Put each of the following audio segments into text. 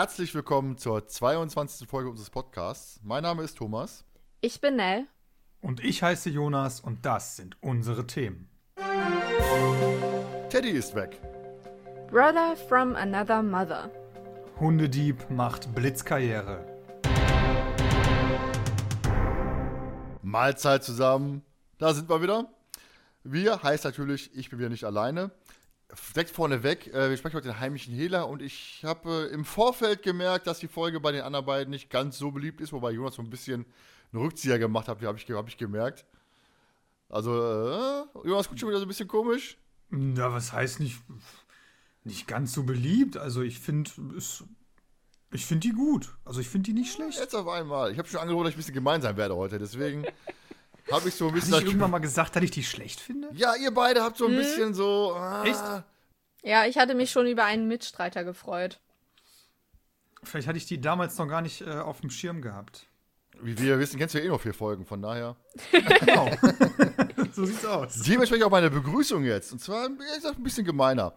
Herzlich willkommen zur 22. Folge unseres Podcasts. Mein Name ist Thomas. Ich bin Nell. Und ich heiße Jonas und das sind unsere Themen. Teddy ist weg. Brother from another mother. Hundedieb macht Blitzkarriere. Mahlzeit zusammen. Da sind wir wieder. Wir heißt natürlich, ich bin wieder nicht alleine direkt vorneweg, äh, wir sprechen heute den heimlichen Hehler und ich habe äh, im Vorfeld gemerkt, dass die Folge bei den anderen beiden nicht ganz so beliebt ist, wobei Jonas so ein bisschen einen Rückzieher gemacht hat, habe ich, hab ich gemerkt. Also, äh, Jonas guckt schon wieder so ein bisschen komisch. Ja, was heißt nicht, nicht ganz so beliebt? Also, ich finde ich finde die gut. Also, ich finde die nicht schlecht. Jetzt auf einmal. Ich habe schon angedroht, dass ich ein bisschen gemein sein werde heute, deswegen. Habe ich so ein bisschen. Hast du irgendwann mal gesagt, dass ich die schlecht finde? Ja, ihr beide habt so ein hm? bisschen so. Ah. Echt? Ja, ich hatte mich schon über einen Mitstreiter gefreut. Vielleicht hatte ich die damals noch gar nicht äh, auf dem Schirm gehabt. Wie wir wissen, kennst du ja eh noch vier Folgen, von daher. genau. so sieht's aus. Dementsprechend auch meine Begrüßung jetzt. Und zwar, ich sag, ein bisschen gemeiner.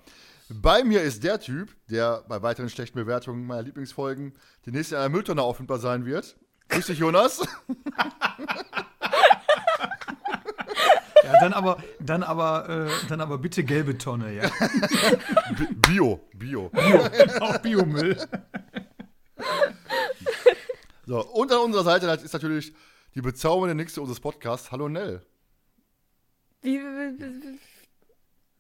Bei mir ist der Typ, der bei weiteren schlechten Bewertungen meiner Lieblingsfolgen die nächste in einer Mülltonne auffindbar sein wird. Grüß dich, Jonas. Ja, dann aber, dann aber, äh, dann aber bitte gelbe Tonne, ja. Bio, Bio. Bio, auch Biomüll. So, und an unserer Seite ist natürlich die bezaubernde Nixte unseres Podcasts. Hallo Nell. Wie, wie, wie,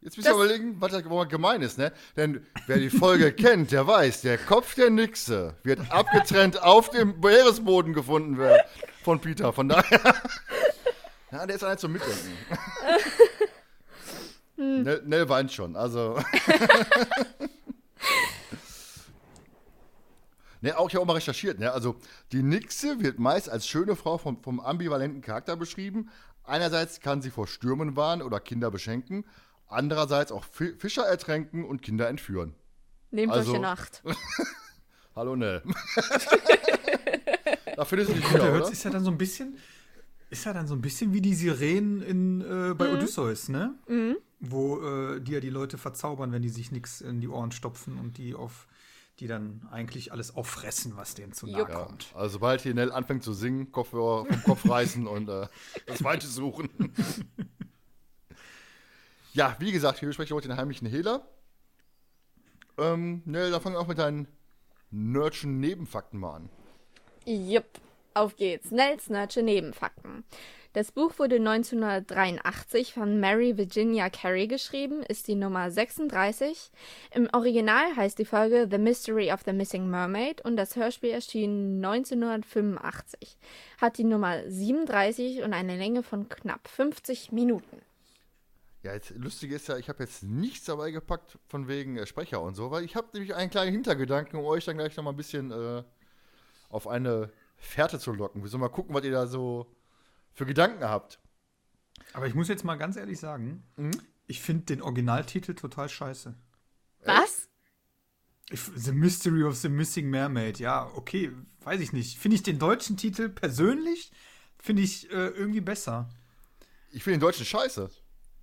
Jetzt müssen wir überlegen, was das gemein ist, ne? Denn wer die Folge kennt, der weiß, der Kopf der Nixe wird abgetrennt auf dem Meeresboden gefunden werden von Peter. Von daher. Ja, der ist halt zum Mitdenken. hm. Nell, Nell weint schon, also. ne, auch ich habe auch mal recherchiert, ne? Also, die Nixe wird meist als schöne Frau vom, vom ambivalenten Charakter beschrieben. Einerseits kann sie vor Stürmen warnen oder Kinder beschenken, andererseits auch Fischer ertränken und Kinder entführen. Nehmt also, euch in Acht. Hallo Nell. da findest du dich wieder, oder? Ist ja dann so ein bisschen, ist ja dann so ein bisschen wie die Sirenen in, äh, bei mhm. Odysseus, ne? Mhm. Wo äh, die ja die Leute verzaubern, wenn die sich nichts in die Ohren stopfen und die auf die dann eigentlich alles auffressen, was denen zu nahe ja, kommt. Also sobald hier Nell anfängt zu singen, Kopfhörer vom Kopf reißen und äh, das Weite suchen. ja, wie gesagt, wir besprechen heute den heimlichen Hehler. Ähm, Nell, da fangen wir auch mit deinen nerdschen Nebenfakten mal an. Jupp. Auf geht's. Nels Nerdsche Nebenfakten. Das Buch wurde 1983 von Mary Virginia Carey geschrieben, ist die Nummer 36. Im Original heißt die Folge The Mystery of the Missing Mermaid und das Hörspiel erschien 1985. Hat die Nummer 37 und eine Länge von knapp 50 Minuten. Ja, jetzt lustig ist ja, ich habe jetzt nichts dabei gepackt von wegen äh, Sprecher und so, weil ich habe nämlich einen kleinen Hintergedanken, um euch dann gleich noch mal ein bisschen äh, auf eine Fährte zu locken. Wir sollen mal gucken, was ihr da so für Gedanken habt. Aber ich muss jetzt mal ganz ehrlich sagen, mhm. ich finde den Originaltitel total scheiße. Was? The Mystery of the Missing Mermaid. Ja, okay, weiß ich nicht. Finde ich den deutschen Titel persönlich, finde ich äh, irgendwie besser. Ich finde den deutschen scheiße.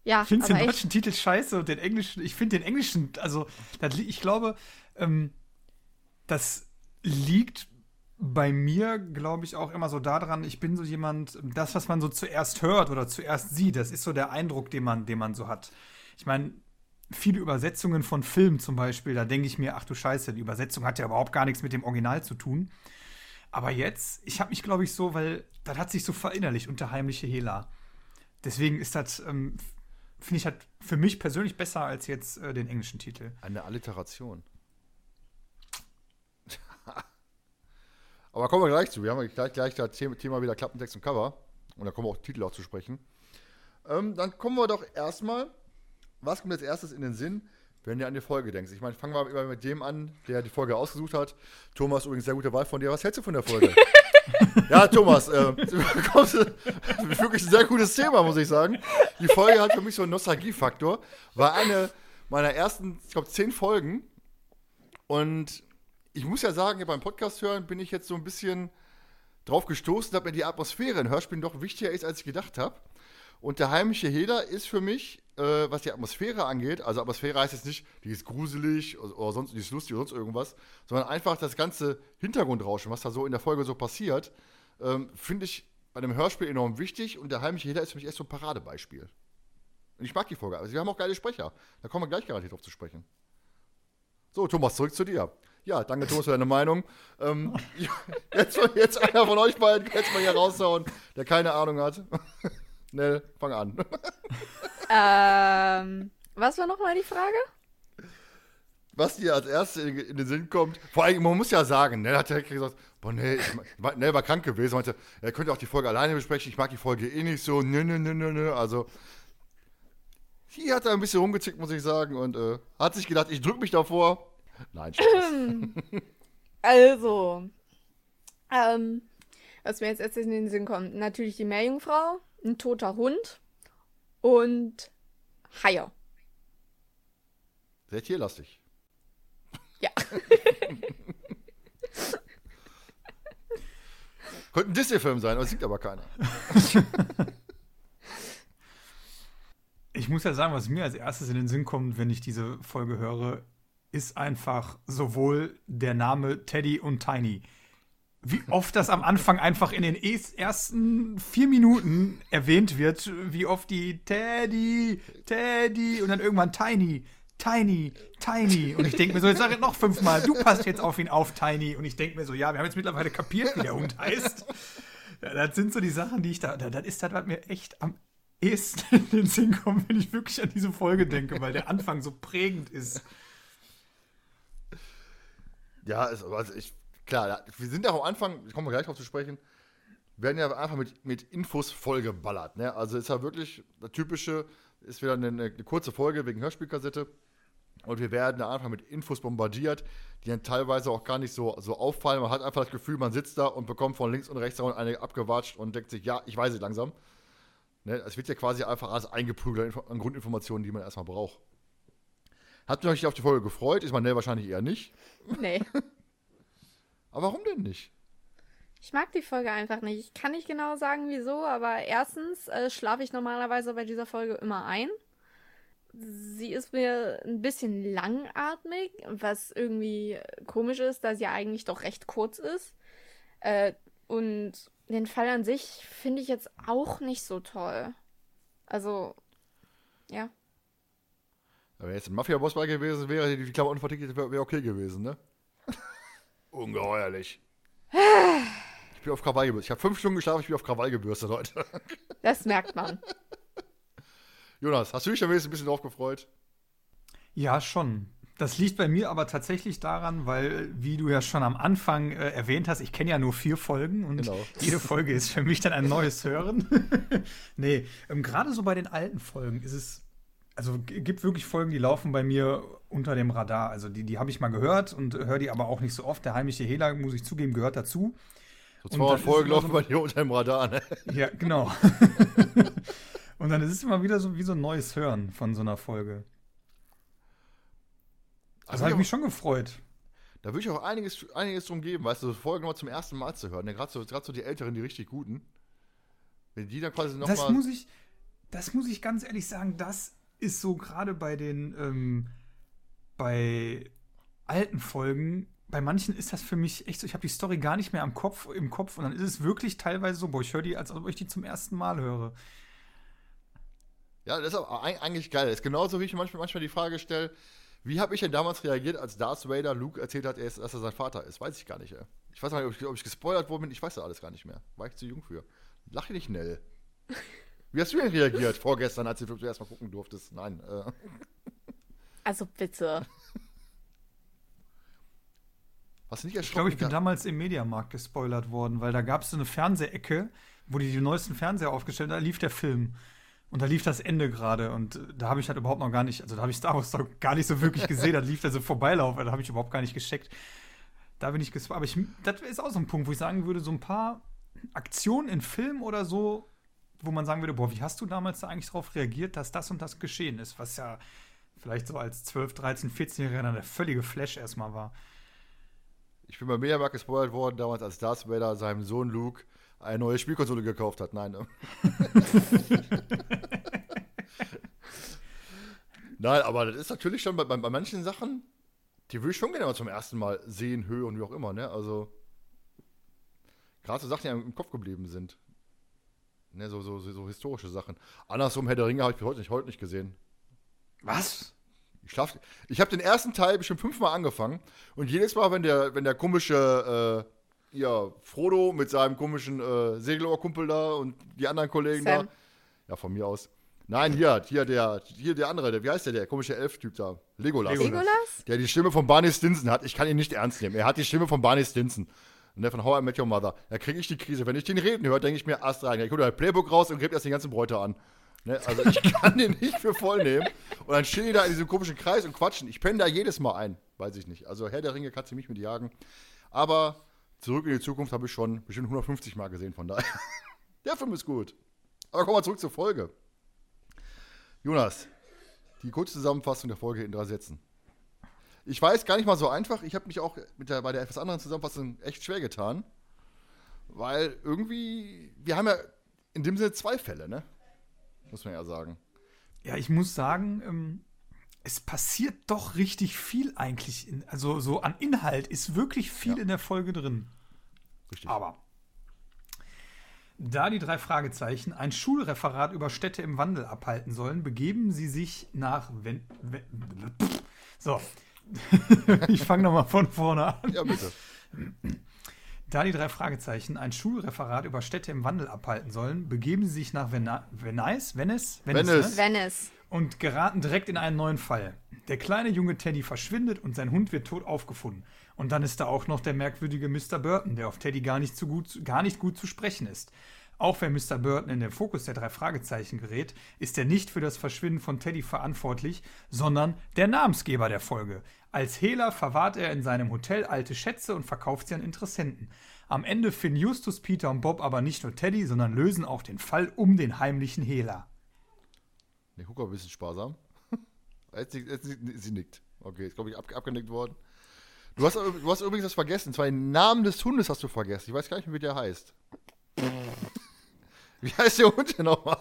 Ja, ich finde den deutschen. Titel scheiße und den englischen, ich finde den englischen, also ich glaube, ähm, das liegt bei mir, glaube ich, auch immer so daran, ich bin so jemand, das, was man so zuerst hört oder zuerst sieht, das ist so der Eindruck, den man, den man so hat. Ich meine, viele Übersetzungen von Filmen zum Beispiel, da denke ich mir, ach du Scheiße, die Übersetzung hat ja überhaupt gar nichts mit dem Original zu tun. Aber jetzt, ich habe mich, glaube ich, so, weil das hat sich so verinnerlicht unter heimliche Hela. Deswegen ist das, ähm, finde ich, halt für mich persönlich besser als jetzt äh, den englischen Titel. Eine Alliteration. Aber kommen wir gleich zu. Wir haben gleich, gleich das Thema wieder Klappentext und Cover. Und da kommen auch Titel auch zu sprechen. Ähm, dann kommen wir doch erstmal. Was kommt als erstes in den Sinn, wenn du an die Folge denkst? Ich meine, fangen wir immer mit dem an, der die Folge ausgesucht hat. Thomas, übrigens sehr gute Wahl von dir. Was hältst du von der Folge? Ja, Thomas, äh, wirklich ein sehr gutes Thema, muss ich sagen. Die Folge hat für mich so einen Nostalgiefaktor. War eine meiner ersten, ich glaube, zehn Folgen. Und ich muss ja sagen, beim Podcast hören bin ich jetzt so ein bisschen drauf gestoßen, dass mir die Atmosphäre in Hörspielen doch wichtiger ist, als ich gedacht habe. Und der heimliche Heder ist für mich, äh, was die Atmosphäre angeht, also Atmosphäre heißt jetzt nicht, die ist gruselig oder, oder sonst, die ist lustig oder sonst irgendwas, sondern einfach das ganze Hintergrundrauschen, was da so in der Folge so passiert, ähm, finde ich bei einem Hörspiel enorm wichtig und der heimliche Heder ist für mich echt so ein Paradebeispiel. Und ich mag die Folge. Also, wir haben auch geile Sprecher. Da kommen wir gleich garantiert drauf zu sprechen. So, Thomas, zurück zu dir. Ja, danke, Thomas, für deine Meinung. Ähm, jetzt, jetzt einer von euch beiden, jetzt mal hier raushauen, der keine Ahnung hat. Nell, fang an. ähm, was war nochmal die Frage? Was dir als erstes in, in, den Sinn kommt. Vor allem, man muss ja sagen, Nell hat direkt gesagt, boah, nee, ich, Nell war krank gewesen, meinte, er könnte auch die Folge alleine besprechen, ich mag die Folge eh nicht so, nö, nö, nö, nö, nö. Also, hier hat er ein bisschen rumgezickt, muss ich sagen, und äh, hat sich gedacht, ich drück mich davor. Nein, Spaß. Also, ähm, was mir jetzt erst in den Sinn kommt, natürlich die Meerjungfrau, ein toter Hund und Haie. Sehr tierlastig. Ja. Könnte ein Disney-Film sein, aber es sieht aber keiner. Ich muss ja sagen, was mir als erstes in den Sinn kommt, wenn ich diese Folge höre, ist einfach sowohl der Name Teddy und Tiny wie oft das am Anfang einfach in den ersten vier Minuten erwähnt wird, wie oft die Teddy, Teddy und dann irgendwann Tiny, Tiny, Tiny. Und ich denke mir so, jetzt sag ich noch fünfmal, du passt jetzt auf ihn auf, Tiny. Und ich denke mir so, ja, wir haben jetzt mittlerweile kapiert, wie der Hund heißt. Ja, das sind so die Sachen, die ich da, das ist das, was mir echt am ehesten in den Sinn kommt, wenn ich wirklich an diese Folge denke, weil der Anfang so prägend ist. Ja, also ich klar, wir sind ja am Anfang, kommen wir gleich drauf zu sprechen, werden ja einfach mit, mit Infos vollgeballert. Ne? Also ist ja wirklich, das typische ist wieder eine, eine, kurze Folge wegen Hörspielkassette. Und wir werden da einfach mit Infos bombardiert, die dann teilweise auch gar nicht so, so auffallen. Man hat einfach das Gefühl, man sitzt da und bekommt von links und rechts eine abgewatscht und denkt sich, ja, ich weiß es langsam. Ne? Es wird ja quasi einfach alles eingeprügelt an Grundinformationen, die man erstmal braucht. Habt ihr euch auf die Folge gefreut? Ist man ne wahrscheinlich eher nicht. Nee. Aber warum denn nicht? Ich mag die Folge einfach nicht. Ich kann nicht genau sagen, wieso, aber erstens äh, schlafe ich normalerweise bei dieser Folge immer ein. Sie ist mir ein bisschen langatmig, was irgendwie komisch ist, da sie ja eigentlich doch recht kurz ist. Äh, und den Fall an sich finde ich jetzt auch nicht so toll. Also, ja. Wenn jetzt ein Mafia-Boss bei gewesen wäre, die Klamotten vertickt, wäre okay gewesen, ne? Ungeheuerlich. Ich bin auf Krawall gebürstet. Ich habe fünf Stunden geschlafen, ich bin auf Krawall gebürstet heute. Das merkt man. Jonas, hast du dich da wenigstens ein bisschen drauf gefreut? Ja, schon. Das liegt bei mir aber tatsächlich daran, weil, wie du ja schon am Anfang äh, erwähnt hast, ich kenne ja nur vier Folgen und genau. jede Folge ist für mich dann ein neues Hören. nee, ähm, gerade so bei den alten Folgen ist es also gibt wirklich Folgen, die laufen bei mir unter dem Radar. Also die, die habe ich mal gehört und höre die aber auch nicht so oft. Der heimliche Hehler, muss ich zugeben, gehört dazu. So 200 Folgen laufen so, bei dir unter dem Radar, ne? Ja, genau. und dann ist es immer wieder so wie so ein neues Hören von so einer Folge. Also habe ich mich schon gefreut. Da würde ich auch einiges, einiges drum geben, weißt du, so Folgen mal zum ersten Mal zu hören. Ne? Gerade so, so die Älteren, die richtig guten. Wenn die dann quasi nochmal. Das mal muss ich, das muss ich ganz ehrlich sagen, das ist so gerade bei den, ähm, bei alten Folgen, bei manchen ist das für mich echt so, ich habe die Story gar nicht mehr am Kopf, im Kopf und dann ist es wirklich teilweise so, boah, ich höre die, als ob ich die zum ersten Mal höre. Ja, das ist aber eigentlich geil. Das ist genauso, wie ich manchmal, manchmal die Frage stelle, wie habe ich denn damals reagiert, als Darth Vader Luke erzählt hat, dass er sein Vater ist? Weiß ich gar nicht. Ey. Ich weiß gar nicht, ob ich, ob ich gespoilert worden bin. Ich weiß das alles gar nicht mehr. War ich zu jung für. Lache nicht, Nell. Wie hast du denn reagiert vorgestern, als du zuerst mal gucken durftest? Nein. Äh. Also bitte. Was nicht Ich glaube, ich bin ja. damals im Mediamarkt gespoilert worden, weil da gab es so eine Fernsehecke, wo die die neuesten Fernseher aufgestellt haben, da lief der Film. Und da lief das Ende gerade und da habe ich halt überhaupt noch gar nicht, also da habe ich Star Wars gar nicht so wirklich gesehen, da lief der so vorbeilaufen, da habe ich überhaupt gar nicht gesteckt. Da bin ich gespannt. Aber ich, das ist auch so ein Punkt, wo ich sagen würde, so ein paar Aktionen in Film oder so, wo man sagen würde, boah, wie hast du damals da eigentlich darauf reagiert, dass das und das geschehen ist? Was ja vielleicht so als 12, 13, 14-Jähriger dann der völlige Flash erstmal war. Ich bin bei Mediamarkt gespoilert worden, damals als Darth Vader seinem Sohn Luke eine neue Spielkonsole gekauft hat. Nein. Ne? Nein, aber das ist natürlich schon bei, bei, bei manchen Sachen, die will ich schon gerne mal zum ersten Mal sehen, Höhe und wie auch immer, ne? Also, gerade so Sachen, die einem im Kopf geblieben sind. Ne, so, so, so, so historische Sachen. Andersrum, Herr der Ringe habe ich heute nicht, heute nicht gesehen. Was? Ich, schlaf, ich habe den ersten Teil bestimmt fünfmal angefangen und jedes Mal, wenn der, wenn der komische äh, ja, Frodo mit seinem komischen äh, Segelohrkumpel da und die anderen Kollegen Sam. da, ja, von mir aus. Nein, hier, hier der, hier der andere, der, wie heißt der, der komische Elf-Typ da? Legolas. Legolas. Der die Stimme von Barney Stinson hat. Ich kann ihn nicht ernst nehmen. Er hat die Stimme von Barney Stinson. Und der von How I Met Your Mother. Da kriege ich die Krise. Wenn ich den reden höre, denke ich mir, Ast rein. Ich hole ein Playbook raus und gebe erst den ganzen Bräute an. Ne? Also ich kann den nicht für voll nehmen. Und dann stehen die da in diesem komischen Kreis und quatschen. Ich penne da jedes Mal ein. Weiß ich nicht. Also Herr der Ringe kann sie mich mit jagen. Aber zurück in die Zukunft habe ich schon bestimmt 150 Mal gesehen. Von daher. der Film ist gut. Aber kommen wir zurück zur Folge. Jonas, die kurze Zusammenfassung der Folge in drei Sätzen. Ich weiß, gar nicht mal so einfach. Ich habe mich auch mit der, bei der etwas anderen Zusammenfassung echt schwer getan. Weil irgendwie, wir haben ja in dem Sinne zwei Fälle, ne? Muss man ja sagen. Ja, ich muss sagen, ähm, es passiert doch richtig viel eigentlich. In, also so an Inhalt ist wirklich viel ja. in der Folge drin. Richtig. Aber da die drei Fragezeichen ein Schulreferat über Städte im Wandel abhalten sollen, begeben sie sich nach. Wenn, wenn, so. ich fange nochmal von vorne an. Ja, bitte. Da die drei Fragezeichen ein Schulreferat über Städte im Wandel abhalten sollen, begeben sie sich nach Venice, Venice, Venice, Venice, Venice. Ne? Venice. und geraten direkt in einen neuen Fall. Der kleine junge Teddy verschwindet und sein Hund wird tot aufgefunden. Und dann ist da auch noch der merkwürdige Mr. Burton, der auf Teddy gar nicht, zu gut, gar nicht gut zu sprechen ist. Auch wenn Mr. Burton in den Fokus der drei Fragezeichen gerät, ist er nicht für das Verschwinden von Teddy verantwortlich, sondern der Namensgeber der Folge. Als Hehler verwahrt er in seinem Hotel alte Schätze und verkauft sie an Interessenten. Am Ende finden Justus, Peter und Bob aber nicht nur Teddy, sondern lösen auch den Fall um den heimlichen Hehler. Ne, guck mal, ein bisschen sparsam. jetzt, jetzt, sie nickt. Okay, ist, glaube ich, ab, abgenickt worden. Du hast, du hast übrigens was vergessen. Zwei Namen des Hundes hast du vergessen. Ich weiß gar nicht mehr, wie der heißt. wie heißt der Hund denn nochmal?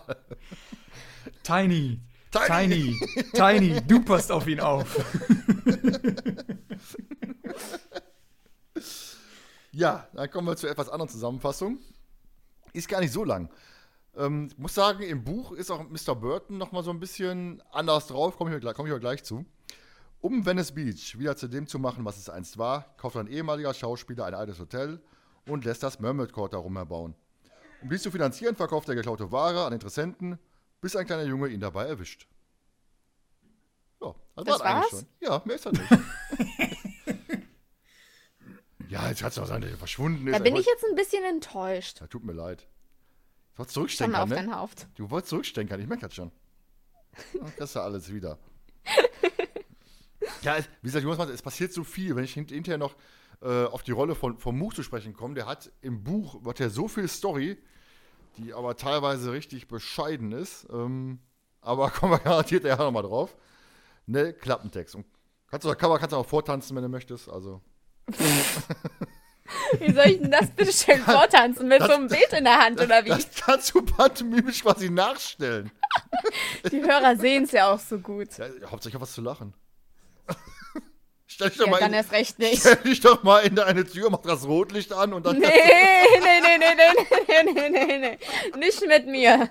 Tiny. Tiny. Tiny. Tiny. Du passt auf ihn auf. ja, dann kommen wir zur etwas anderen Zusammenfassung. Ist gar nicht so lang. Ähm, ich muss sagen, im Buch ist auch Mr. Burton noch mal so ein bisschen anders drauf. Komme ich, komm ich gleich zu. Um Venice Beach wieder zu dem zu machen, was es einst war, kauft ein ehemaliger Schauspieler ein altes Hotel und lässt das Mermaid Court darum erbauen. Um dies zu finanzieren, verkauft er geklaute Ware an Interessenten, bis ein kleiner Junge ihn dabei erwischt. Ja, das, das war eigentlich schon. Ja, mehr ist er nicht. ja, jetzt hat es auch sein, dass er verschwunden ist. Da bin ich jetzt ein bisschen enttäuscht. Ja, tut mir leid. Du wolltest zurückstecken, auf ne? Haupt. Du wolltest zurückstecken, ich merke das schon. Das ist ja alles wieder. ja, wie gesagt, Jonas, es passiert so viel. Wenn ich hinterher noch äh, auf die Rolle von, von Much zu sprechen komme, der hat im Buch hat er so viel Story, die aber teilweise richtig bescheiden ist. Ähm, aber kommen wir garantiert ja nochmal drauf. Ne, Klappentext. Und kannst du, kann, kannst du auch vortanzen, wenn du möchtest. Also. Wie soll ich denn das bitte schön vortanzen? Mit das, so einem Bild in der Hand, oder wie? Das kannst du pantomimisch quasi nachstellen. Die Hörer sehen es ja auch so gut. Ja, hauptsächlich was zu lachen. Stell dich doch ja, mal dann in, erst recht nicht. Stell dich doch mal in deine Tür, mach das Rotlicht an und dann. Nee, nee, nee, nee, nee, nee, nee, nee, nee. Nicht mit mir.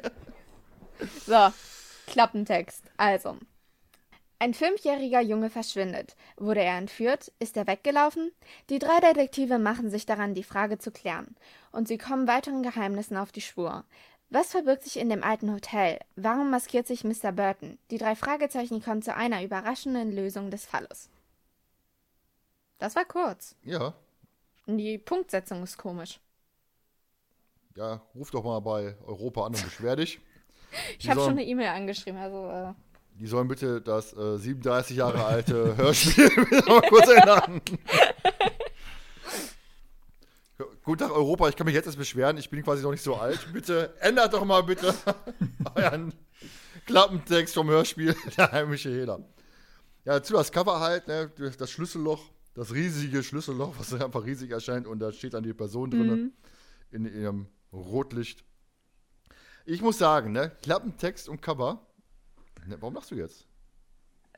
So, Klappentext. Also. Ein fünfjähriger Junge verschwindet. Wurde er entführt? Ist er weggelaufen? Die drei Detektive machen sich daran, die Frage zu klären. Und sie kommen weiteren Geheimnissen auf die Spur. Was verbirgt sich in dem alten Hotel? Warum maskiert sich Mr. Burton? Die drei Fragezeichen kommen zu einer überraschenden Lösung des Falles. Das war kurz. Ja. Und die Punktsetzung ist komisch. Ja, ruf doch mal bei Europa an und beschwer dich. ich habe schon eine E-Mail angeschrieben, also. Äh die sollen bitte das äh, 37 Jahre alte Hörspiel mal kurz erinnern. Guten Tag Europa, ich kann mich jetzt erst beschweren, ich bin quasi noch nicht so alt. Bitte ändert doch mal bitte euren Klappentext vom Hörspiel Der heimische Hehler. Ja, dazu das Cover halt, ne, das Schlüsselloch, das riesige Schlüsselloch, was einfach riesig erscheint und da steht dann die Person drin mhm. in ihrem Rotlicht. Ich muss sagen, ne, Klappentext und Cover. Ne, warum lachst du jetzt?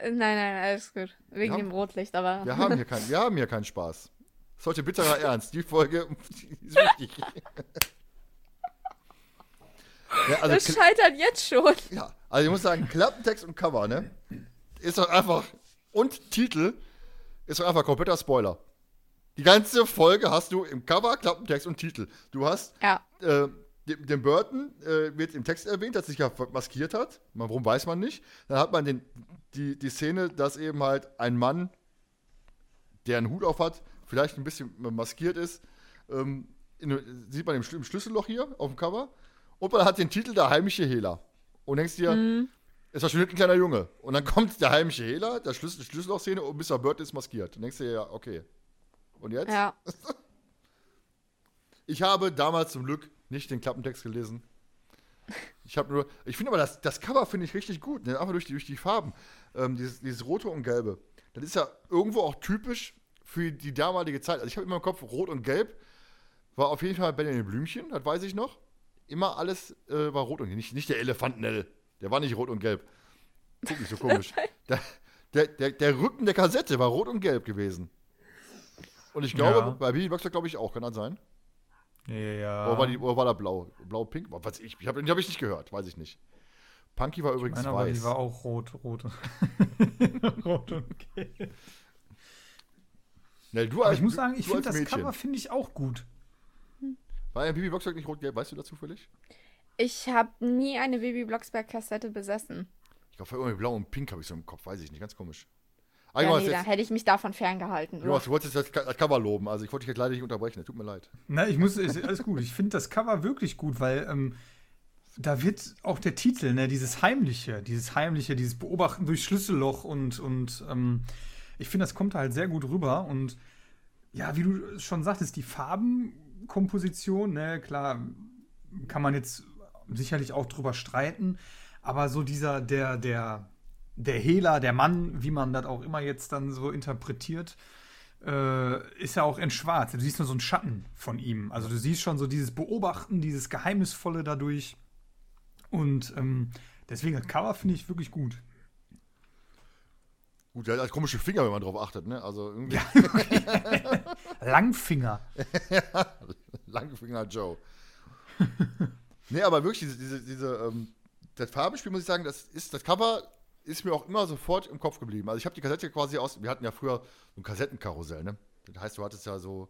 Nein, nein, alles gut. Wegen haben, dem Rotlicht, aber. Wir haben hier, kein, wir haben hier keinen Spaß. Das ist heute bitterer Ernst. Die Folge ist wichtig. ja, also, das scheitert jetzt schon. Ja, also ich muss sagen, Klappentext und Cover, ne? Ist doch einfach. Und Titel ist doch einfach kompletter Spoiler. Die ganze Folge hast du im Cover, Klappentext und Titel. Du hast ja. äh, den Burton äh, wird im Text erwähnt, dass er sich ja maskiert hat. Warum weiß man nicht. Dann hat man den, die, die Szene, dass eben halt ein Mann, der einen Hut auf hat, vielleicht ein bisschen maskiert ist, ähm, in, sieht man im, im, Schlüsselloch hier auf dem Cover. Und man hat den Titel Der heimische Hehler. Und denkst dir, mhm. Es verschwindet ein kleiner Junge. Und dann kommt der heimische Hehler, der Schlüssel, Schlüsselloch-Szene und Mr. Burton ist maskiert. Und denkst dir, ja, okay. Und jetzt? Ja. Ich habe damals zum Glück nicht den Klappentext gelesen. Ich habe nur, ich finde aber das, das Cover finde ich richtig gut, ne? einfach durch die, durch die Farben, ähm, dieses, dieses rote und gelbe. Das ist ja irgendwo auch typisch für die damalige Zeit. Also ich habe immer im Kopf rot und gelb war auf jeden Fall Benjamin Blümchen, das weiß ich noch. Immer alles äh, war rot und nicht, nicht der Elefantnell. Der war nicht rot und gelb. Guck nicht so komisch. Der, der, der, der, Rücken der Kassette war rot und gelb gewesen. Und ich glaube, ja. bei Bibi Boxer glaube ich auch, kann das sein? Ja. Oder war, die, oder war da blau? Blau-pink? Was ich, ich habe hab ich nicht gehört, weiß ich nicht. Punky war übrigens ich meine, weiß. Aber die war auch rot, rot. rot und gelb. Nee, du als, ich muss sagen, ich finde das Mädchen. Cover finde ich auch gut. War ja Bibi Blocksberg nicht rot-gelb? Weißt du das zufällig? Ich habe nie eine Bibi Blocksberg-Kassette besessen. Ich glaube, irgendwie blau und pink habe ich so im Kopf, weiß ich nicht, ganz komisch. Ah, ja, nee, da hätte ich mich davon ferngehalten. Jonas, du wolltest das, das Cover loben, also ich wollte dich jetzt leider nicht unterbrechen, tut mir leid. Na, ich muss, ist, alles gut. Ich finde das Cover wirklich gut, weil ähm, da wird auch der Titel, ne, dieses Heimliche, dieses Heimliche, dieses Beobachten durch Schlüsselloch und, und ähm, ich finde, das kommt halt sehr gut rüber und ja, wie du schon sagtest, die Farbenkomposition, ne, klar, kann man jetzt sicherlich auch drüber streiten, aber so dieser, der, der, der Hehler, der Mann, wie man das auch immer jetzt dann so interpretiert, äh, ist ja auch in Schwarz. Du siehst nur so einen Schatten von ihm. Also du siehst schon so dieses Beobachten, dieses Geheimnisvolle dadurch. Und ähm, deswegen das Cover finde ich wirklich gut. Gut, der hat halt komische Finger, wenn man drauf achtet, ne? Also irgendwie. Ja. Langfinger. Langfinger Joe. nee, aber wirklich, diese, diese, diese ähm, das Farbenspiel, muss ich sagen, das ist, das Cover ist mir auch immer sofort im Kopf geblieben. Also ich habe die Kassette quasi aus, wir hatten ja früher so ein Kassettenkarussell, ne? Das heißt, du hattest ja so,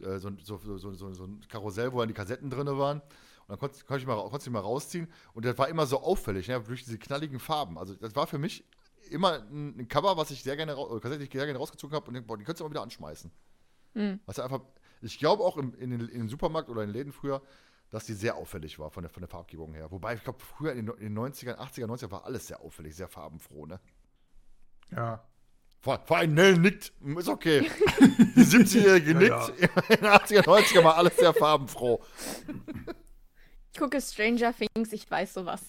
äh, so, so, so, so, ein Karussell, wo dann die Kassetten drin waren. Und dann konntest, konntest, ich mal, konntest du mal rausziehen. Und das war immer so auffällig, ne? durch diese knalligen Farben. Also das war für mich immer ein, ein Cover, was ich sehr gerne, Kassette, ich sehr gerne rausgezogen habe. Und denk, boah, die könntest du mal wieder anschmeißen. Mhm. Was einfach, ich glaube auch im, in, den, in den Supermarkt oder in den Läden früher, dass die sehr auffällig war von der, von der Farbgebung her. Wobei, ich glaube, früher in den, in den 90ern, 80er, 90er war alles sehr auffällig, sehr farbenfroh, ne? Ja. Vor, vor allem Nell nickt, ist okay. Die 70-Jährige nickt, ja, ja. in den 80er, 90er war alles sehr farbenfroh. Ich gucke Stranger Things, ich weiß sowas.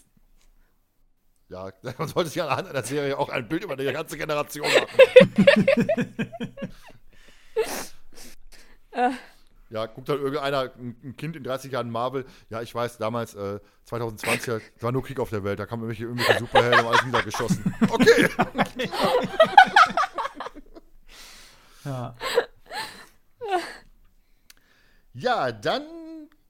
Ja, man sollte sich anhand einer Serie auch ein Bild über die ganze Generation machen. äh. Ja, guckt dann irgendeiner, ein Kind in 30 Jahren Marvel. Ja, ich weiß, damals, äh, 2020, war nur Krieg auf der Welt. Da kamen irgendwelche, irgendwelche Superhelden und alles niedergeschossen. Okay. ja. Ja, dann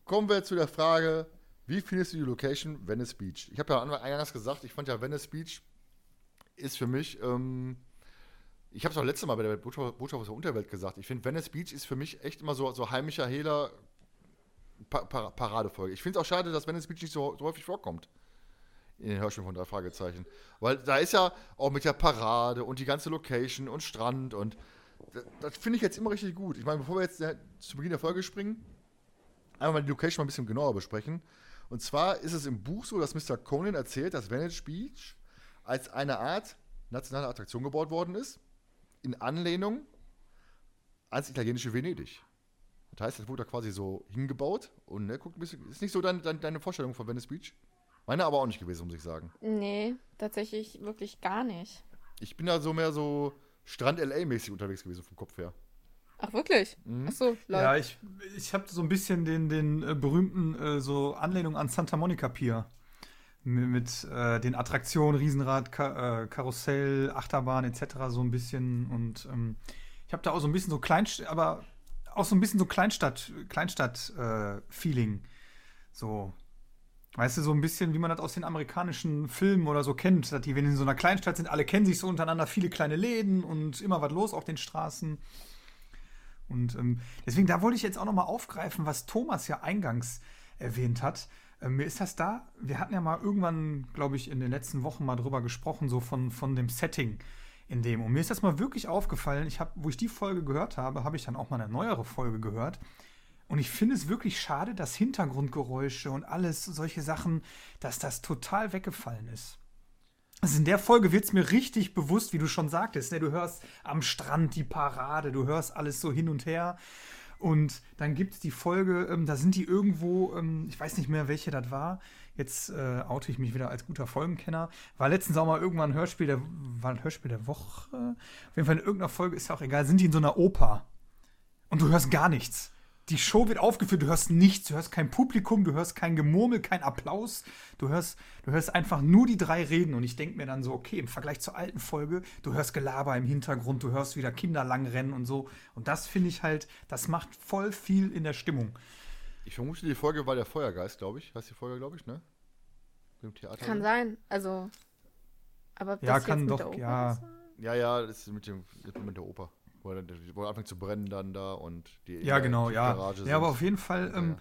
kommen wir zu der Frage, wie findest du die Location Venice Beach? Ich habe ja eingangs gesagt, ich fand ja Venice Beach ist für mich ähm, ich habe es auch letztes Mal bei der Botschaft, aus der Unterwelt gesagt. Ich finde, Venice Beach ist für mich echt immer so, so heimischer Hehler pa pa Paradefolge. Ich finde es auch schade, dass Venice Beach nicht so, so häufig vorkommt. In den Hörspielen von drei Fragezeichen. Weil da ist ja auch mit der Parade und die ganze Location und Strand und das, das finde ich jetzt immer richtig gut. Ich meine, bevor wir jetzt ja, zu Beginn der Folge springen, einmal mal die Location mal ein bisschen genauer besprechen. Und zwar ist es im Buch so, dass Mr. Conan erzählt, dass Venice Beach als eine Art nationale Attraktion gebaut worden ist in Anlehnung ans italienische Venedig. Das heißt, das wurde da quasi so hingebaut und ne, guck ein bisschen, ist nicht so dein, dein, deine Vorstellung von Venice Beach? Meine aber auch nicht gewesen, muss ich sagen. Nee, tatsächlich wirklich gar nicht. Ich bin da so mehr so Strand-LA-mäßig unterwegs gewesen vom Kopf her. Ach, wirklich? Mhm. Ach so, Leute. Ja, ich, ich habe so ein bisschen den, den äh, berühmten äh, so Anlehnung an Santa Monica Pier. Mit, äh, den Attraktionen, Riesenrad, Ka äh, Karussell, Achterbahn etc. so ein bisschen. Und ähm, ich habe da auch so ein bisschen so Kleinstadt, aber auch so ein bisschen so Kleinstadt, Kleinstadt-Feeling. Äh, so. Weißt du, so ein bisschen, wie man das aus den amerikanischen Filmen oder so kennt, dass die, wenn in so einer Kleinstadt sind, alle kennen sich so untereinander, viele kleine Läden und immer was los auf den Straßen. Und ähm, deswegen, da wollte ich jetzt auch nochmal aufgreifen, was Thomas ja eingangs erwähnt hat. Ähm, mir ist das da, wir hatten ja mal irgendwann, glaube ich, in den letzten Wochen mal drüber gesprochen, so von, von dem Setting in dem. Und mir ist das mal wirklich aufgefallen, ich habe, wo ich die Folge gehört habe, habe ich dann auch mal eine neuere Folge gehört. Und ich finde es wirklich schade, dass Hintergrundgeräusche und alles, solche Sachen, dass das total weggefallen ist. Also in der Folge wird es mir richtig bewusst, wie du schon sagtest. Ne? Du hörst am Strand die Parade, du hörst alles so hin und her. Und dann gibt es die Folge, ähm, da sind die irgendwo, ähm, ich weiß nicht mehr, welche das war. Jetzt äh, oute ich mich wieder als guter Folgenkenner. War letztens auch mal irgendwann ein Hörspiel der, war ein Hörspiel der Woche. Auf jeden Fall in irgendeiner Folge, ist ja auch egal, sind die in so einer Oper. Und du hörst gar nichts die Show wird aufgeführt, du hörst nichts, du hörst kein Publikum, du hörst kein Gemurmel, kein Applaus, du hörst, du hörst einfach nur die drei reden und ich denke mir dann so, okay, im Vergleich zur alten Folge, du hörst Gelaber im Hintergrund, du hörst wieder Kinder lang rennen und so und das finde ich halt, das macht voll viel in der Stimmung. Ich vermute, die Folge war der Feuergeist, glaube ich. Heißt die Folge, glaube ich, ne? Im Theater. Kann sein, also aber ja, kann doch, ja. Ja, ja, das ist mit, dem, mit der Oper wo er, wo er anfängt zu brennen dann da und die Ja, genau, ja. Garage ja, aber auf jeden Fall, ähm, ja.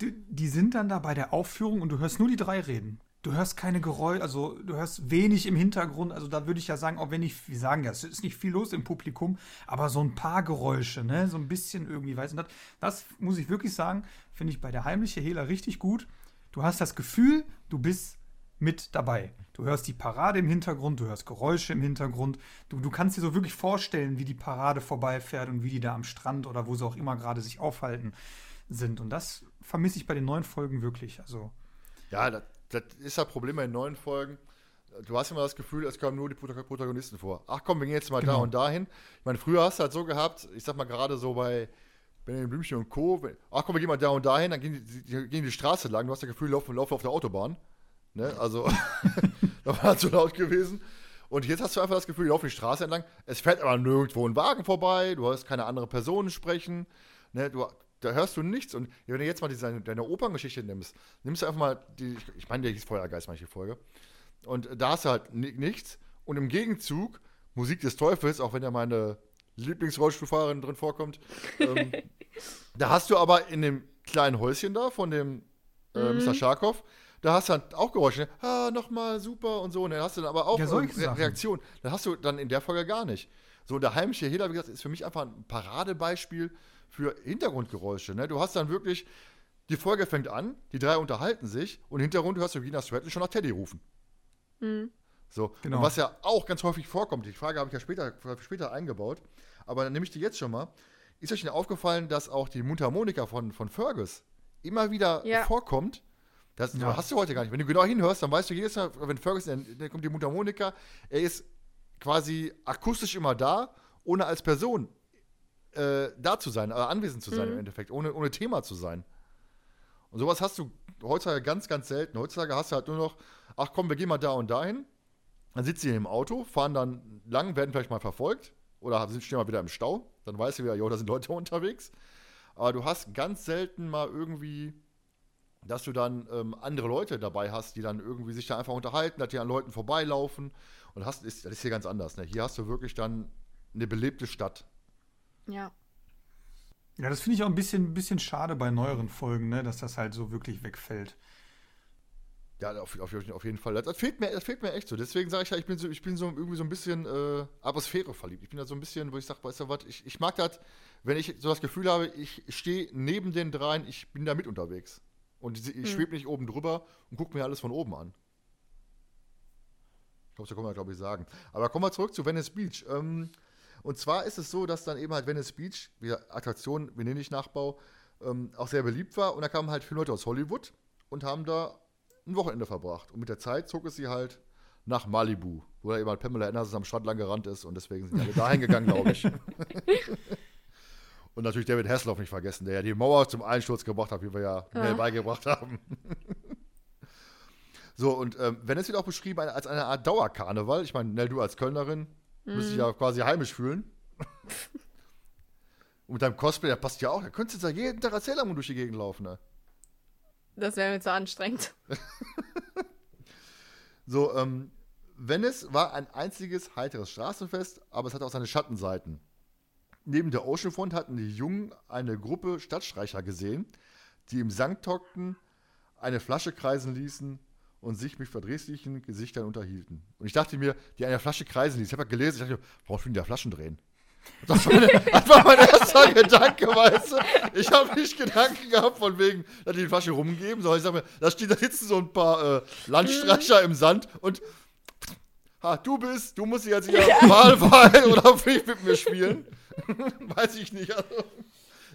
die, die, sind dann da bei der Aufführung und du hörst nur die drei reden. Du hörst keine Geräusche, also du hörst wenig im Hintergrund. Also da würde ich ja sagen, auch wenn ich, wir sagen ja, es ist nicht viel los im Publikum, aber so ein paar Geräusche, ne, so ein bisschen irgendwie, weißt du, das, das muss ich wirklich sagen, finde ich bei der heimliche Hehler richtig gut. Du hast das Gefühl, du bist mit dabei. Du hörst die Parade im Hintergrund, du hörst Geräusche im Hintergrund. Du, du kannst dir so wirklich vorstellen, wie die Parade vorbeifährt und wie die da am Strand oder wo sie auch immer gerade sich aufhalten sind. Und das vermisse ich bei den neuen Folgen wirklich. Also. Ja, das, das ist das Problem bei den neuen Folgen. Du hast immer das Gefühl, es kommen nur die Protagonisten vor. Ach komm, wir gehen jetzt mal genau. da und dahin. Ich meine, früher hast du halt so gehabt, ich sag mal gerade so bei Benjamin Blümchen und Co. Ach komm, wir gehen mal da und dahin, dann gehen die, die, gehen die Straße lang. Du hast das Gefühl, laufen, laufen auf der Autobahn. Ne? Also, da war zu laut gewesen. Und jetzt hast du einfach das Gefühl, du laufst die Straße entlang, es fährt aber nirgendwo ein Wagen vorbei, du hörst keine andere Personen sprechen, ne? du, da hörst du nichts. Und wenn du jetzt mal diese, deine Operngeschichte nimmst, nimmst du einfach mal, die, ich meine, der hieß Feuergeist, manche Folge, und da hast du halt nichts. Und im Gegenzug, Musik des Teufels, auch wenn ja meine Lieblingsrollstuhlfahrerin drin vorkommt, ähm, da hast du aber in dem kleinen Häuschen da von dem äh, mhm. Mr. Scharkow, da hast du dann auch Geräusche, ne? ah, nochmal super und so. Und dann hast du dann aber auch ja, Re Reaktionen. Das hast du dann in der Folge gar nicht. So, der heimische Hehler, wie gesagt, ist für mich einfach ein Paradebeispiel für Hintergrundgeräusche. Ne? Du hast dann wirklich, die Folge fängt an, die drei unterhalten sich und im Hintergrund hörst du Gina Stratton schon nach Teddy rufen. Mhm. So, genau. und was ja auch ganz häufig vorkommt, die Frage habe ich ja später, später eingebaut, aber dann nehme ich die jetzt schon mal. Ist euch denn aufgefallen, dass auch die Mundharmonika von, von Fergus immer wieder ja. vorkommt? Das ja. hast du heute gar nicht. Wenn du genau hinhörst, dann weißt du jedes Mal, wenn Ferguson, dann kommt die Mundharmonika, er ist quasi akustisch immer da, ohne als Person äh, da zu sein, äh, anwesend zu sein mhm. im Endeffekt, ohne, ohne Thema zu sein. Und sowas hast du heutzutage ganz, ganz selten. Heutzutage hast du halt nur noch, ach komm, wir gehen mal da und dahin. Dann sitzen sie im Auto, fahren dann lang, werden vielleicht mal verfolgt oder sind stehen mal wieder im Stau. Dann weißt du wieder, jo, da sind Leute unterwegs. Aber du hast ganz selten mal irgendwie dass du dann ähm, andere Leute dabei hast, die dann irgendwie sich da einfach unterhalten, dass die an Leuten vorbeilaufen. Und hast, ist, das ist hier ganz anders. Ne? Hier hast du wirklich dann eine belebte Stadt. Ja. Ja, das finde ich auch ein bisschen, bisschen schade bei neueren Folgen, ne? dass das halt so wirklich wegfällt. Ja, auf, auf, auf jeden Fall. Das, das, fehlt mir, das fehlt mir echt so. Deswegen sage ich ja, ich bin so, ich bin so irgendwie so ein bisschen äh, Atmosphäre verliebt. Ich bin da so ein bisschen, wo ich sage, weißt du was, ich, ich mag das, wenn ich so das Gefühl habe, ich stehe neben den dreien, ich bin da mit unterwegs. Und ich, ich hm. schwebe nicht oben drüber und gucke mir alles von oben an. Ich glaube, so kann man, glaube ich, sagen. Aber kommen wir zurück zu Venice Beach. Ähm, und zwar ist es so, dass dann eben halt Venice Beach, wie Attraktion, wir nennen nicht Nachbau, ähm, auch sehr beliebt war. Und da kamen halt viele Leute aus Hollywood und haben da ein Wochenende verbracht. Und mit der Zeit zog es sie halt nach Malibu, wo da eben halt Pamela Anderson am Strand lang gerannt ist und deswegen sind alle dahin gegangen, glaube ich. und natürlich David Hasselhoff nicht vergessen, der ja die Mauer zum Einsturz gebracht hat, wie wir ja, ja. beigebracht haben. so, und ähm, Venice wird auch beschrieben als eine Art Dauerkarneval. Ich meine, Nell, du als Kölnerin mhm. müsst dich ja quasi heimisch fühlen. und mit deinem Cosplay, der passt ja auch. Da könntest du jetzt ja jeden Tag als Sailor durch die Gegend laufen, ne? Das wäre mir zu anstrengend. so, ähm, Venice war ein einziges heiteres Straßenfest, aber es hatte auch seine Schattenseiten. Neben der Oceanfront hatten die Jungen eine Gruppe Stadtstreicher gesehen, die im Sankt hockten, eine Flasche kreisen ließen und sich mit verdrießlichen Gesichtern unterhielten. Und ich dachte mir, die eine Flasche kreisen ließen. Ich habe gelesen, ich dachte mir, warum fühlen die da Flaschen drehen? Das war, meine, das war mein erster Gedanke, weißt du? Ich habe nicht Gedanken gehabt von wegen, dass die die Flasche rumgeben, sondern ich sage mir, da, steht, da sitzen so ein paar äh, Landstreicher im Sand und ha, du bist, du musst jetzt hier ja. Wahlwahl oder Pflicht mit mir spielen. Weiß ich nicht. Also,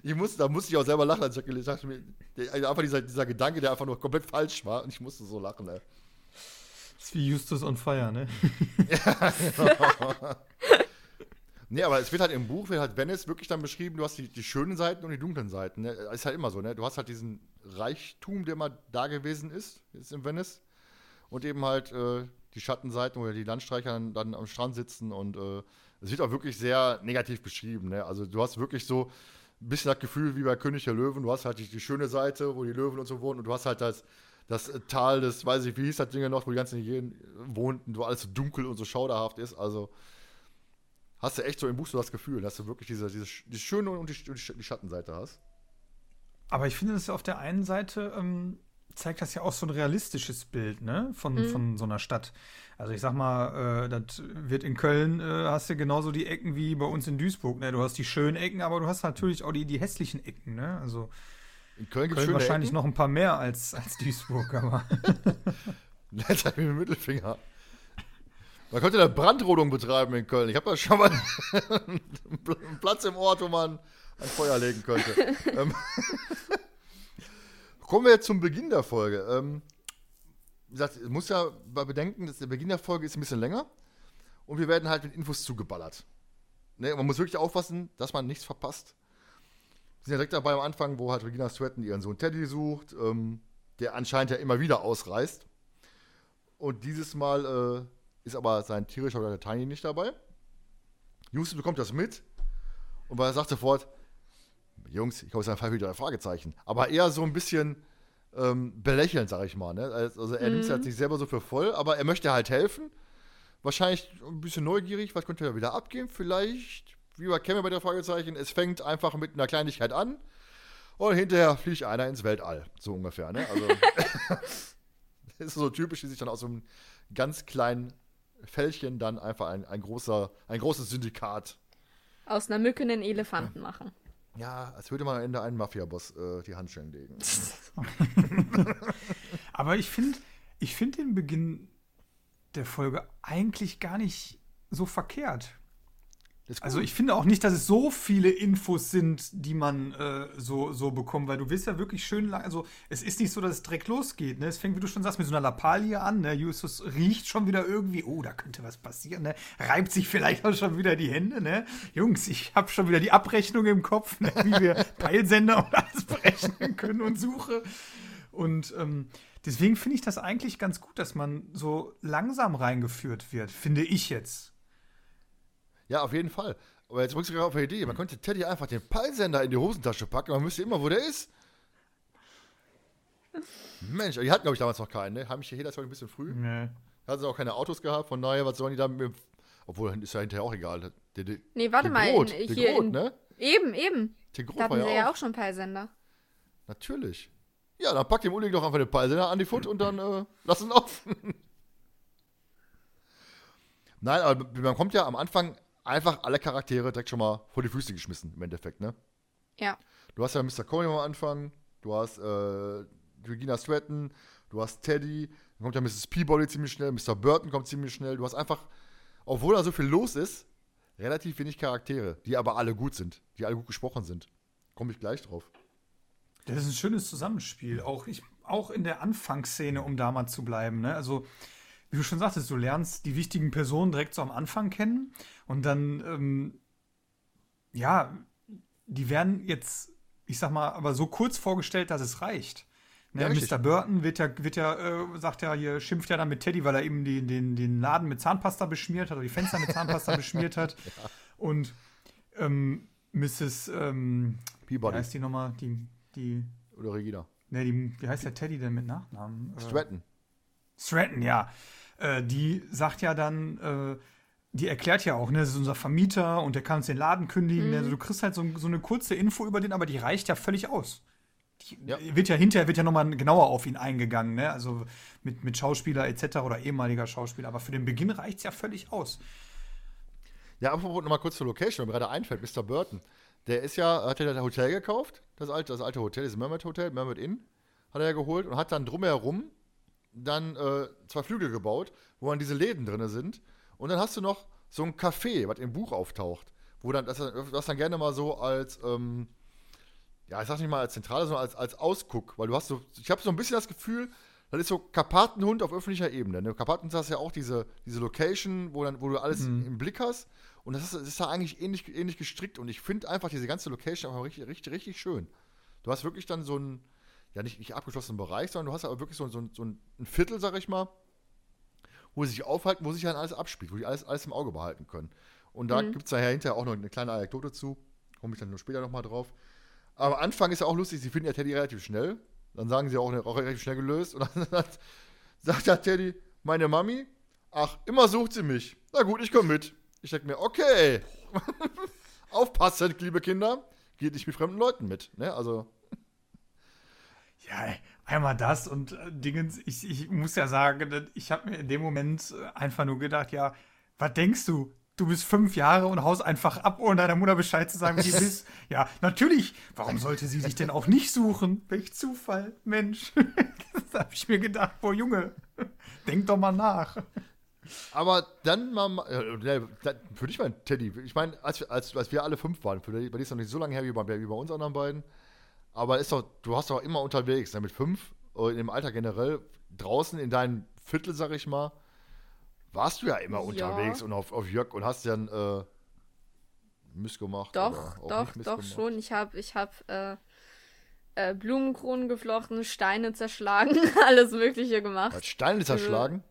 ich muss, da musste ich auch selber lachen, als ich gelesen habe. Also einfach dieser, dieser Gedanke, der einfach nur komplett falsch war und ich musste so lachen, ey. Das ist wie Justus on Fire, ne? ja, genau. Nee, aber es wird halt im Buch, wird halt Venice wirklich dann beschrieben, du hast die, die schönen Seiten und die dunklen Seiten. Ne? Ist halt immer so, ne? Du hast halt diesen Reichtum, der mal da gewesen ist, ist in Venice. Und eben halt äh, die Schattenseiten, wo die Landstreicher dann, dann am Strand sitzen und äh, es wird auch wirklich sehr negativ beschrieben. Ne? Also du hast wirklich so ein bisschen das Gefühl wie bei König der Löwen, du hast halt die, die schöne Seite, wo die Löwen und so wohnen und du hast halt das, das Tal des, weiß ich, wie hieß das Ding noch, wo die ganzen Hyänen wohnten, wo alles so dunkel und so schauderhaft ist. Also hast du echt so im Buch so das Gefühl, dass du wirklich diese, diese die schöne und die, die Schattenseite hast. Aber ich finde, das auf der einen Seite ähm, zeigt das ja auch so ein realistisches Bild, ne, von, mhm. von so einer Stadt. Also ich sag mal, äh, das wird in Köln, äh, hast du genauso die Ecken wie bei uns in Duisburg, ne? Du hast die schönen Ecken, aber du hast natürlich auch die, die hässlichen Ecken, ne? Also in Köln gibt es wahrscheinlich Ecken? noch ein paar mehr als, als Duisburg, aber. Jetzt habe ich den Mittelfinger. Man könnte da Brandrodung betreiben in Köln. Ich habe da schon mal einen Platz im Ort, wo man ein Feuer legen könnte. Kommen wir jetzt zum Beginn der Folge. Ähm, wie gesagt, es muss ja bedenken, dass der Beginn der Folge ist ein bisschen länger und wir werden halt mit Infos zugeballert. Ne, man muss wirklich aufpassen, dass man nichts verpasst. Wir sind ja direkt dabei am Anfang, wo halt Regina Stratton ihren Sohn Teddy sucht, ähm, der anscheinend ja immer wieder ausreist. Und dieses Mal äh, ist aber sein tierischer Tiny nicht dabei. Justus bekommt das mit und er sagt sofort, Jungs, ich glaube, es ist ein Fall wieder ein Fragezeichen. Aber eher so ein bisschen ähm, belächeln, sag ich mal. Ne? Also er mhm. nimmt es halt nicht selber so für voll, aber er möchte halt helfen. Wahrscheinlich ein bisschen neugierig, was könnte er wieder abgehen? Vielleicht, wie bei Cameron bei der Fragezeichen, es fängt einfach mit einer Kleinigkeit an und hinterher fliegt einer ins Weltall. So ungefähr, ne? Also, das ist so typisch, wie sich dann aus so einem ganz kleinen Fällchen dann einfach ein, ein, großer, ein großes Syndikat. Aus einer Mücke einen Elefanten ja. machen. Ja, als würde man am Ende einen Mafia-Boss äh, die Handschellen legen. Aber ich finde ich find den Beginn der Folge eigentlich gar nicht so verkehrt. Also ich finde auch nicht, dass es so viele Infos sind, die man äh, so, so bekommt, weil du willst ja wirklich schön lang, also es ist nicht so, dass es direkt losgeht, ne? Es fängt, wie du schon sagst, mit so einer Lappalie an, ne? Justus riecht schon wieder irgendwie, oh, da könnte was passieren, ne? Reibt sich vielleicht auch schon wieder die Hände, ne? Jungs, ich habe schon wieder die Abrechnung im Kopf, ne? wie wir Peilsender und alles berechnen können und suche. Und ähm, deswegen finde ich das eigentlich ganz gut, dass man so langsam reingeführt wird, finde ich jetzt. Ja, auf jeden Fall. Aber jetzt rückst du gerade auf eine Idee. Man könnte Teddy einfach den Peilsender in die Hosentasche packen. Man müsste immer, wo der ist. Mensch, die hatten, glaube ich, damals noch keinen, ne? Haben mich hier jeder ein bisschen früh. Nee. Hatten sie auch keine Autos gehabt, von daher, was sollen die da mit dem. Obwohl, ist ja hinterher auch egal. Der, der, nee, warte mal. Grot, in, hier Grot, in, ne? Eben, eben. Der Grot da hatten sie ja auch schon Peilsender. Natürlich. Ja, dann packt dem Uli doch einfach den Peilsender an die Foot und dann äh, lass ihn offen. Nein, aber man kommt ja am Anfang einfach alle Charaktere direkt schon mal vor die Füße geschmissen, im Endeffekt, ne? Ja. Du hast ja Mr. Coney am Anfang, du hast äh, Regina Stratton, du hast Teddy, dann kommt ja Mrs. Peabody ziemlich schnell, Mr. Burton kommt ziemlich schnell. Du hast einfach, obwohl da so viel los ist, relativ wenig Charaktere, die aber alle gut sind, die alle gut gesprochen sind. Komme ich gleich drauf. Das ist ein schönes Zusammenspiel. Auch, ich, auch in der Anfangsszene, um da mal zu bleiben. Ne? Also, wie du schon sagtest, du lernst die wichtigen Personen direkt so am Anfang kennen und dann, ähm, ja, die werden jetzt, ich sag mal, aber so kurz vorgestellt, dass es reicht. Ne, ja, Mr. Burton wird ja, wird ja äh, sagt ja hier, schimpft ja dann mit Teddy, weil er eben die, den, den Laden mit Zahnpasta beschmiert hat oder die Fenster mit Zahnpasta beschmiert hat. Ja. Und ähm, Mrs. Ähm, Peabody. Wie heißt die nochmal? Die, die. Oder Regina. Ne, die, wie heißt der Teddy denn mit Nachnamen? Äh, Stratton. Stratton, ja. Äh, die sagt ja dann, äh, die erklärt ja auch, ne, das ist unser Vermieter und der kann uns den Laden kündigen. Mhm. Also du kriegst halt so, so, eine kurze Info über den, aber die reicht ja völlig aus. Die ja. wird ja hinterher wird ja nochmal genauer auf ihn eingegangen, ne? Also mit, mit Schauspieler etc. oder ehemaliger Schauspieler. Aber für den Beginn reicht es ja völlig aus. Ja, apropos nochmal kurz zur Location, wenn mir gerade einfällt, Mr. Burton. Der ist ja, hat ja das Hotel gekauft, das alte, das alte Hotel, das Mermaid Hotel, Mermaid Inn, hat er ja geholt und hat dann drumherum dann äh, zwei Flügel gebaut, wo dann diese Läden drin sind. Und dann hast du noch so ein Café, was im Buch auftaucht, wo dann, das, das dann gerne mal so als, ähm, ja, ich sag nicht mal als Zentrale, sondern als, als Ausguck, weil du hast so, ich habe so ein bisschen das Gefühl, das ist so Karpatenhund auf öffentlicher Ebene. Ne? Karpatenhund hast ja auch diese, diese Location, wo, dann, wo du alles mhm. im Blick hast. Und das ist, das ist da eigentlich ähnlich, ähnlich gestrickt. Und ich finde einfach diese ganze Location einfach richtig, richtig, richtig schön. Du hast wirklich dann so einen, ja, nicht, nicht abgeschlossenen Bereich, sondern du hast aber wirklich so, so, so ein Viertel, sag ich mal, wo sie sich aufhalten, wo sich dann alles abspielt, wo die alles, alles im Auge behalten können. Und da mhm. gibt es daher hinterher auch noch eine kleine Anekdote zu. Komme ich dann nur später nochmal drauf. Aber am Anfang ist ja auch lustig, sie finden ja Teddy relativ schnell. Dann sagen sie auch, auch relativ schnell gelöst. Und dann sagt ja Teddy, meine Mami, ach, immer sucht sie mich. Na gut, ich komme mit. Ich denke mir, okay, aufpassen, liebe Kinder, geht nicht mit fremden Leuten mit. Ne? Also. Ja, einmal das und äh, Dingens, ich, ich muss ja sagen, ich habe mir in dem Moment äh, einfach nur gedacht, ja, was denkst du? Du bist fünf Jahre und haust einfach ab, ohne deiner Mutter Bescheid zu sagen, wie du bist. Ja, natürlich. Warum sollte sie sich denn auch nicht suchen? Welch Zufall, Mensch. da habe ich mir gedacht, boah, Junge, denk doch mal nach. Aber dann mal, äh, für dich mein Teddy, ich meine, als, als, als wir alle fünf waren, für dich, bei dir ist noch nicht so lange her wie bei, wie bei uns anderen beiden, aber ist doch, du hast doch immer unterwegs, ne, mit fünf, äh, im Alter generell, draußen in deinem Viertel, sag ich mal, warst du ja immer ja. unterwegs und auf, auf Jörg und hast dann äh, Mist gemacht. Doch, doch, doch schon. Ich habe ich hab, äh, äh, Blumenkronen geflochten, Steine zerschlagen, alles Mögliche gemacht. Steine zerschlagen?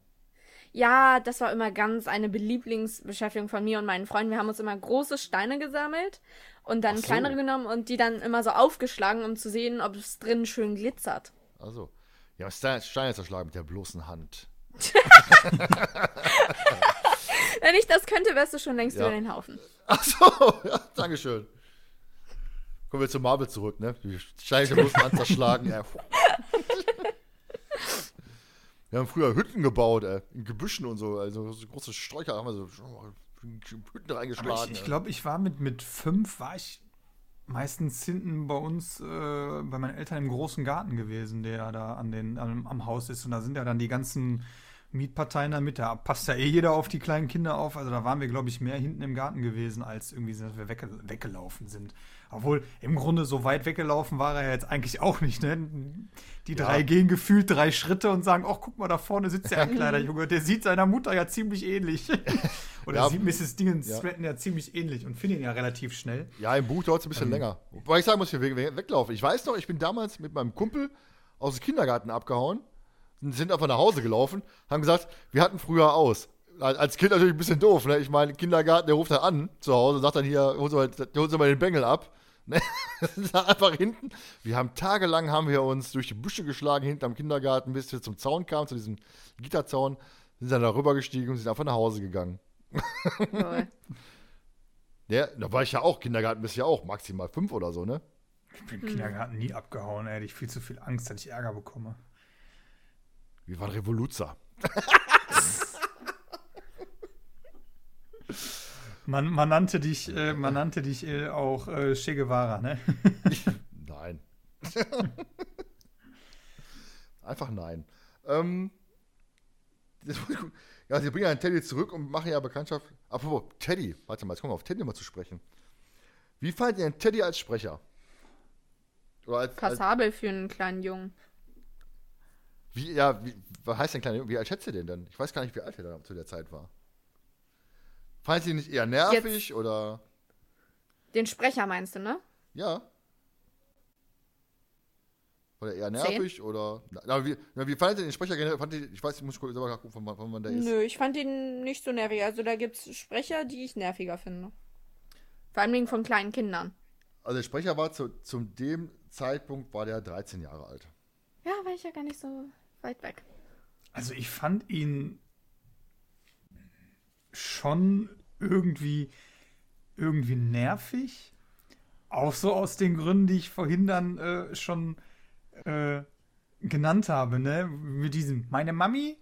Ja, das war immer ganz eine Belieblingsbeschäftigung von mir und meinen Freunden. Wir haben uns immer große Steine gesammelt und dann so. kleinere genommen und die dann immer so aufgeschlagen, um zu sehen, ob es drin schön glitzert. Also, ja, Steine zerschlagen mit der bloßen Hand. Wenn ich das könnte, wärst du schon längst ja. über den Haufen. Ach so, ja, Dankeschön. Kommen wir zu Marvel zurück, ne? Die Steine der bloßen Hand zerschlagen. Ja. Wir haben früher Hütten gebaut, ey, in Gebüschen und so. Also so große Sträucher haben wir so Hütten reingeschlagen. Ich, ich glaube, ich war mit, mit fünf, war ich meistens hinten bei uns, äh, bei meinen Eltern im großen Garten gewesen, der da an den, am, am Haus ist. Und da sind ja dann die ganzen Mietparteien damit. Da passt ja eh jeder auf die kleinen Kinder auf. Also da waren wir, glaube ich, mehr hinten im Garten gewesen, als irgendwie, dass wir wegge weggelaufen sind. Obwohl, im Grunde so weit weggelaufen war er jetzt eigentlich auch nicht, ne? Die drei ja. gehen gefühlt drei Schritte und sagen, ach, guck mal, da vorne sitzt ja ein kleiner Junge, der sieht seiner Mutter ja ziemlich ähnlich. Oder ja, sieht Mrs. Dingens ja. Stratton ja ziemlich ähnlich und findet ihn ja relativ schnell. Ja, im Buch dauert es ein bisschen ähm. länger. Wobei ich sagen muss, wir weglaufen. Ich weiß noch, ich bin damals mit meinem Kumpel aus dem Kindergarten abgehauen, sind einfach nach Hause gelaufen, haben gesagt, wir hatten früher aus als Kind natürlich ein bisschen doof, ne? Ich meine, Kindergarten, der ruft dann an zu Hause und sagt dann hier, holen Sie mal, holen Sie mal den Bengel ab. Ne? einfach hinten. Wir haben tagelang haben wir uns durch die Büsche geschlagen, hinten am Kindergarten, bis wir zum Zaun kamen, zu diesem Gitterzaun, sind dann darüber gestiegen und sind einfach nach Hause gegangen. Cool. ja, da war ich ja auch, Kindergarten bist ja auch maximal fünf oder so, ne? Ich bin im Kindergarten nie abgehauen, ey. Ich viel zu viel Angst, dass ich Ärger bekomme. Wir waren Revoluzer. Man, man, nannte dich, äh, man nannte dich äh, auch äh, Che Guevara, ne? nein. Einfach nein. Ähm, ja, sie bringen ja Teddy zurück und machen ja Bekanntschaft. Apropos, Teddy, warte mal, jetzt kommen wir auf Teddy mal zu sprechen. Wie fand ihr denn Teddy als Sprecher? Als, Passabel als, für einen kleinen Jungen. Wie, ja, wie, was heißt denn kleiner Junge? Wie alt schätzt ihr den denn? Ich weiß gar nicht, wie alt er da zu der Zeit war. Fand sie nicht eher nervig Jetzt, oder? Den Sprecher meinst du, ne? Ja. Oder eher nervig Zehn. oder. Na, wie, na, wie fandet ihr den Sprecher generell? Fand ich, ich weiß, ich muss selber gucken, von, von wann der ist. Nö, ich fand ihn nicht so nervig. Also da gibt es Sprecher, die ich nerviger finde. Vor allem von kleinen Kindern. Also der Sprecher war zu, zu dem Zeitpunkt war der 13 Jahre alt. Ja, war ich ja gar nicht so weit weg. Also ich fand ihn schon irgendwie irgendwie nervig. Auch so aus den Gründen, die ich vorhin dann äh, schon äh, genannt habe, ne? Mit diesem, meine Mami,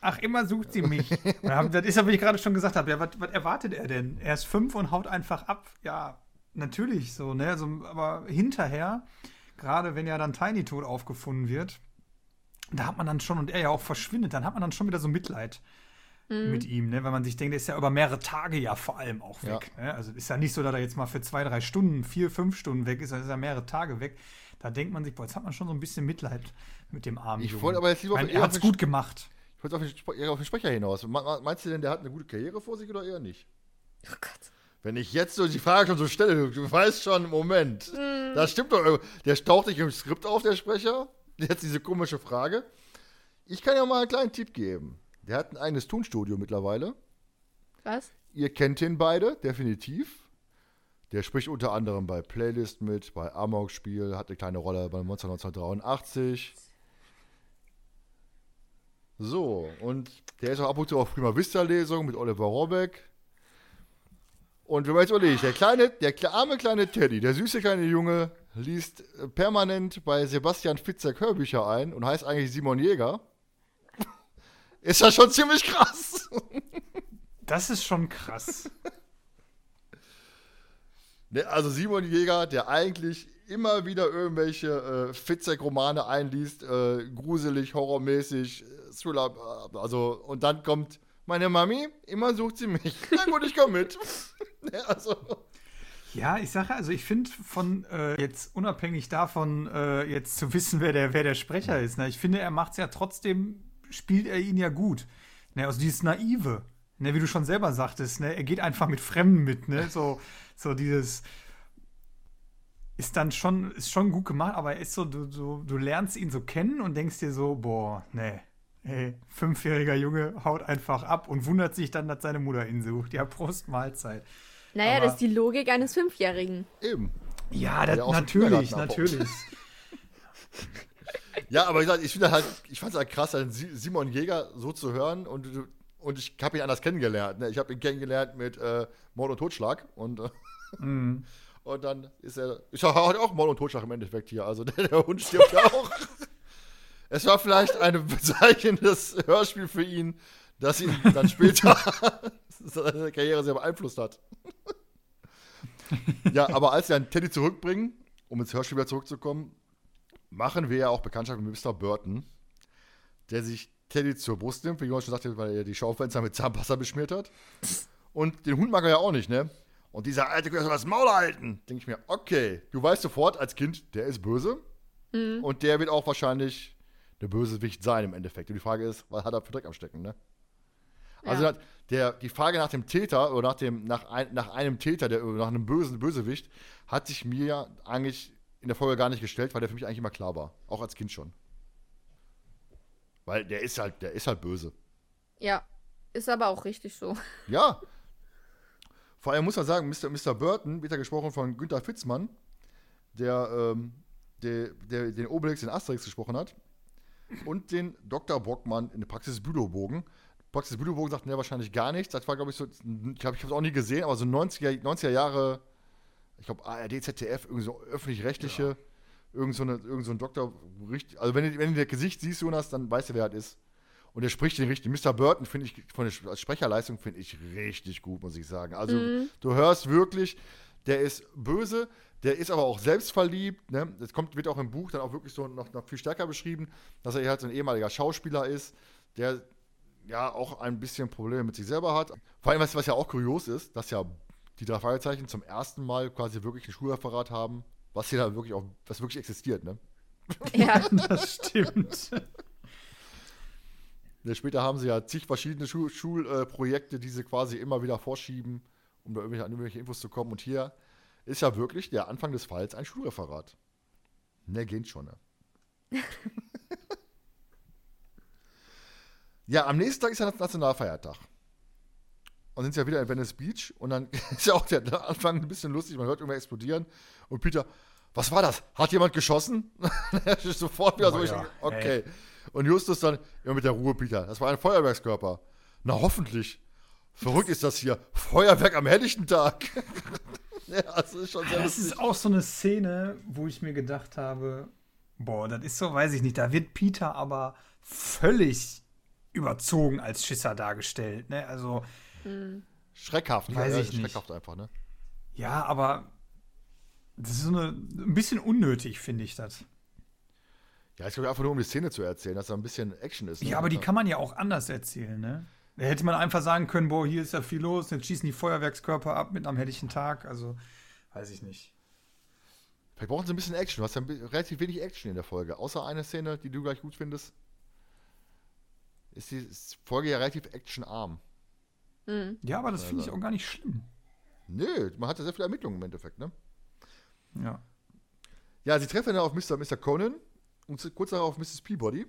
ach, immer sucht sie mich. das ist ja, wie ich gerade schon gesagt habe, ja, was, was erwartet er denn? Er ist fünf und haut einfach ab. Ja, natürlich so, ne? Also, aber hinterher, gerade wenn ja dann Tiny tot aufgefunden wird, da hat man dann schon, und er ja auch verschwindet, dann hat man dann schon wieder so Mitleid mhm. mit ihm, ne? weil man sich denkt, der ist ja über mehrere Tage ja vor allem auch weg. Ja. Ne? Also ist ja nicht so, dass er jetzt mal für zwei, drei Stunden, vier, fünf Stunden weg ist, sondern ist ja mehrere Tage weg. Da denkt man sich, boah, jetzt hat man schon so ein bisschen Mitleid mit dem armen Ich wollte aber jetzt lieber auf, Er hat es gut gemacht. Ich wollte auf den, auf den Sprecher hinaus. Meinst du denn, der hat eine gute Karriere vor sich oder eher nicht? Oh Gott. Wenn ich jetzt so die Frage schon so stelle, du weißt schon, Moment, mm. das stimmt doch. Der taucht nicht im Skript auf, der Sprecher. Jetzt diese komische Frage. Ich kann ja mal einen kleinen Tipp geben. Der hat ein eigenes Tonstudio mittlerweile. Was? Ihr kennt ihn beide, definitiv. Der spricht unter anderem bei Playlist mit, bei Amok Spiel, hat eine kleine Rolle bei Monster 1983. So, und der ist auch ab und zu auf Prima Vista Lesung mit Oliver Robeck. Und wenn man jetzt überlegt, der kleine, der arme kleine Teddy, der süße kleine Junge, liest permanent bei Sebastian Fitzek Hörbücher ein und heißt eigentlich Simon Jäger. Ist ja schon ziemlich krass. Das ist schon krass. Ne, also Simon Jäger, der eigentlich immer wieder irgendwelche äh, Fitzek-Romane einliest, äh, gruselig, horrormäßig, äh, Thriller, äh, also und dann kommt meine Mami, immer sucht sie mich. Na gut, ich komme mit. ne, also. Ja, ich sage, also ich finde von äh, jetzt unabhängig davon, äh, jetzt zu wissen, wer der, wer der Sprecher ist, ne, ich finde, er macht es ja trotzdem spielt er ihn ja gut. Ne, also dieses Naive, ne, wie du schon selber sagtest, ne, er geht einfach mit Fremden mit, ne, so, so dieses ist dann schon, ist schon gut gemacht, aber er ist so, du, du, du lernst ihn so kennen und denkst dir so, boah, ne, ey, fünfjähriger Junge haut einfach ab und wundert sich dann, dass seine Mutter ihn sucht. Ja, Prost Mahlzeit. Naja, aber, das ist die Logik eines Fünfjährigen. Eben. Ja, das, natürlich, natürlich. Ja, aber gesagt, ich finde halt, ich fand es halt krass, Simon Jäger so zu hören und, und ich habe ihn anders kennengelernt. Ne? Ich habe ihn kennengelernt mit äh, Mord und Totschlag und, äh, mm. und dann ist er, ich habe auch Mord und Totschlag im Endeffekt hier, also der, der Hund stirbt ja auch. es war vielleicht ein bezeichnendes Hörspiel für ihn, das ihn dann später seine Karriere sehr beeinflusst hat. ja, aber als sie dann Teddy zurückbringen, um ins Hörspiel wieder zurückzukommen, machen wir ja auch Bekanntschaft mit Mr. Burton, der sich Teddy zur Brust nimmt, wie Jonas schon sagte, weil er die Schaufenster mit Zahnpasta beschmiert hat. Und den Hund mag er ja auch nicht, ne? Und dieser alte König soll das Maul halten. Denke ich mir, okay, du weißt sofort als Kind, der ist böse. Mhm. Und der wird auch wahrscheinlich der Bösewicht sein im Endeffekt. Und die Frage ist, was hat er für Dreck am Stecken, ne? Also ja. der, die Frage nach dem Täter oder nach, dem, nach, ein, nach einem Täter, der, nach einem bösen Bösewicht, hat sich mir ja eigentlich in der Folge gar nicht gestellt, weil der für mich eigentlich immer klar war. Auch als Kind schon. Weil der ist halt, der ist halt böse. Ja, ist aber auch richtig so. Ja. Vor allem muss man sagen, Mr. Mr. Burton wird ja gesprochen von Günther Fitzmann, der, ähm, der, der den Obelix in Asterix gesprochen hat. Und den Dr. Brockmann in der Praxis Bülow-Bogen. Praxis Bülow-Bogen sagt mir wahrscheinlich gar nichts. Das war, glaube ich, so, ich glaube, ich habe es auch nie gesehen, aber so 90er, 90er Jahre ich glaube, ARD, ZDF, irgendwie so öffentlich-rechtliche, ja. Irgend, so irgend so ein Doktor, also wenn, wenn du das Gesicht siehst, Jonas, dann weißt du, wer das ist. Und er spricht den richtig. Mr. Burton finde ich, von der als Sprecherleistung finde ich richtig gut, muss ich sagen. Also mhm. du hörst wirklich, der ist böse, der ist aber auch selbstverliebt. Ne? Das kommt, wird auch im Buch dann auch wirklich so noch, noch viel stärker beschrieben, dass er halt so ein ehemaliger Schauspieler ist, der ja auch ein bisschen Probleme mit sich selber hat. Vor allem, was, was ja auch kurios ist, dass ja die drei Fragezeichen zum ersten Mal quasi wirklich ein Schulreferat haben was hier da wirklich auch, was wirklich existiert, ne? Ja, Das stimmt. Ja, später haben sie ja zig verschiedene Schul Schulprojekte, die sie quasi immer wieder vorschieben, um da irgendwelche, an irgendwelche Infos zu kommen. Und hier ist ja wirklich der Anfang des Falls ein Schulreferat. Ne, geht schon, ne? ja, am nächsten Tag ist ja Nationalfeiertag. Und sind sie ja wieder in Venice Beach und dann ist ja auch der Anfang ein bisschen lustig, man hört irgendwer explodieren und Peter, was war das? Hat jemand geschossen? Ist sofort wieder Oh so, ja, okay. Und Justus dann, ja mit der Ruhe, Peter, das war ein Feuerwerkskörper. Na hoffentlich. Verrückt ist das hier. Feuerwerk am helllichten Tag. ja, das ist schon sehr Das lustig. ist auch so eine Szene, wo ich mir gedacht habe, boah, das ist so, weiß ich nicht, da wird Peter aber völlig überzogen als Schisser dargestellt, ne? Also, Schreckhaft. Weiß ja, ich nicht. Schreckhaft einfach, ne? ja, aber das ist so eine, ein bisschen unnötig, finde ich das. Ja, ich glaube einfach nur, um die Szene zu erzählen, dass da ein bisschen Action ist. Ne? Ja, aber die kann man ja auch anders erzählen, ne? Da hätte man einfach sagen können, boah, hier ist ja viel los, jetzt schießen die Feuerwerkskörper ab mit einem helllichen Tag, also weiß ich nicht. Vielleicht brauchen sie ein bisschen Action. Du hast ja relativ wenig Action in der Folge. Außer eine Szene, die du gleich gut findest. Ist die Folge ja relativ actionarm. Ja, aber das finde ich auch gar nicht schlimm. Nö, man hat ja sehr viele Ermittlungen im Endeffekt, ne? Ja. Ja, sie treffen dann auf Mr. Mr. Conan und kurz darauf auf Mrs. Peabody.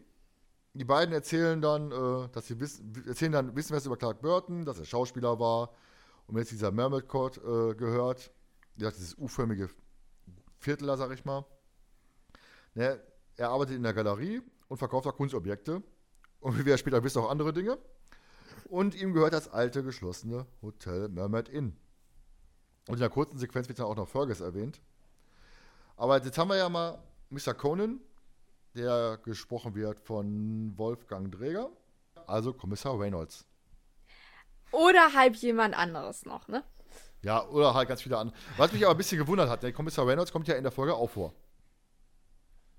Die beiden erzählen dann, äh, dass sie wissen, erzählen dann wissen was über Clark Burton, dass er Schauspieler war und jetzt dieser Mermaid Court äh, gehört. Der hat dieses U-förmige Viertel, da, sag ich mal. Ne, er arbeitet in der Galerie und verkauft auch Kunstobjekte. Und wie wir später wissen, auch andere Dinge. Und ihm gehört das alte, geschlossene Hotel Mermaid Inn. Und in der kurzen Sequenz wird dann auch noch Fergus erwähnt. Aber jetzt haben wir ja mal Mr. Conan, der gesprochen wird von Wolfgang Dräger, also Kommissar Reynolds. oder halb jemand anderes noch, ne? Ja, oder halt ganz viele andere. Was mich aber ein bisschen gewundert hat, der Kommissar Reynolds kommt ja in der Folge auch vor.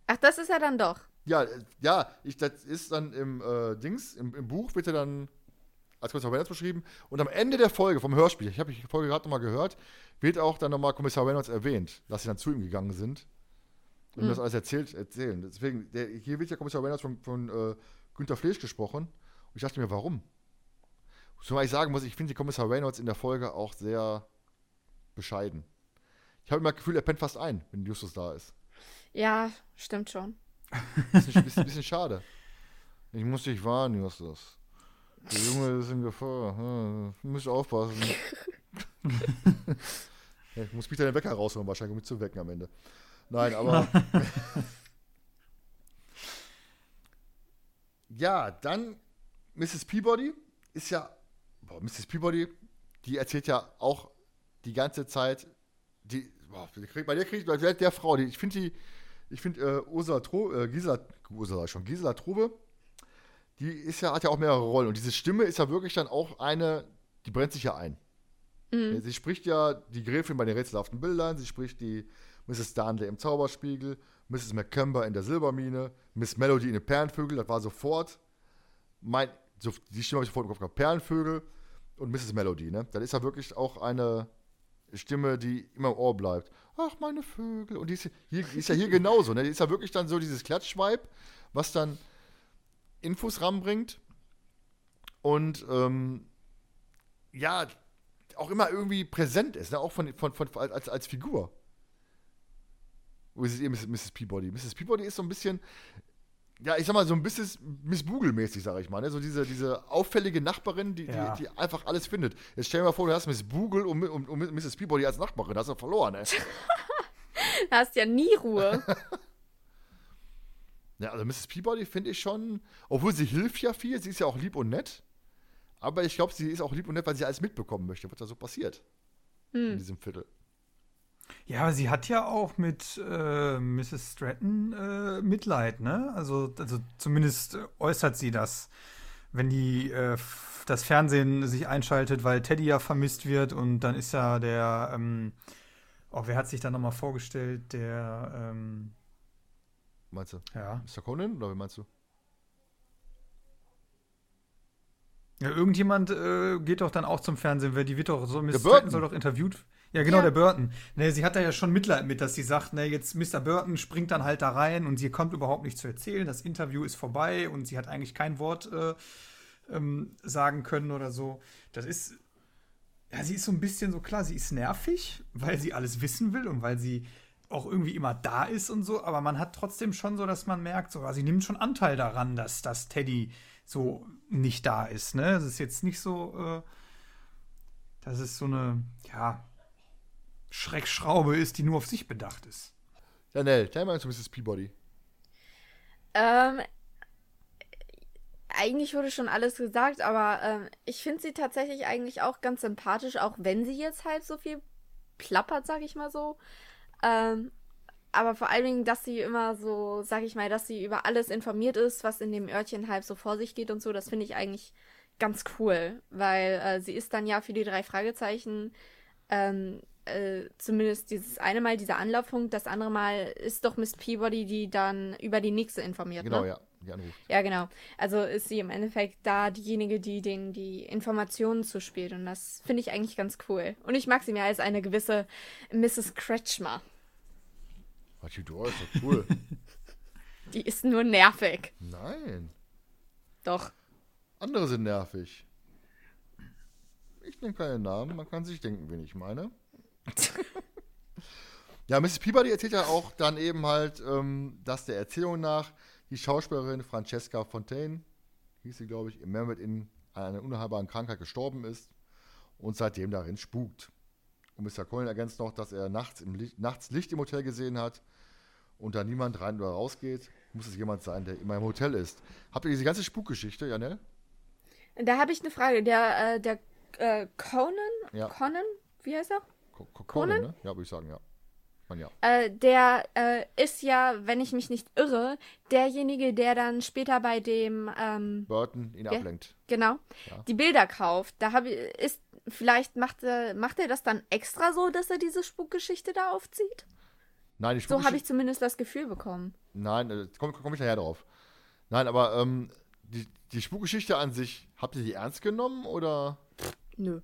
Ach, das ist er dann doch. Ja, äh, ja, ich, das ist dann im äh, Dings, im, im Buch wird er dann als Kommissar Reynolds beschrieben. Und am Ende der Folge vom Hörspiel, ich habe die Folge gerade nochmal gehört, wird auch dann nochmal Kommissar Reynolds erwähnt, dass sie dann zu ihm gegangen sind und ihm das alles erzählt, erzählen. Deswegen, der, hier wird ja Kommissar Reynolds von, von äh, Günter Flesch gesprochen. Und ich dachte mir, warum? Zumal ich sagen muss, ich finde die Kommissar Reynolds in der Folge auch sehr bescheiden. Ich habe immer das Gefühl, er pennt fast ein, wenn Justus da ist. Ja, stimmt schon. Bisschen, bisschen, bisschen schade. Ich muss dich warnen, Justus. Der Junge ist in Gefahr. Hm, Du musst aufpassen. Ich muss Peter den Wecker rausholen, wahrscheinlich, um mich zu wecken am Ende. Nein, aber. ja, dann Mrs. Peabody ist ja. Boah, Mrs. Peabody, die erzählt ja auch die ganze Zeit. Die, boah, bei der kriegt bei der, der Frau, die, ich finde die. Ich finde äh, Ursula Tro, äh, Gisela, Ursula schon, Gisela Trube, die ist ja, hat ja auch mehrere Rollen. Und diese Stimme ist ja wirklich dann auch eine, die brennt sich ja ein. Ja, Sie spricht ja die Gräfin bei den rätselhaften Bildern, sie spricht die Mrs. Darnley im Zauberspiegel, Mrs. McCamber in der Silbermine, Miss Melody in den Perlenvögel, das war sofort mein, so, die Stimme habe ich sofort im Kopf gehabt, Perlenvögel und Mrs. Melody, ne? Das ist ja wirklich auch eine Stimme, die immer im Ohr bleibt. Ach, meine Vögel. Und die ist, hier, die ist ja hier genauso, ne? Die ist ja wirklich dann so dieses Klatschweib, was dann Infos ranbringt und ähm, ja, auch immer irgendwie präsent ist, ne? auch von, von, von, als, als Figur. Wo ist es ihr, Mrs. Peabody? Mrs. Peabody ist so ein bisschen, ja, ich sag mal, so ein bisschen Miss Bugel-mäßig, sag ich mal. Ne? So diese, diese auffällige Nachbarin, die, Ja. die, die einfach alles findet. Jetzt stell dir mal vor, du hast Miss Bugel und, und, und Mrs. Peabody als Nachbarin. Da hast du verloren, ey. Da hast ja nie Ruhe. Ja, also Mrs. Peabody finde ich schon, obwohl sie hilft ja viel, sie ist ja auch lieb und nett. Aber ich glaube, sie ist auch lieb und nett, weil sie alles mitbekommen möchte, was da so passiert. In diesem Viertel. Ja, aber sie hat ja auch mit äh, Mrs. Stratton äh, Mitleid, ne? Also, also zumindest äußert sie das, wenn die äh, das Fernsehen sich einschaltet, weil Teddy ja vermisst wird und dann ist ja der, ähm, oh, wer hat sich da nochmal vorgestellt? Der, ähm, Meinst du? ja. Mr. Conan oder wie meinst du? ja irgendjemand äh, geht doch dann auch zum Fernsehen, weil die wird doch so, Stratton Burton. soll doch interviewt. Ja, genau, ja. der Burton. Ne, sie hat da ja schon Mitleid mit, dass sie sagt, ne, jetzt Mr. Burton springt dann halt da rein und sie kommt überhaupt nicht zu erzählen. Das Interview ist vorbei und sie hat eigentlich kein Wort äh, ähm, sagen können oder so. Das ist, ja, sie ist so ein bisschen so klar, sie ist nervig, weil sie alles wissen will und weil sie auch irgendwie immer da ist und so, aber man hat trotzdem schon so, dass man merkt, so, sie nimmt schon Anteil daran, dass, dass Teddy so nicht da ist. Ne? Es ist jetzt nicht so, äh, dass es so eine, ja, Schreckschraube ist, die nur auf sich bedacht ist. Ja, Nell, teil mal zu Mrs. Peabody. Ähm, eigentlich wurde schon alles gesagt, aber ähm, ich finde sie tatsächlich eigentlich auch ganz sympathisch, auch wenn sie jetzt halt so viel plappert, sag ich mal so. Ähm, aber vor allen Dingen, dass sie immer so, sag ich mal, dass sie über alles informiert ist, was in dem Örtchen halb so vor sich geht und so, das finde ich eigentlich ganz cool, weil äh, sie ist dann ja für die drei Fragezeichen ähm, äh, zumindest dieses eine Mal dieser Anlaufpunkt, das andere Mal ist doch Miss Peabody, die dann über die nächste informiert. Genau, ne? ja. Die anruft. Ja, genau. Also ist sie im Endeffekt da diejenige, die den die Informationen zuspielt. Und das finde ich eigentlich ganz cool. Und ich mag sie mehr als eine gewisse Mrs. Kretschmer. Die du ist doch cool. die ist nur nervig. Nein. Doch. Andere sind nervig. Ich nenne keine Namen, man kann sich denken, wen ich meine. ja, Mrs. Peabody erzählt ja auch dann eben halt, ähm, dass der Erzählung nach die Schauspielerin Francesca Fontaine, hieß sie, glaube ich, im Mehmet in einer unheilbaren Krankheit gestorben ist und seitdem darin spukt. Und Mr. Cohen ergänzt noch, dass er nachts, im Licht, nachts Licht im Hotel gesehen hat und da niemand rein oder rausgeht. Muss es jemand sein, der immer im Hotel ist. Habt ihr diese ganze Spukgeschichte, Janelle? Da habe ich eine Frage. Der, äh, der äh, Conan, ja. Conan, wie heißt er? Conan, ne? Ja, würde ich sagen, ja. Man, ja. Äh, der äh, ist ja, wenn ich mich nicht irre, derjenige, der dann später bei dem ähm, Burton ihn ablenkt. Genau. Ja. Die Bilder kauft. Da habe ich, ist, vielleicht macht, macht er das dann extra so, dass er diese Spukgeschichte da aufzieht? Nein, Spukgeschichte. So habe ich zumindest das Gefühl bekommen. Nein, äh, komme komm ich nachher drauf. Nein, aber ähm, die, die Spukgeschichte an sich, habt ihr die ernst genommen oder? Nö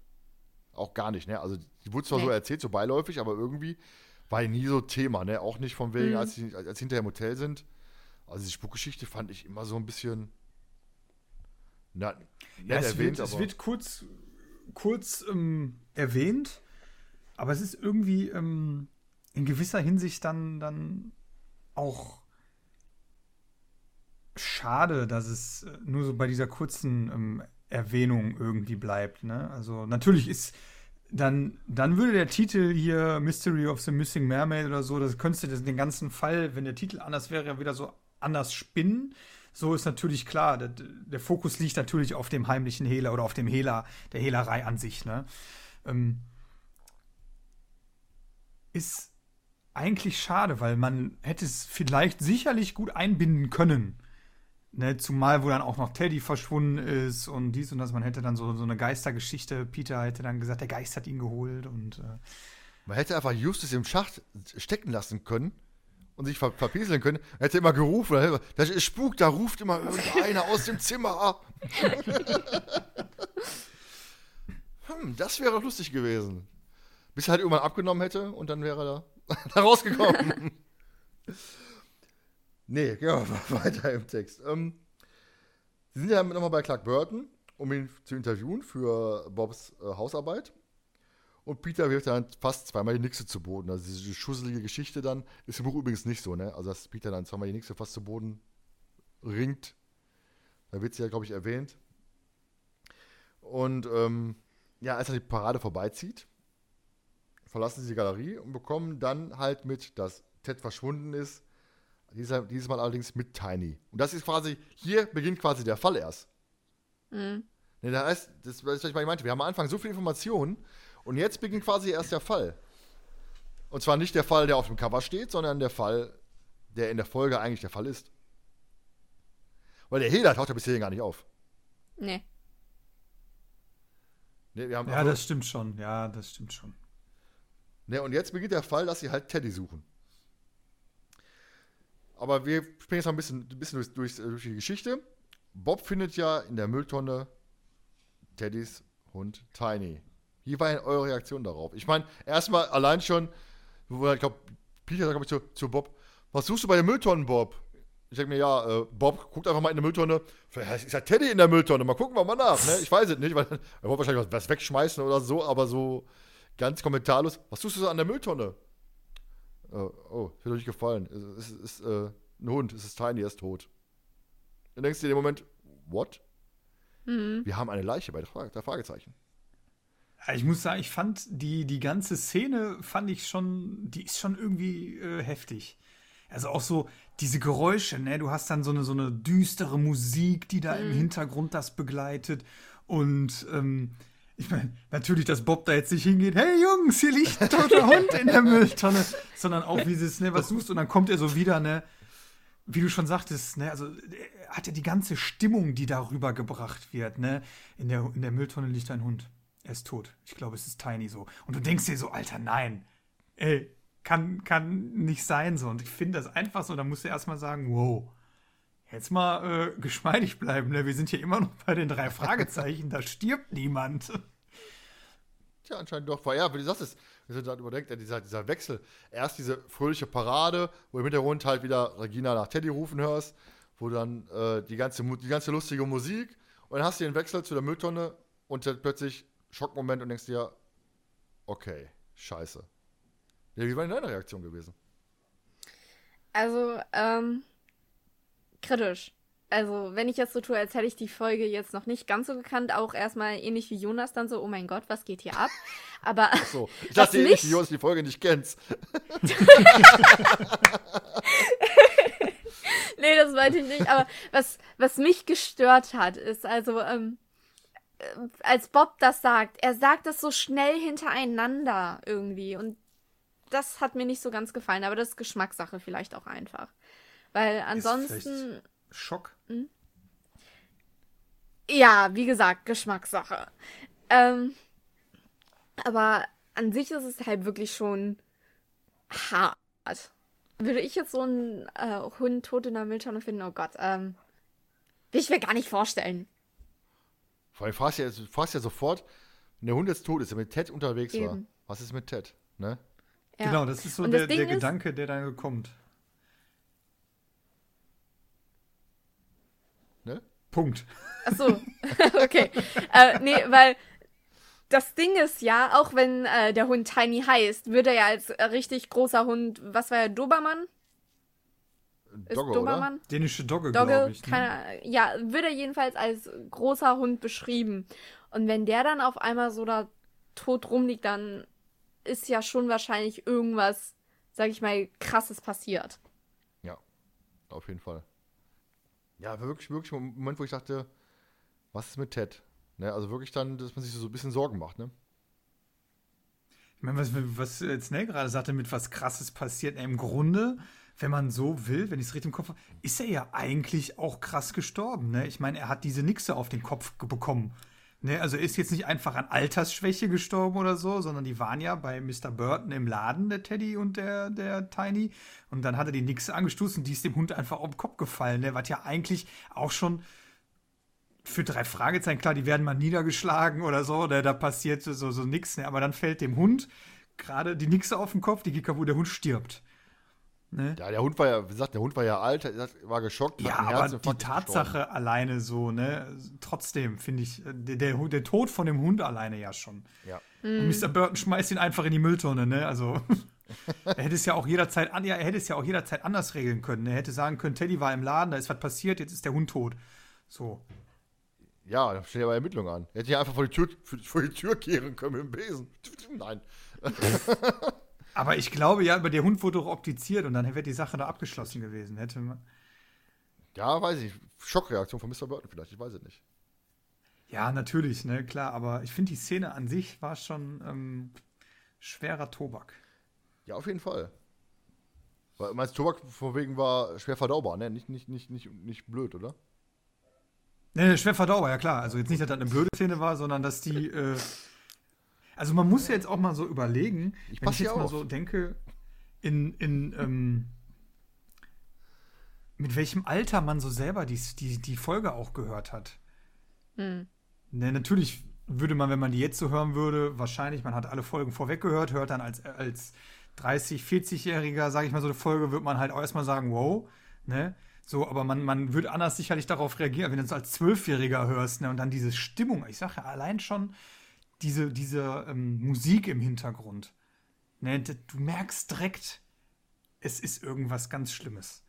auch gar nicht, ne? Also die wurde zwar nee. so erzählt, so beiläufig, aber irgendwie war nie so Thema, ne? Auch nicht von wegen, mhm. als sie als hinterher im Hotel sind. Also die Spukgeschichte fand ich immer so ein bisschen na, ja, es erwähnt, wird, es wird kurz, kurz ähm, erwähnt, aber es ist irgendwie ähm, in gewisser Hinsicht dann, dann auch schade, dass es äh, nur so bei dieser kurzen ähm, Erwähnung irgendwie bleibt. Ne? Also natürlich ist dann, dann würde der Titel hier Mystery of the Missing Mermaid oder so, das könntest du den ganzen Fall, wenn der Titel anders wäre, wieder so anders spinnen. So ist natürlich klar, der, der Fokus liegt natürlich auf dem heimlichen Hehler oder auf dem Hehler, der Hehlerei an sich. Ne? Ähm, ist eigentlich schade, weil man hätte es vielleicht sicherlich gut einbinden können. Ne, zumal, wo dann auch noch Teddy verschwunden ist und dies und das. Man hätte dann so, so eine Geistergeschichte. Peter hätte dann gesagt, der Geist hat ihn geholt und. Äh man hätte einfach Justus im Schacht stecken lassen können und sich ver verpieseln können. Er hätte immer gerufen, das ist Spuk, da ruft immer irgendeiner aus dem Zimmer. hm, das wäre lustig gewesen. Bis er halt irgendwann abgenommen hätte und dann wäre er da, da rausgekommen. Nee, gehen wir mal weiter im Text. Ähm, Sie sind ja nochmal bei Clark Burton, um ihn zu interviewen für Bobs äh, Hausarbeit. Und Peter wirft dann fast zweimal die Nixe zu Boden. Also diese schusselige Geschichte dann ist im Buch übrigens nicht so, ne? Also dass Peter dann zweimal die Nixe fast zu Boden ringt. Da wird sie ja, glaube ich, erwähnt. Und ähm, ja, als er die Parade vorbeizieht, verlassen sie die Galerie und bekommen dann halt mit, dass Ted verschwunden ist, dieser, dieses Mal allerdings mit Tiny. Und das ist quasi, hier beginnt quasi der Fall erst. Mhm. Ne, das heißt, das ist, was ich meinte, wir haben am Anfang so viel Informationen und jetzt beginnt quasi erst der Fall. Und zwar nicht der Fall, der auf dem Cover steht, sondern der Fall, der in der Folge eigentlich der Fall ist. Weil der Hehler taucht ja bisher gar nicht auf. Nee. nee ja, das stimmt schon. Ja, das stimmt schon. Ne, und jetzt beginnt der Fall, dass sie halt Teddy suchen. Aber wir springen jetzt mal ein bisschen, ein bisschen durch, durch, durch, die Geschichte. Bob findet ja in der Mülltonne Teddys Hund Tiny. Wie war denn eure Reaktion darauf? Ich meine, erstmal allein schon, ich glaube, Peter sagt, glaube ich, zu, zu Bob, was suchst du bei den Mülltonnen, Bob? Ich denke mir, ja, äh, Bob, guckt einfach mal in die Mülltonne. Vielleicht ist ja Teddy in der Mülltonne. Mal gucken wir mal nach. Ne? Ich weiß es nicht, weil er wollte wahrscheinlich was, was wegschmeißen oder so, aber so ganz kommentarlos. Was tust du so an der Mülltonne? Oh, ist mir nicht gefallen. Es ist, ist äh, ein Hund, es ist Tiny, er ist tot. Dann denkst du dir in dem Moment, what? Mhm. Wir haben eine Leiche bei der, Frage, der Fragezeichen. Ich muss sagen, ich fand die, die ganze Szene, fand ich schon, die ist schon irgendwie äh, heftig. Also auch so diese Geräusche, ne? Du hast dann so eine, so eine düstere Musik, die da mhm. im Hintergrund das begleitet. Und ähm, ich meine, natürlich, dass Bob da jetzt nicht hingeht, hey Jungs, hier liegt ein toter Hund in der Mülltonne, sondern auch wie es, ne, was suchst und dann kommt er so wieder, ne? Wie du schon sagtest, ne, also hat er die ganze Stimmung, die darüber gebracht wird, ne? In der, in der Mülltonne liegt ein Hund. Er ist tot. Ich glaube, es ist Tiny so. Und du denkst dir so, Alter, nein. Ey, kann, kann nicht sein so. Und ich finde das einfach so, da musst du erstmal sagen, wow, jetzt mal äh, geschmeidig bleiben. Ne? Wir sind hier immer noch bei den drei Fragezeichen, da stirbt niemand. Tja, anscheinend doch. Weil ja, wie du sagst, wir sind halt überdenkt, dieser, dieser Wechsel. Erst diese fröhliche Parade, wo im Hintergrund halt wieder Regina nach Teddy rufen hörst, wo dann äh, die, ganze, die ganze lustige Musik und dann hast du den Wechsel zu der Mülltonne und dann plötzlich Schockmoment und denkst dir, okay, scheiße. Ja, wie war denn deine Reaktion gewesen? Also, ähm, kritisch. Also, wenn ich jetzt so tue, als hätte ich die Folge jetzt noch nicht ganz so gekannt, auch erstmal ähnlich wie Jonas dann so, oh mein Gott, was geht hier ab? Aber. Ach so, ich dachte ähnlich wie Jonas die Folge nicht kennst. nee, das meinte ich nicht. Aber was, was mich gestört hat, ist also, ähm, äh, als Bob das sagt, er sagt das so schnell hintereinander irgendwie. Und das hat mir nicht so ganz gefallen, aber das ist Geschmackssache vielleicht auch einfach. Weil ansonsten. Schock. Hm? Ja, wie gesagt, Geschmackssache. Ähm, aber an sich ist es halt wirklich schon hart. Würde ich jetzt so einen äh, Hund tot in der Mülltonne finden, oh Gott, ähm, will ich mir gar nicht vorstellen. Vor allem fragst du ja, fragst ja sofort, wenn der Hund jetzt tot ist, der mit Ted unterwegs Eben. war. Was ist mit Ted? Ne? Ja. Genau, das ist so der, der Gedanke, der dann kommt. Ne? Punkt. Ach so, okay. äh, nee, weil das Ding ist ja, auch wenn äh, der Hund Tiny heißt, würde er ja als äh, richtig großer Hund, was war er, Dobermann? Dogge, Dobermann? Oder? Dänische Dogge, Dogge glaube ich. Ne? Keine, ja, wird er jedenfalls als großer Hund beschrieben. Und wenn der dann auf einmal so da tot rumliegt, dann ist ja schon wahrscheinlich irgendwas, sag ich mal, krasses passiert. Ja, auf jeden Fall. Ja, wirklich, wirklich ein Moment, wo ich dachte, was ist mit Ted? Ne, also wirklich dann, dass man sich so ein bisschen Sorgen macht, ne? Ich meine, was, was Snell gerade sagte, mit was krasses passiert, im Grunde, wenn man so will, wenn ich es richtig im Kopf habe, ist er ja eigentlich auch krass gestorben, ne? Ich meine, er hat diese Nixe auf den Kopf bekommen. Ne, also ist jetzt nicht einfach an Altersschwäche gestorben oder so, sondern die waren ja bei Mr. Burton im Laden, der Teddy und der, der Tiny. Und dann hat er die Nixe angestoßen und die ist dem Hund einfach auf den Kopf gefallen. Der ne, war ja eigentlich auch schon für drei Fragezeichen, klar, die werden mal niedergeschlagen oder so, oder da passiert so, so nix, ne? aber dann fällt dem Hund gerade die Nixe auf den Kopf, die geht kaputt, der Hund stirbt. Ne? Ja, der Hund war ja, wie gesagt, der Hund war ja alt, war geschockt. Ja, aber die Tatsache gestorben. alleine so, ne, trotzdem finde ich, der, der, der, Tod von dem Hund alleine ja schon. Ja. Und Mr. Burton schmeißt ihn einfach in die Mülltonne, ne, also. er hätte es ja auch jederzeit, ja, er hätte es ja auch jederzeit anders regeln können. Er hätte sagen können, Teddy war im Laden, da ist was passiert, jetzt ist der Hund tot. So. Ja, da steht aber Ermittlungen an. Er hätte ja einfach vor die Tür, vor die Tür kehren können mit dem Besen. Nein. Aber ich glaube ja, aber der Hund wurde doch optiziert und dann wäre die Sache da abgeschlossen gewesen. Hätte man. Ja, weiß ich. Schockreaktion von Mr. Burton vielleicht, ich weiß es nicht. Ja, natürlich, ne, klar, aber ich finde die Szene an sich war schon ähm, schwerer Tobak. Ja, auf jeden Fall. Weil meinst Tobak von wegen war schwer verdaubar, ne? Nicht, nicht, nicht, nicht, nicht blöd, oder? Ne, schwer verdaubar, ja klar. Also jetzt nicht, dass das eine blöde Szene war, sondern dass die äh, also man muss ja jetzt auch mal so überlegen, ich wenn ich jetzt mal so denke, in, in ähm, mit welchem Alter man so selber die, die, die Folge auch gehört hat. Hm. Ne, natürlich würde man, wenn man die jetzt so hören würde, wahrscheinlich, man hat alle Folgen vorweg gehört, hört dann als, als 30, 40-Jähriger, sage ich mal, so eine Folge, wird man halt auch erstmal sagen, wow, ne? So, aber man, man würde anders sicherlich darauf reagieren, wenn du es als Zwölfjähriger hörst, ne? Und dann diese Stimmung, ich sage ja allein schon diese, diese ähm, Musik im Hintergrund. Ne? Du merkst direkt, es ist irgendwas ganz Schlimmes.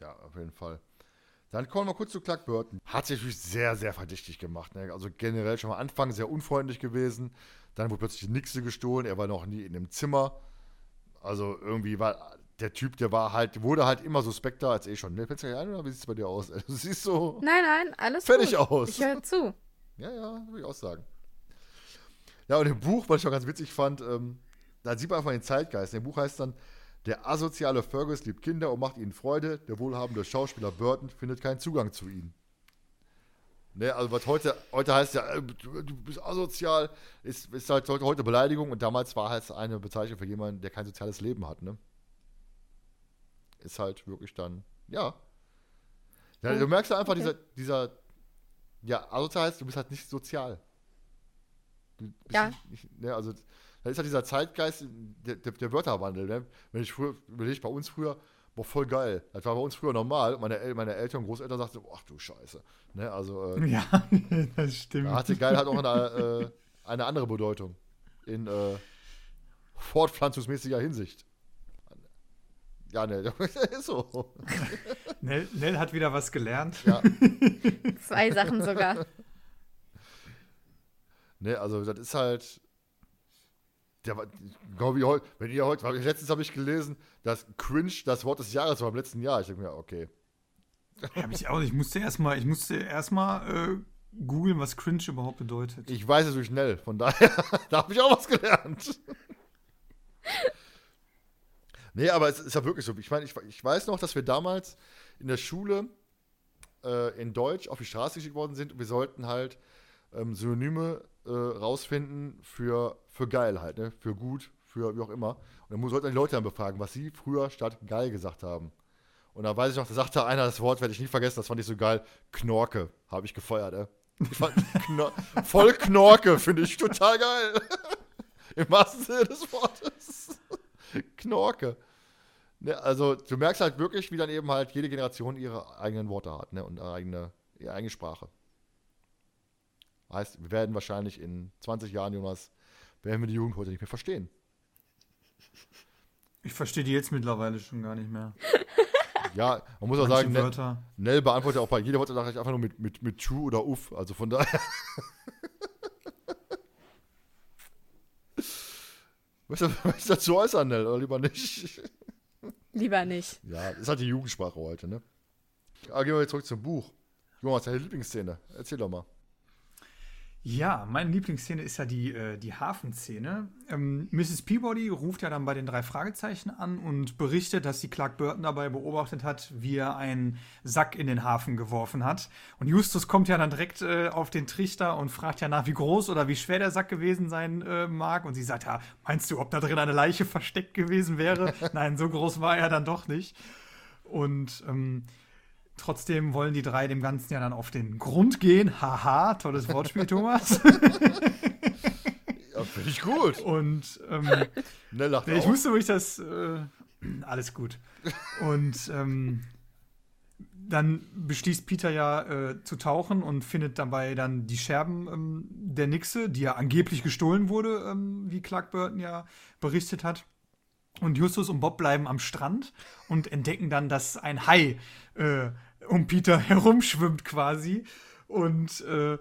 Ja, auf jeden Fall. Dann kommen wir kurz zu Clark Burton. Hat sich natürlich sehr, sehr verdächtig gemacht. Ne? Also generell schon am Anfang sehr unfreundlich gewesen. Dann wurde plötzlich die Nixe gestohlen. Er war noch nie in dem Zimmer. Also irgendwie war der Typ, der war halt, wurde halt immer suspekter als eh schon. Ne, fällt's dir ein oder wie sieht es bei dir aus? Du siehst so. Nein, nein, alles fertig gut. aus. Ich höre zu. Ja, ja, würde ich auch sagen. Ja, und im Buch, was ich auch ganz witzig fand, ähm, da sieht man einfach den Zeitgeist. Im Buch heißt dann, der asoziale Fergus liebt Kinder und macht ihnen Freude. Der wohlhabende Schauspieler Burton findet keinen Zugang zu ihnen. Ne, also was heute, heute heißt ja, äh, du bist asozial, ist, ist halt heute Beleidigung und damals war halt eine Bezeichnung für jemanden, der kein soziales Leben hat, ne? Ist halt wirklich dann, ja. ja du merkst ja einfach, okay. dieser, dieser, ja, asozial heißt, du bist halt nicht sozial. ja. Nicht, ne, also da ist halt dieser Zeitgeist, der, der, der Wörterwandel. Ne? Wenn ich früher, überlege bei uns früher, boah, voll geil. Das war bei uns früher normal. Meine, El meine Eltern und Großeltern sagten, ach du Scheiße. Ne? Also, äh, ja, das stimmt. Da hatte geil halt auch eine, äh, eine andere Bedeutung. In äh, fortpflanzungsmäßiger Hinsicht. Ja, ne, ist so. Nell, Nell hat wieder was gelernt. Ja. Zwei Sachen sogar. Ne, also das ist halt, der war, glaube ich, heute, wenn ihr heute, letztens habe ich gelesen, dass Cringe das Wort des Jahres war im letzten Jahr. Ich denke mir, okay. Ja, ich auch. Ich musste erstmal, ich musste erstmal äh, googeln, was Cringe überhaupt bedeutet. Ich weiß es so schnell, von daher, da habe ich auch was gelernt. Nee, aber es ist ja wirklich so. Ich meine, ich, ich weiß noch, dass wir damals in der Schule äh, in Deutsch auf die Straße geschickt worden sind und wir sollten halt ähm, Synonyme äh, rausfinden für, für geil halt, ne? Für gut, für wie auch immer. Und dann sollten die Leute dann befragen, was sie früher statt geil gesagt haben. Und da weiß ich noch, da sagte einer das Wort, werde ich nie vergessen, das fand ich so geil. Knorke, habe ich gefeuert, ey. Ich fand Knor voll Knorke, finde ich total geil. Im wahrsten Sinne des Wortes. Knorke. Ne, also du merkst halt wirklich, wie dann eben halt jede Generation ihre eigenen Worte hat, ne? Und ihre eigene, ihre eigene Sprache. Heißt, wir werden wahrscheinlich in 20 Jahren, Jonas, werden wir die Jugend heute nicht mehr verstehen. Ich verstehe die jetzt mittlerweile schon gar nicht mehr. Ja, man muss auch sagen, Nell, Nell beantwortet auch bei jeder Wortnachricht einfach nur mit, mit, mit True oder Uff. Also von daher. Möchtest du was dazu äußern, Nell, oder lieber nicht? Lieber nicht. Ja, ist halt die Jugendsprache heute, ne? Aber gehen wir jetzt zurück zum Buch. Jonas, deine Lieblingsszene. Erzähl doch mal. Ja, meine Lieblingsszene ist ja die, äh, die Hafenszene. Ähm, Mrs. Peabody ruft ja dann bei den drei Fragezeichen an und berichtet, dass sie Clark Burton dabei beobachtet hat, wie er einen Sack in den Hafen geworfen hat. Und Justus kommt ja dann direkt äh, auf den Trichter und fragt ja nach, wie groß oder wie schwer der Sack gewesen sein äh, mag. Und sie sagt, ja, meinst du, ob da drin eine Leiche versteckt gewesen wäre? Nein, so groß war er dann doch nicht. Und ähm, Trotzdem wollen die drei dem Ganzen ja dann auf den Grund gehen. Haha, tolles Wortspiel, Thomas. ja, finde ich gut. Und ähm, ne, lacht ich wusste, wo ich das. Äh, alles gut. Und ähm, dann beschließt Peter ja äh, zu tauchen und findet dabei dann die Scherben ähm, der Nixe, die ja angeblich gestohlen wurde, ähm, wie Clark Burton ja berichtet hat. Und Justus und Bob bleiben am Strand und entdecken dann, dass ein Hai äh, um Peter herumschwimmt quasi. Und äh,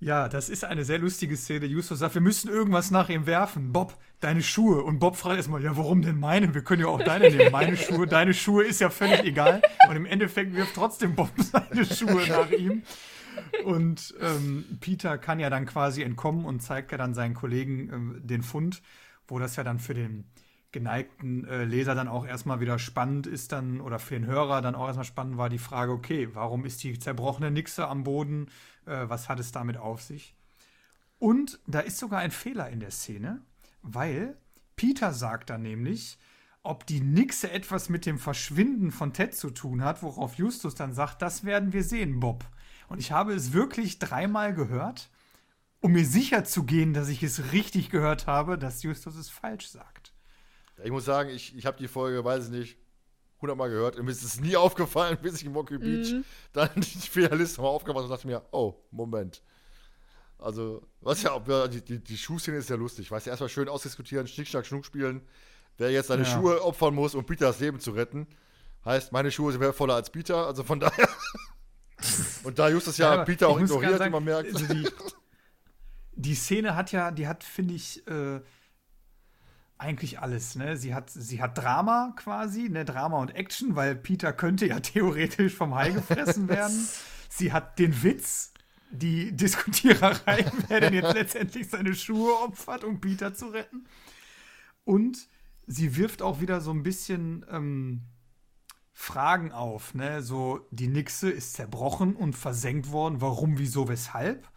ja, das ist eine sehr lustige Szene. Justus sagt, wir müssen irgendwas nach ihm werfen. Bob, deine Schuhe. Und Bob fragt erstmal, ja, warum denn meine? Wir können ja auch deine nehmen. Meine Schuhe, deine Schuhe ist ja völlig egal. Und im Endeffekt wirft trotzdem Bob seine Schuhe nach ihm. Und ähm, Peter kann ja dann quasi entkommen und zeigt ja dann seinen Kollegen äh, den Fund, wo das ja dann für den geneigten äh, Leser dann auch erstmal wieder spannend ist dann, oder für den Hörer dann auch erstmal spannend war die Frage, okay, warum ist die zerbrochene Nixe am Boden? Äh, was hat es damit auf sich? Und da ist sogar ein Fehler in der Szene, weil Peter sagt dann nämlich, ob die Nixe etwas mit dem Verschwinden von Ted zu tun hat, worauf Justus dann sagt, das werden wir sehen, Bob. Und ich habe es wirklich dreimal gehört, um mir sicher zu gehen, dass ich es richtig gehört habe, dass Justus es falsch sagt. Ich muss sagen, ich, ich habe die Folge, weiß ich nicht, hundertmal gehört und mir ist es nie aufgefallen, bis ich in Monkey Beach mhm. dann die Fehlerliste mal aufgemacht und dachte mir, oh, Moment. Also, was ja, die, die, die Schuhszene ist ja lustig. Weißt du, erstmal schön ausdiskutieren, Schnick, Schnack, Schnuck spielen. Wer jetzt seine ja. Schuhe opfern muss, um Peter das Leben zu retten, heißt, meine Schuhe sind wertvoller als Peter. Also von daher. und da Justus ja, ja Peter auch ignoriert, sagen, wie man merkt. Also die, die, Szene hat ja, die hat, finde ich, äh, eigentlich alles. Ne? Sie, hat, sie hat Drama quasi, ne? Drama und Action, weil Peter könnte ja theoretisch vom Hai gefressen werden. sie hat den Witz, die Diskutiererei, wer denn jetzt letztendlich seine Schuhe opfert, um Peter zu retten. Und sie wirft auch wieder so ein bisschen ähm, Fragen auf. Ne? So, die Nixe ist zerbrochen und versenkt worden. Warum, wieso, weshalb?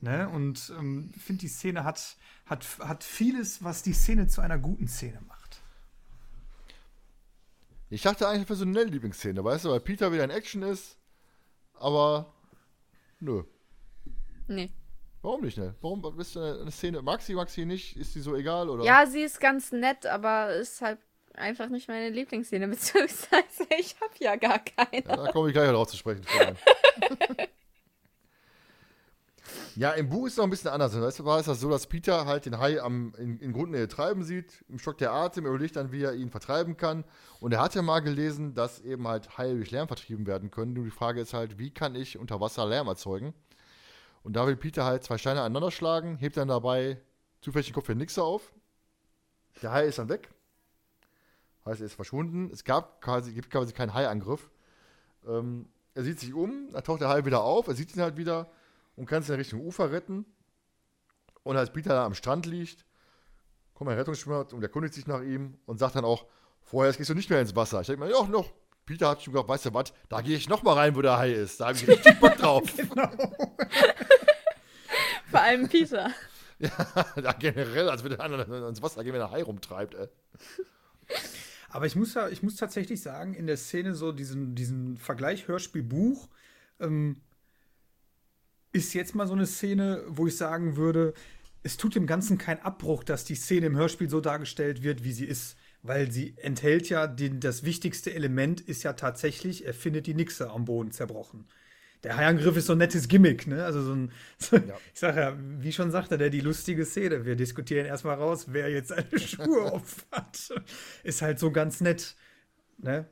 Ne? Und ähm, ich finde, die Szene hat, hat, hat vieles, was die Szene zu einer guten Szene macht. Ich dachte eigentlich eine Lieblingsszene, weißt du, weil Peter wieder in Action ist, aber nö. Nee. Warum nicht, ne? Warum bist du eine Szene? Mag sie, mag sie nicht? Ist sie so egal, oder? Ja, sie ist ganz nett, aber ist halt einfach nicht meine Lieblingsszene, beziehungsweise ich habe ja gar keine. Ja, da komme ich gleich darauf zu sprechen. ja, im Buch ist es noch ein bisschen anders. War es das so, dass Peter halt den Hai am, in, in Grundnähe treiben sieht, im Stock der Atem, er überlegt dann, wie er ihn vertreiben kann. Und er hat ja mal gelesen, dass eben halt Haie durch Lärm vertrieben werden können. Nur die Frage ist halt, wie kann ich unter Wasser Lärm erzeugen? Und da will Peter halt zwei Steine aneinander schlagen, hebt dann dabei zufällig den Kopf für Nixer auf. Der Hai ist dann weg. Heißt, er ist verschwunden. Es gab quasi, gibt quasi keinen Haiangriff. Ähm, er sieht sich um, dann taucht der Hai wieder auf, er sieht ihn halt wieder und kann sich in Richtung Ufer retten. Und als Peter da am Strand liegt, kommt ein Rettungsschwimmer und erkundigt sich nach ihm und sagt dann auch, vorher gehst du nicht mehr ins Wasser. Ich denke mir, ja, noch, Peter hat schon gesagt, weißt du was, da gehe ich noch mal rein, wo der Hai ist. Da habe ich richtig Bock drauf. genau. Vor allem Peter. Ja, generell, als wenn der andere ins Wasser gehen, wenn der Hai rumtreibt, ey. Aber ich muss, ich muss tatsächlich sagen, in der Szene so diesen, diesen Vergleich Hörspiel-Buch ähm, ist jetzt mal so eine Szene, wo ich sagen würde, es tut dem Ganzen keinen Abbruch, dass die Szene im Hörspiel so dargestellt wird, wie sie ist weil sie enthält ja den, das wichtigste Element ist ja tatsächlich, er findet die Nixe am Boden zerbrochen. Der Haiangriff ist so ein nettes Gimmick, ne? Also so ein, so, ja. ich sag ja, wie schon sagte der, die lustige Szene. Wir diskutieren erstmal raus, wer jetzt seine Schuhe opfert. Ist halt so ganz nett, ne?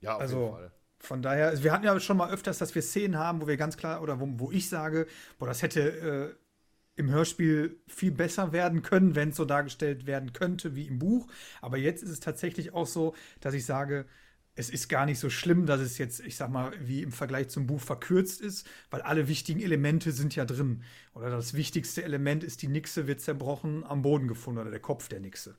Ja, auf also, jeden Fall. Von daher, also wir hatten ja schon mal öfters, dass wir Szenen haben, wo wir ganz klar, oder wo, wo ich sage, boah, das hätte äh, im Hörspiel viel besser werden können, wenn es so dargestellt werden könnte wie im Buch. Aber jetzt ist es tatsächlich auch so, dass ich sage, es ist gar nicht so schlimm, dass es jetzt, ich sag mal, wie im Vergleich zum Buch verkürzt ist, weil alle wichtigen Elemente sind ja drin. Oder das wichtigste Element ist, die Nixe wird zerbrochen am Boden gefunden oder der Kopf der Nixe.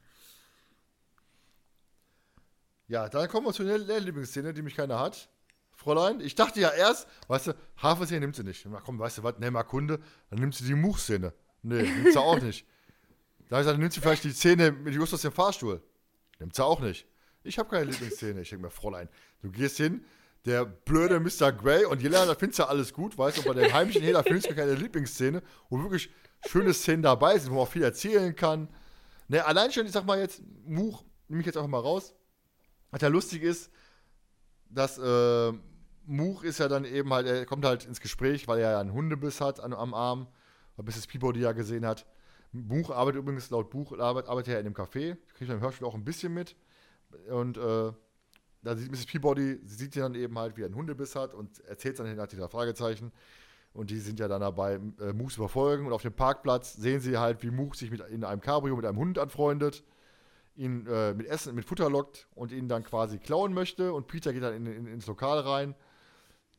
Ja, dann kommen wir zu der Lieblingsszene, die mich keiner hat. Fräulein, ich dachte ja erst, weißt du, Hafenszene nimmt sie nicht. Komm, weißt du was, nimm mal Kunde, dann nimmt sie die Muchszene. Nee, nimmt sie auch nicht. Da habe ich gesagt, nimmt sie vielleicht die Szene mit Justus im Fahrstuhl. Nimmt sie auch nicht. Ich habe keine Lieblingsszene. Ich denke mir, Fräulein, du gehst hin, der blöde Mr. Grey und Jelena, da findest du ja alles gut, weißt du, bei den heimischen Hehler findest du keine Lieblingsszene, wo wirklich schöne Szenen dabei sind, wo man auch viel erzählen kann. Ne, allein schon, ich sag mal jetzt, Much, nehme ich jetzt einfach mal raus, was ja lustig ist, dass äh, Much ist ja dann eben halt, er kommt halt ins Gespräch, weil er ja einen Hundebiss hat an, am Arm, bis es Peabody ja gesehen hat. Buch arbeitet übrigens laut Buch arbeitet, arbeitet er in dem Café, kriegt man im Hörspiel auch ein bisschen mit. Und äh, da sieht Mrs. Peabody, sie sieht ihn dann eben halt, wie er einen Hundebiss hat und erzählt dann nach dieser Fragezeichen. Und die sind ja dann dabei, äh, Much zu verfolgen. Und auf dem Parkplatz sehen sie halt, wie Much sich mit, in einem Cabrio mit einem Hund anfreundet ihn äh, mit Essen, mit Futter lockt und ihn dann quasi klauen möchte. Und Peter geht dann in, in, ins Lokal rein,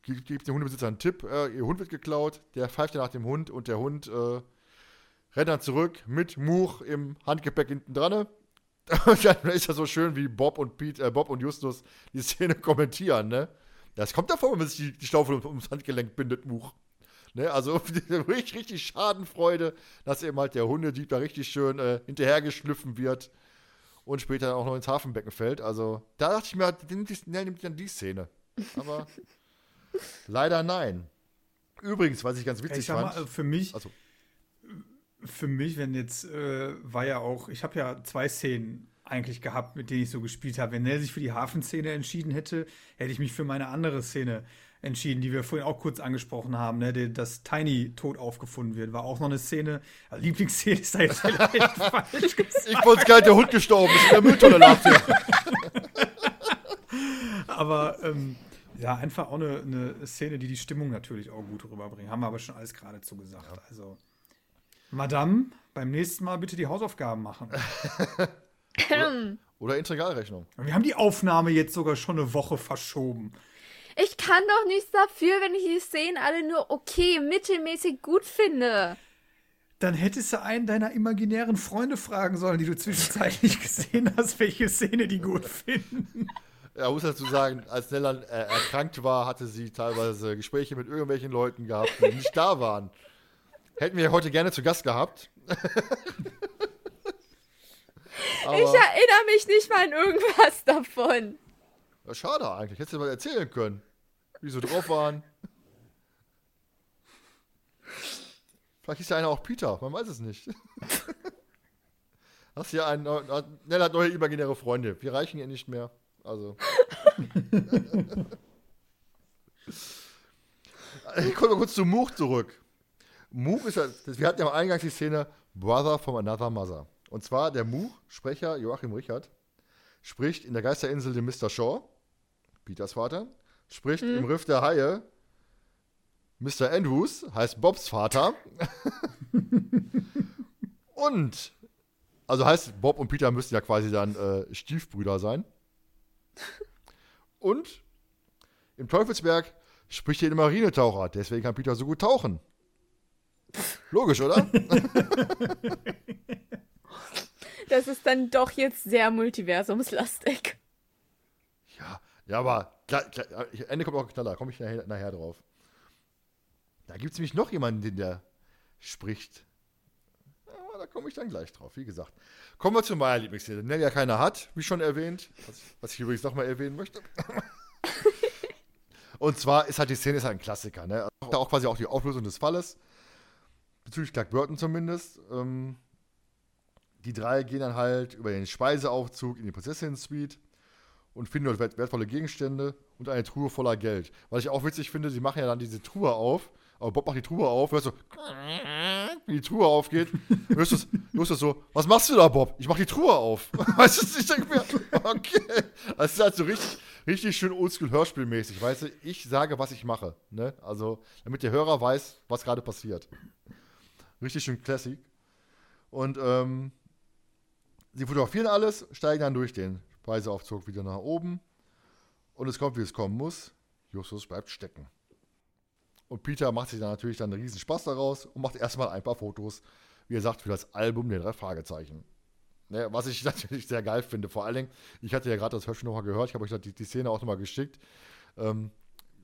gibt, gibt dem Hundebesitzer einen Tipp, äh, ihr Hund wird geklaut, der pfeift dann nach dem Hund und der Hund äh, rennt dann zurück mit Much im Handgepäck hinten dran. Und dann ist ja so schön, wie Bob und Pete, äh, Bob und Justus die Szene kommentieren, ne? Das kommt davor, wenn man sich die, die Staufel ums Handgelenk bindet, Much. Ne, also richtig, richtig Schadenfreude, dass eben halt der Hundedieb da richtig schön äh, hinterhergeschliffen wird und später auch noch ins Hafenbecken fällt. Also da dachte ich mir, der nimmt, dann die Szene. Aber leider nein. Übrigens, was ich ganz witzig ich fand. Mal, für mich, also. für mich, wenn jetzt, äh, war ja auch, ich habe ja zwei Szenen eigentlich gehabt, mit denen ich so gespielt habe. Wenn er sich für die Hafenszene entschieden hätte, hätte ich mich für meine andere Szene entschieden, die wir vorhin auch kurz angesprochen haben, ne? dass Tiny tot aufgefunden wird. War auch noch eine Szene, also Lieblingsszene ist da jetzt vielleicht falsch gesagt. Ich wollte gerade, der Hund gestorben ist, in der Mülltonne lag der. Aber ähm, ja, einfach auch eine, eine, Szene, die die Stimmung natürlich auch gut rüberbringt. Haben wir aber schon alles geradezu gesagt. Ja. Also, Madame, beim nächsten Mal bitte die Hausaufgaben machen. oder, oder Integralrechnung. Wir haben die Aufnahme jetzt sogar schon eine Woche verschoben. Ich kann doch nichts dafür, wenn ich die Szenen alle nur okay, mittelmäßig gut finde. Dann hättest du einen deiner imaginären Freunde fragen sollen, die du zwischenzeitlich gesehen hast, welche Szene die gut finden. Ja, muss dazu sagen, als Nella äh, erkrankt war, hatte sie teilweise Gespräche mit irgendwelchen Leuten gehabt, die nicht da waren. Hätten wir heute gerne zu Gast gehabt. ich erinnere mich nicht mal an irgendwas davon. Ja, schade eigentlich. Hättest du mal erzählen können, wie sie drauf waren. Vielleicht ist ja einer auch Peter, man weiß es nicht. Hast ja einen, Nell hat neue imaginäre Freunde. Wir reichen ihr nicht mehr. Also. ich komme mal kurz zu Much zurück. Much ist ja, wir hatten ja am Eingang die Szene Brother from Another Mother. Und zwar der Much, Sprecher Joachim Richard, spricht in der Geisterinsel den Mr. Shaw Peters Vater, spricht hm. im Riff der Haie Mr. Andrews, heißt Bobs Vater. und, also heißt, Bob und Peter müssen ja quasi dann äh, Stiefbrüder sein. Und im Teufelsberg spricht hier ein Marinetaucher, deswegen kann Peter so gut tauchen. Logisch, oder? Das ist dann doch jetzt sehr multiversumslastig. Ja, aber klar, klar, Ende kommt auch Knaller, komme ich nachher, nachher drauf. Da gibt es nämlich noch jemanden, den der spricht. Ja, da komme ich dann gleich drauf, wie gesagt. Kommen wir zu meiner Lieblingsszene, der ja keiner hat, wie schon erwähnt, was, was ich übrigens nochmal erwähnen möchte. Und zwar ist halt die Szene ist halt ein Klassiker, ne? Also auch quasi auch die Auflösung des Falles. Bezüglich Clark Burton zumindest. Ähm, die drei gehen dann halt über den Speiseaufzug in die Prinzessin Suite und finden dort wertvolle Gegenstände und eine Truhe voller Geld. Was ich auch witzig finde, sie machen ja dann diese Truhe auf, aber Bob macht die Truhe auf, hörst du, wie die Truhe aufgeht, hörst du, hörst du so, was machst du da, Bob? Ich mach die Truhe auf. weißt du, ich denke mir, okay. Das ist halt so richtig, richtig schön oldschool-hörspielmäßig, weißt du, ich sage, was ich mache, ne? Also, damit der Hörer weiß, was gerade passiert. Richtig schön classic. Und, ähm, sie fotografieren alles, steigen dann durch den Speiseaufzug wieder nach oben. Und es kommt, wie es kommen muss. Justus bleibt stecken. Und Peter macht sich dann natürlich dann einen riesen Spaß daraus und macht erstmal ein paar Fotos, wie er sagt, für das Album der drei Fragezeichen. Ne, was ich natürlich sehr geil finde. Vor allen Dingen, ich hatte ja gerade das Hörspiel nochmal gehört, ich habe euch die, die Szene auch nochmal geschickt. Ähm,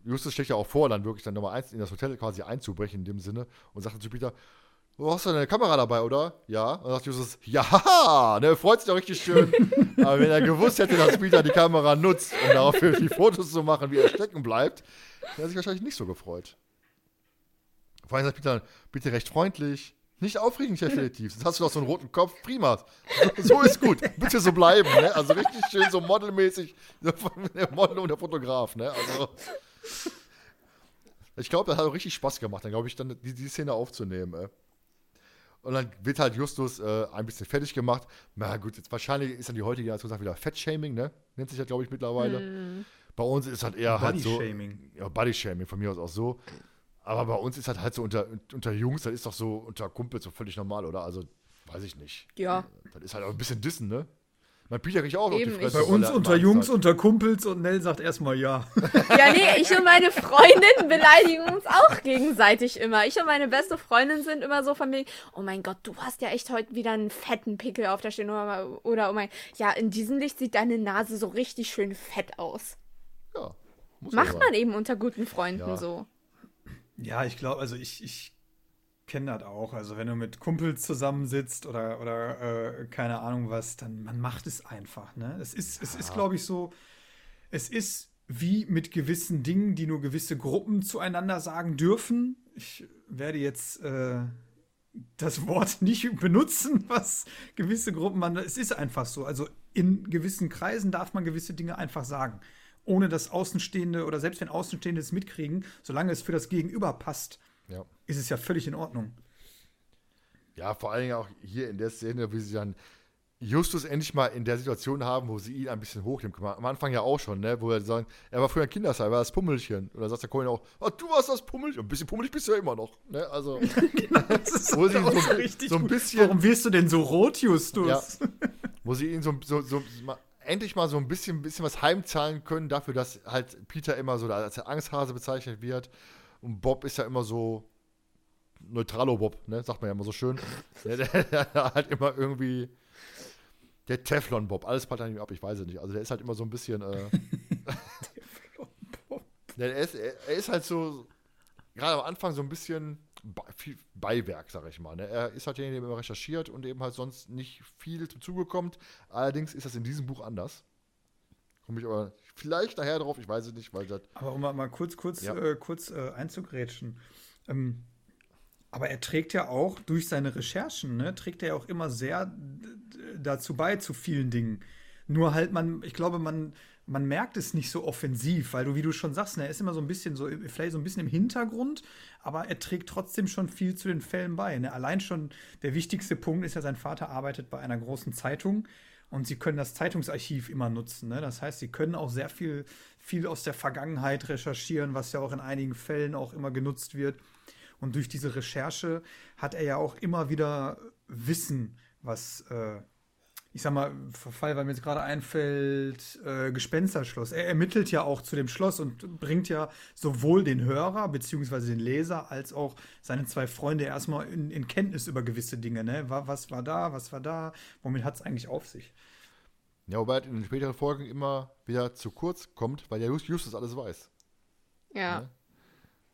Justus schlägt ja auch vor, dann wirklich dann nochmal eins in das Hotel quasi einzubrechen in dem Sinne und sagt zu Peter, Du hast du eine Kamera dabei, oder? Ja. Und dann sagt Justus, ja, ne, freut sich doch richtig schön. Aber wenn er gewusst hätte, dass Peter die Kamera nutzt, um daraufhin die Fotos zu machen, wie er stecken bleibt, hätte er sich wahrscheinlich nicht so gefreut. Vor allem sagt Peter, bitte recht freundlich, nicht aufregend, Detektiv. Jetzt hast du doch so einen roten Kopf. Prima. So ist gut. Bitte so bleiben. Ne? Also richtig schön so modelmäßig. Der Model und der Fotograf. Ne? Also, ich glaube, das hat auch richtig Spaß gemacht, dann glaube ich, dann die, die Szene aufzunehmen. Ey. Und dann wird halt Justus äh, ein bisschen fertig gemacht. Na gut, jetzt wahrscheinlich ist dann die heutige Generation wieder Fettshaming, ne? Nennt sich das, glaube ich, mittlerweile. Mm. Bei uns ist halt eher halt so. Bodyshaming. Ja, Bodyshaming, von mir aus auch so. Aber bei uns ist halt halt so unter, unter Jungs, das ist doch so unter Kumpels so völlig normal, oder? Also, weiß ich nicht. Ja. Das ist halt auch ein bisschen Dissen, ne? Mein Peter kriegt auch Eben, auf die Fresse. Bei uns unter Jungs, hat. unter Kumpels und Nell sagt erstmal ja. Ja, nee, ich und meine Freundin beleidigen uns auch gegenseitig immer. Ich und meine beste Freundin sind immer so von mir, oh mein Gott, du hast ja echt heute wieder einen fetten Pickel auf der Stirn. Oder, oder oh mein, ja, in diesem Licht sieht deine Nase so richtig schön fett aus. Ja. Macht man eben unter guten Freunden ja. so. Ja, ich glaube, also ich, ich kenne das auch. Also wenn du mit Kumpels zusammensitzt oder, oder äh, keine Ahnung was, dann man macht es einfach. Ne? Es ist, ja. es ist, glaube ich, so, es ist wie mit gewissen Dingen, die nur gewisse Gruppen zueinander sagen dürfen. ich werde jetzt äh, das Wort nicht benutzen, was gewisse Gruppen man. Es ist einfach so. Also in gewissen Kreisen darf man gewisse Dinge einfach sagen. Ohne dass Außenstehende oder selbst wenn Außenstehende es mitkriegen, solange es für das Gegenüber passt, ja. ist es ja völlig in Ordnung. Ja, vor allen Dingen auch hier in der Szene, wie sie dann Justus endlich mal in der Situation haben, wo sie ihn ein bisschen hochnimmt. Am Anfang ja auch schon, ne? wo er sagen, er war früher ein Kinderstein, er war das Pummelchen. Und dann sagt der Colin auch, oh, du warst das Pummelchen. Ein bisschen pummelig bist du ja immer noch. Ne? Also, genau, das ist wo sie so, richtig so ein bisschen. Warum wirst du denn so rot, Justus? Ja, wo sie ihn so, so, so mal, endlich mal so ein bisschen, bisschen was heimzahlen können, dafür, dass halt Peter immer so als der Angsthase bezeichnet wird. Und Bob ist ja immer so neutralo Bob, ne? sagt man ja immer so schön. der, der, der halt immer irgendwie der Teflon-Bob, alles prallt an ihm ab, ich weiß es nicht. Also der ist halt immer so ein bisschen. Äh, Teflon-Bob. er, ist, er, er, ist halt so, gerade am Anfang so ein bisschen viel Beiwerk, sag ich mal. Ne? Er ist halt derjenige, der immer recherchiert und eben halt sonst nicht viel zum Zuge kommt. Allerdings ist das in diesem Buch anders. Komme ich aber vielleicht nachher drauf, ich weiß es nicht, weil das. Aber um mal kurz, kurz, ja. äh, kurz äh, einzugrätschen. Ähm, aber er trägt ja auch durch seine Recherchen, ne, trägt er ja auch immer sehr dazu bei, zu vielen Dingen. Nur halt, man, ich glaube, man, man merkt es nicht so offensiv, weil du, wie du schon sagst, ne, er ist immer so ein bisschen so, vielleicht so ein bisschen im Hintergrund, aber er trägt trotzdem schon viel zu den Fällen bei. Ne? Allein schon der wichtigste Punkt ist ja, sein Vater arbeitet bei einer großen Zeitung und sie können das Zeitungsarchiv immer nutzen. Ne? Das heißt, sie können auch sehr viel, viel aus der Vergangenheit recherchieren, was ja auch in einigen Fällen auch immer genutzt wird. Und durch diese Recherche hat er ja auch immer wieder Wissen, was, äh, ich sag mal, Fall, weil mir jetzt gerade einfällt, äh, Gespensterschloss. Er ermittelt ja auch zu dem Schloss und bringt ja sowohl den Hörer bzw. den Leser als auch seine zwei Freunde erstmal in, in Kenntnis über gewisse Dinge. Ne? Was war da, was war da, womit hat es eigentlich auf sich? Ja, wobei in den späteren Folgen immer wieder zu kurz kommt, weil der Justus alles weiß. Ja. ja? Ne?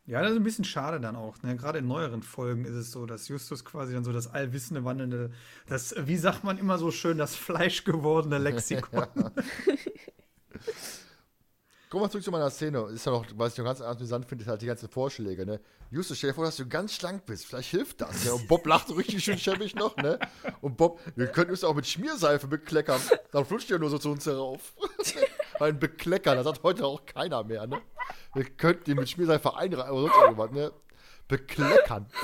Ja, das ist ein bisschen schade dann auch. Ne? Gerade in neueren Folgen ist es so, dass Justus quasi dann so das allwissende, wandelnde, das, wie sagt man immer so schön, das fleischgewordene Lexikon. Kommen wir zurück zu meiner Szene. Ist ja noch, was ich noch ganz amüsant finde, ist halt die ganzen Vorschläge, ne? Justus, stell dir vor, dass du ganz schlank bist. Vielleicht hilft das. Ja? Und Bob lacht richtig schön schäbig noch, ne? Und Bob, wir könnten uns auch mit Schmierseife bekleckern. Dann flutscht ihr nur so zu uns herauf. Ein Beklecker, das hat heute auch keiner mehr, ne? Wir könnten den mit Schmierseife einreiben oder sonst irgendwas, ne? Bekleckern.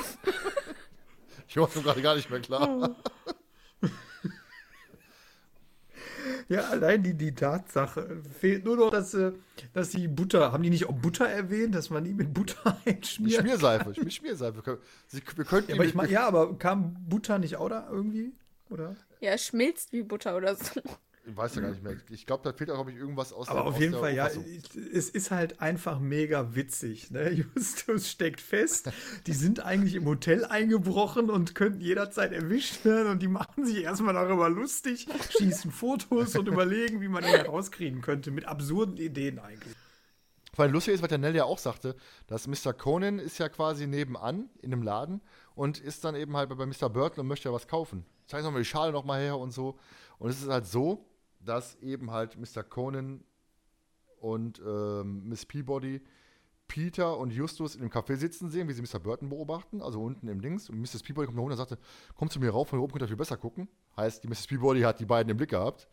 Ich mache gerade gar nicht mehr klar. Ja, allein die, die Tatsache. Fehlt nur noch, dass, äh, dass die Butter, haben die nicht auch Butter erwähnt, dass man die mit Butter einschmiert? Schmierseife, mit Schmierseife. Wir könnten ja, aber ich mein, ja, aber kam Butter nicht auch da irgendwie? Oder? Ja, schmilzt wie Butter oder so. Ich weiß ja gar nicht mehr. Ich glaube, da fehlt auch, glaube ich, irgendwas aus Aber der, auf jeden Fall, ja, es ist halt einfach mega witzig. Ne? Justus steckt fest, die sind eigentlich im Hotel eingebrochen und könnten jederzeit erwischt werden und die machen sich erstmal darüber lustig, schießen Fotos und überlegen, wie man ihn herauskriegen könnte, mit absurden Ideen eigentlich. Weil lustig ist, was der Nell ja auch sagte, dass Mr. Conan ist ja quasi nebenan in einem Laden und ist dann eben halt bei Mr. Burton und möchte ja was kaufen. Zeig mal die Schale nochmal her und so. Und es ist halt so, dass eben halt Mr. Conan und ähm, Miss Peabody Peter und Justus in dem Café sitzen sehen, wie sie Mr. Burton beobachten, also unten im Dings. Und Mrs. Peabody kommt nach unten und sagte, komm zu mir rauf, von hier oben könnt ihr viel besser gucken. Heißt, die Mrs. Peabody hat die beiden im Blick gehabt.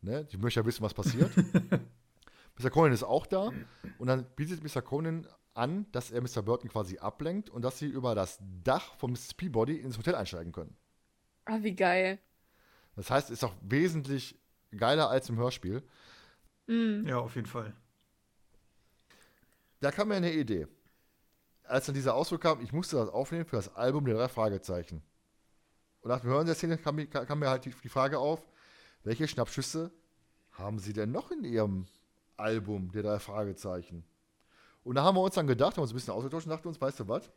Ne? Die möchte ja wissen, was passiert. Mr. Conan ist auch da und dann bietet Mr. Conan an, dass er Mr. Burton quasi ablenkt und dass sie über das Dach von Mrs. Peabody ins Hotel einsteigen können. Ah, wie geil. Das heißt, es ist auch wesentlich geiler als im Hörspiel. Mhm. Ja, auf jeden Fall. Da kam mir eine Idee. Als dann dieser Ausdruck kam, ich musste das aufnehmen für das Album der drei Fragezeichen. Und nach dem Hören der Szene kam, kam mir halt die, die Frage auf, welche Schnappschüsse haben sie denn noch in ihrem Album der drei Fragezeichen? Und da haben wir uns dann gedacht, haben uns ein bisschen ausgetauscht und dachten uns, weißt du was?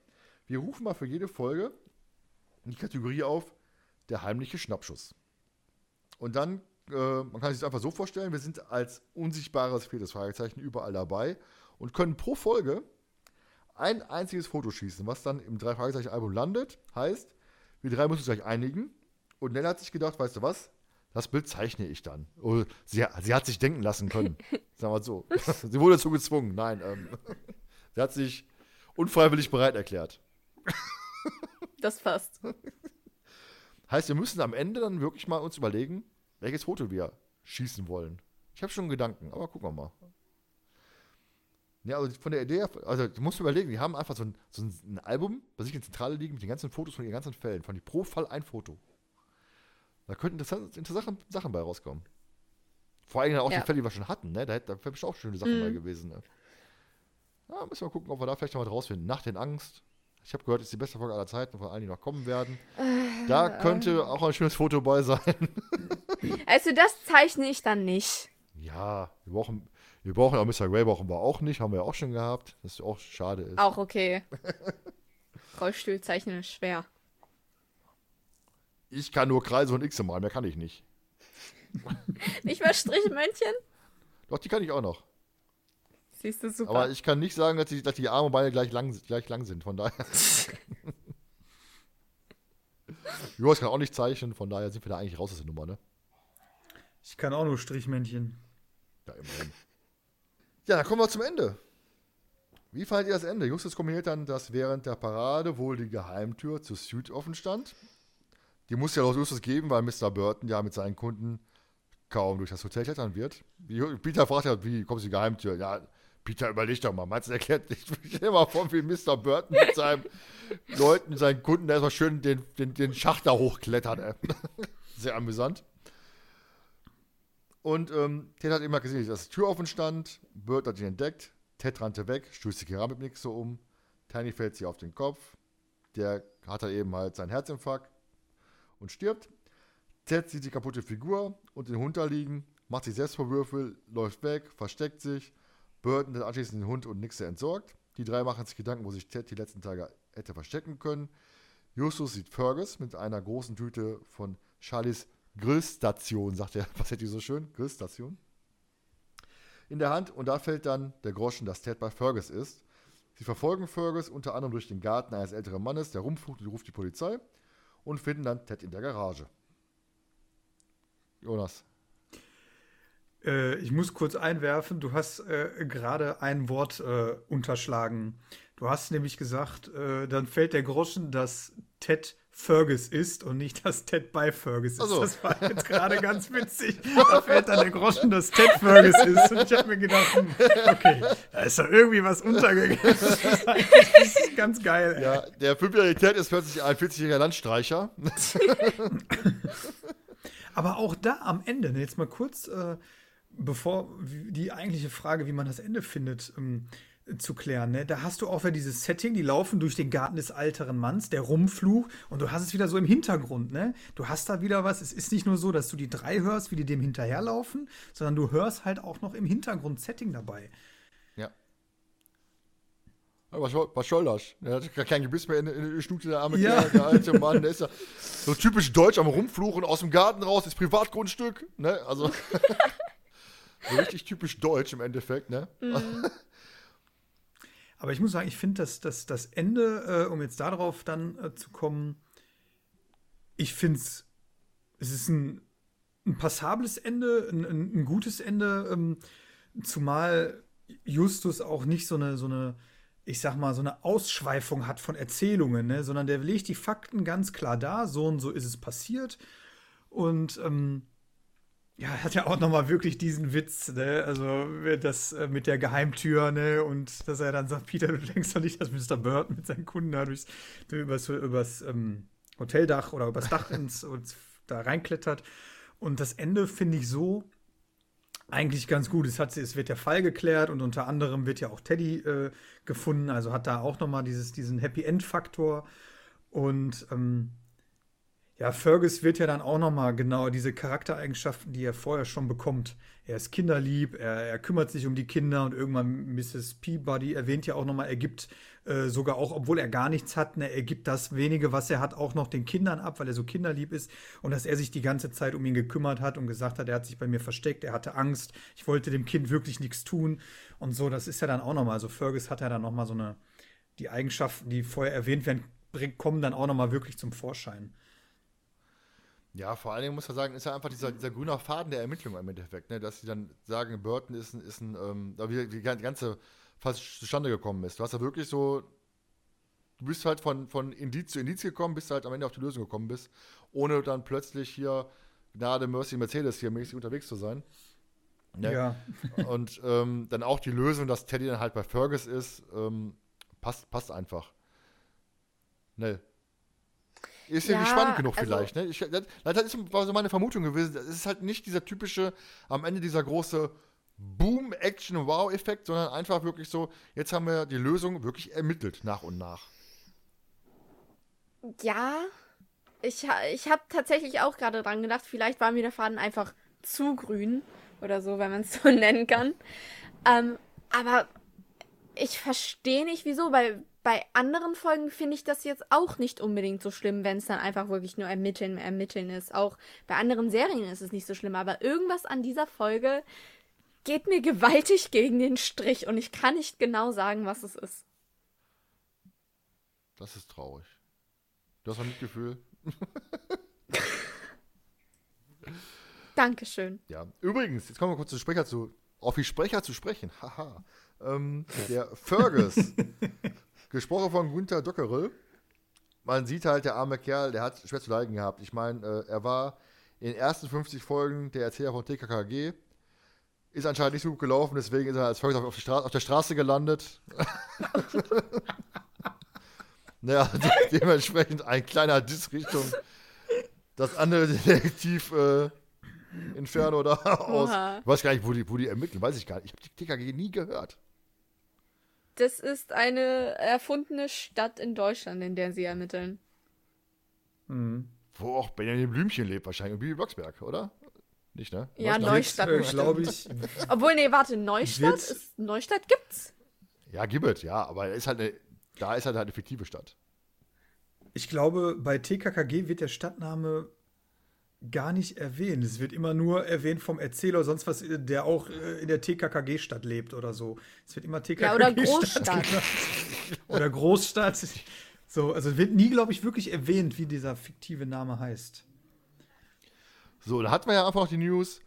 Wir rufen mal für jede Folge die Kategorie auf, der heimliche Schnappschuss. Und dann äh, man kann sich das einfach so vorstellen, wir sind als unsichtbares viertes Fragezeichen überall dabei und können pro Folge ein einziges Foto schießen, was dann im drei Fragezeichen Album landet. Heißt, wir drei müssen uns gleich einigen. Und Nell hat sich gedacht, weißt du was? Das Bild zeichne ich dann. Oh, sie, sie hat sich denken lassen können. Sagen wir so. sie wurde dazu gezwungen. Nein, ähm, sie hat sich unfreiwillig bereit erklärt. Das passt. Heißt, wir müssen am Ende dann wirklich mal uns überlegen, welches Foto wir schießen wollen. Ich habe schon Gedanken, aber gucken wir mal. Ja, also von der Idee, also du musst überlegen, die haben einfach so ein, so ein Album, bei sich in Zentrale liegen mit den ganzen Fotos von ihren ganzen Fällen. Von die pro Fall ein Foto. Da könnten interessante, interessante Sachen bei rauskommen. Vor allem auch ja. die Fälle, die wir schon hatten, ne? Da, da wäre bestimmt auch schöne Sachen mhm. bei gewesen. Ne? Ja, müssen wir gucken, ob wir da vielleicht noch was rausfinden. Nacht in Angst. Ich habe gehört, ist die beste Folge aller Zeiten, von allen, die noch kommen werden. Äh, da könnte äh. auch ein schönes Foto bei sein. Also das zeichne ich dann nicht. Ja, wir brauchen, wir brauchen auch Mr. Grey brauchen wir auch nicht, haben wir ja auch schon gehabt. Das ist auch schade ist. Auch okay. Rollstuhl zeichnen ist schwer. Ich kann nur Kreise und X malen, mehr kann ich nicht. nicht mal Strichmännchen? Doch, die kann ich auch noch. Siehst du super. Aber ich kann nicht sagen, dass die, dass die Arme und Beine gleich lang, gleich lang sind, von daher. Joas kann auch nicht zeichnen, von daher sind wir da eigentlich raus aus der Nummer, ne? Ich kann auch nur Strichmännchen. Ja, immerhin. Ja, dann kommen wir zum Ende. Wie fandet ihr das Ende? Justus kommentiert dann, dass während der Parade wohl die Geheimtür zur Suite offen stand. Die muss ja laut Justus geben, weil Mr. Burton ja mit seinen Kunden kaum durch das Hotel klettern wird. Peter fragt ja, wie kommst du die Geheimtür? Ja, Peter, überleg doch mal. Meinst du, erklärt nicht? Stell mal vor, wie Mr. Burton mit seinen Leuten, seinen Kunden erstmal schön den, den, den Schacht da hochklettern. Ey. Sehr amüsant. Und ähm, Ted hat immer gesehen, dass die Tür offen stand. Bert hat ihn entdeckt. Ted rannte weg, stößt die Keramikmix so um. Tiny fällt sich auf den Kopf. Der hat er eben halt seinen Herzinfarkt und stirbt. Ted sieht die kaputte Figur und den Hund da liegen, macht sich Selbstvorwürfe, läuft weg, versteckt sich. Burton hat anschließend den Hund und Nixe entsorgt. Die drei machen sich Gedanken, wo sich Ted die letzten Tage hätte verstecken können. Justus sieht Fergus mit einer großen Tüte von Charlies Grillstation, sagt er, was hätte ich so schön? Grillstation. In der Hand und da fällt dann der Groschen, dass Ted bei Fergus ist. Sie verfolgen Fergus unter anderem durch den Garten eines älteren Mannes, der rumflucht und ruft die Polizei und finden dann Ted in der Garage. Jonas. Äh, ich muss kurz einwerfen, du hast äh, gerade ein Wort äh, unterschlagen. Du hast nämlich gesagt, äh, dann fällt der Groschen, dass Ted Fergus ist und nicht, dass Ted bei Fergus ist. So. Das war jetzt gerade ganz witzig. Da fällt dann der Groschen, dass Ted Fergus ist. Und ich habe mir gedacht, hm, okay, da ist doch irgendwie was untergegangen. Das ist ganz geil. Ey. Ja, der fünfjährige Ted ist plötzlich ein 40-jähriger Landstreicher. Aber auch da am Ende, ne, jetzt mal kurz, äh, bevor die eigentliche Frage, wie man das Ende findet, ähm, zu klären. Ne? Da hast du auch wieder dieses Setting, die laufen durch den Garten des älteren Manns, der Rumfluch, und du hast es wieder so im Hintergrund. Ne? Du hast da wieder was. Es ist nicht nur so, dass du die drei hörst, wie die dem hinterherlaufen, sondern du hörst halt auch noch im Hintergrund Setting dabei. Ja. Was, was soll das? Er hat gar kein Gebiss mehr in, in der Stute, der arme ja. Kerl, der alte Mann. Der ist ja so typisch deutsch am Rumfluchen aus dem Garten raus, ist Privatgrundstück. Ne? Also. so richtig typisch deutsch im Endeffekt. Ne? Mhm. Aber ich muss sagen, ich finde, dass, dass das Ende, äh, um jetzt darauf dann äh, zu kommen, ich finde es, es ist ein, ein passables Ende, ein, ein, gutes Ende, ähm, zumal Justus auch nicht so eine, so eine, ich sag mal, so eine Ausschweifung hat von Erzählungen, ne? sondern der legt die Fakten ganz klar da, so und so ist es passiert. Und ähm, ja, hat ja auch nochmal wirklich diesen Witz, ne? Also das äh, mit der Geheimtür, ne? Und dass er dann sagt, Peter, du denkst doch nicht, dass Mr. Burton mit seinen Kunden da durchs, übers, übers ähm, Hoteldach oder übers Dach ins und da reinklettert. Und das Ende finde ich so eigentlich ganz gut. Es, hat, es wird der Fall geklärt und unter anderem wird ja auch Teddy äh, gefunden. Also hat da auch nochmal diesen Happy End-Faktor. Und ähm, ja, Fergus wird ja dann auch nochmal genau diese Charaktereigenschaften, die er vorher schon bekommt. Er ist kinderlieb, er, er kümmert sich um die Kinder und irgendwann Mrs. Peabody erwähnt ja auch nochmal, er gibt äh, sogar auch, obwohl er gar nichts hat, ne, er gibt das wenige, was er hat, auch noch den Kindern ab, weil er so kinderlieb ist und dass er sich die ganze Zeit um ihn gekümmert hat und gesagt hat, er hat sich bei mir versteckt, er hatte Angst, ich wollte dem Kind wirklich nichts tun und so, das ist ja dann auch nochmal, also Fergus hat ja dann nochmal so eine, die Eigenschaften, die vorher erwähnt werden, kommen dann auch nochmal wirklich zum Vorschein. Ja, vor allen Dingen muss man sagen, ist ja einfach dieser, dieser grüne Faden der Ermittlung im Endeffekt, ne? dass sie dann sagen, Burton ist ein, ist ein ähm, wie die ganze fast zustande gekommen ist. Du hast ja wirklich so du bist halt von, von Indiz zu Indiz gekommen, bis du halt am Ende auf die Lösung gekommen bist, ohne dann plötzlich hier Gnade, Mercy, Mercedes hier mäßig unterwegs zu sein. Ne? Ja. Und ähm, dann auch die Lösung, dass Teddy dann halt bei Fergus ist, ähm, passt, passt einfach. Ne. Ist ja, nicht spannend genug also, vielleicht, ne? Ich, das, das ist, war so meine Vermutung gewesen. Es ist halt nicht dieser typische, am Ende dieser große Boom-Action-Wow-Effekt, sondern einfach wirklich so, jetzt haben wir die Lösung wirklich ermittelt, nach und nach. Ja, ich, ich habe tatsächlich auch gerade dran gedacht, vielleicht war mir der Faden einfach zu grün oder so, wenn man es so nennen kann. Ähm, aber ich verstehe nicht, wieso, weil bei anderen Folgen finde ich das jetzt auch nicht unbedingt so schlimm, wenn es dann einfach wirklich nur ermitteln, ermitteln ist. Auch bei anderen Serien ist es nicht so schlimm, aber irgendwas an dieser Folge geht mir gewaltig gegen den Strich und ich kann nicht genau sagen, was es ist. Das ist traurig. Du hast ein Mitgefühl. Dankeschön. Ja, übrigens, jetzt kommen wir kurz zu Sprecher zu, auf die Sprecher zu sprechen. Haha. Ähm, der Fergus, gesprochen von Gunther Dockerel. Man sieht halt, der arme Kerl, der hat schwer zu leiden gehabt. Ich meine, äh, er war in den ersten 50 Folgen der Erzähler von TKKG. Ist anscheinend nicht so gut gelaufen, deswegen ist er als Fergus auf, auf der Straße gelandet. naja, de dementsprechend ein kleiner Diss Richtung das andere Detektiv äh, Inferno da aus. Ich weiß gar nicht, wo die, wo die ermitteln, weiß ich gar nicht. Ich habe die TKG nie gehört. Das ist eine erfundene Stadt in Deutschland, in der sie ermitteln. Mhm. Wo auch Benjamin Blümchen lebt, wahrscheinlich. Und Bibi Blocksberg, oder? Nicht, ne? Ja, Neustadt. Neustadt äh, glaube ich. Obwohl, nee, warte, Neustadt ist. Neustadt gibt's. Ja, gibt es, ja, aber ist halt eine, da ist halt eine fiktive Stadt. Ich glaube, bei TKKG wird der Stadtname gar nicht erwähnt. Es wird immer nur erwähnt vom Erzähler oder sonst was, der auch äh, in der TKKG-Stadt lebt oder so. Es wird immer TKKG. Ja, oder Großstadt. oder Großstadt. So, also es wird nie, glaube ich, wirklich erwähnt, wie dieser fiktive Name heißt. So, da hatten wir ja einfach noch die News: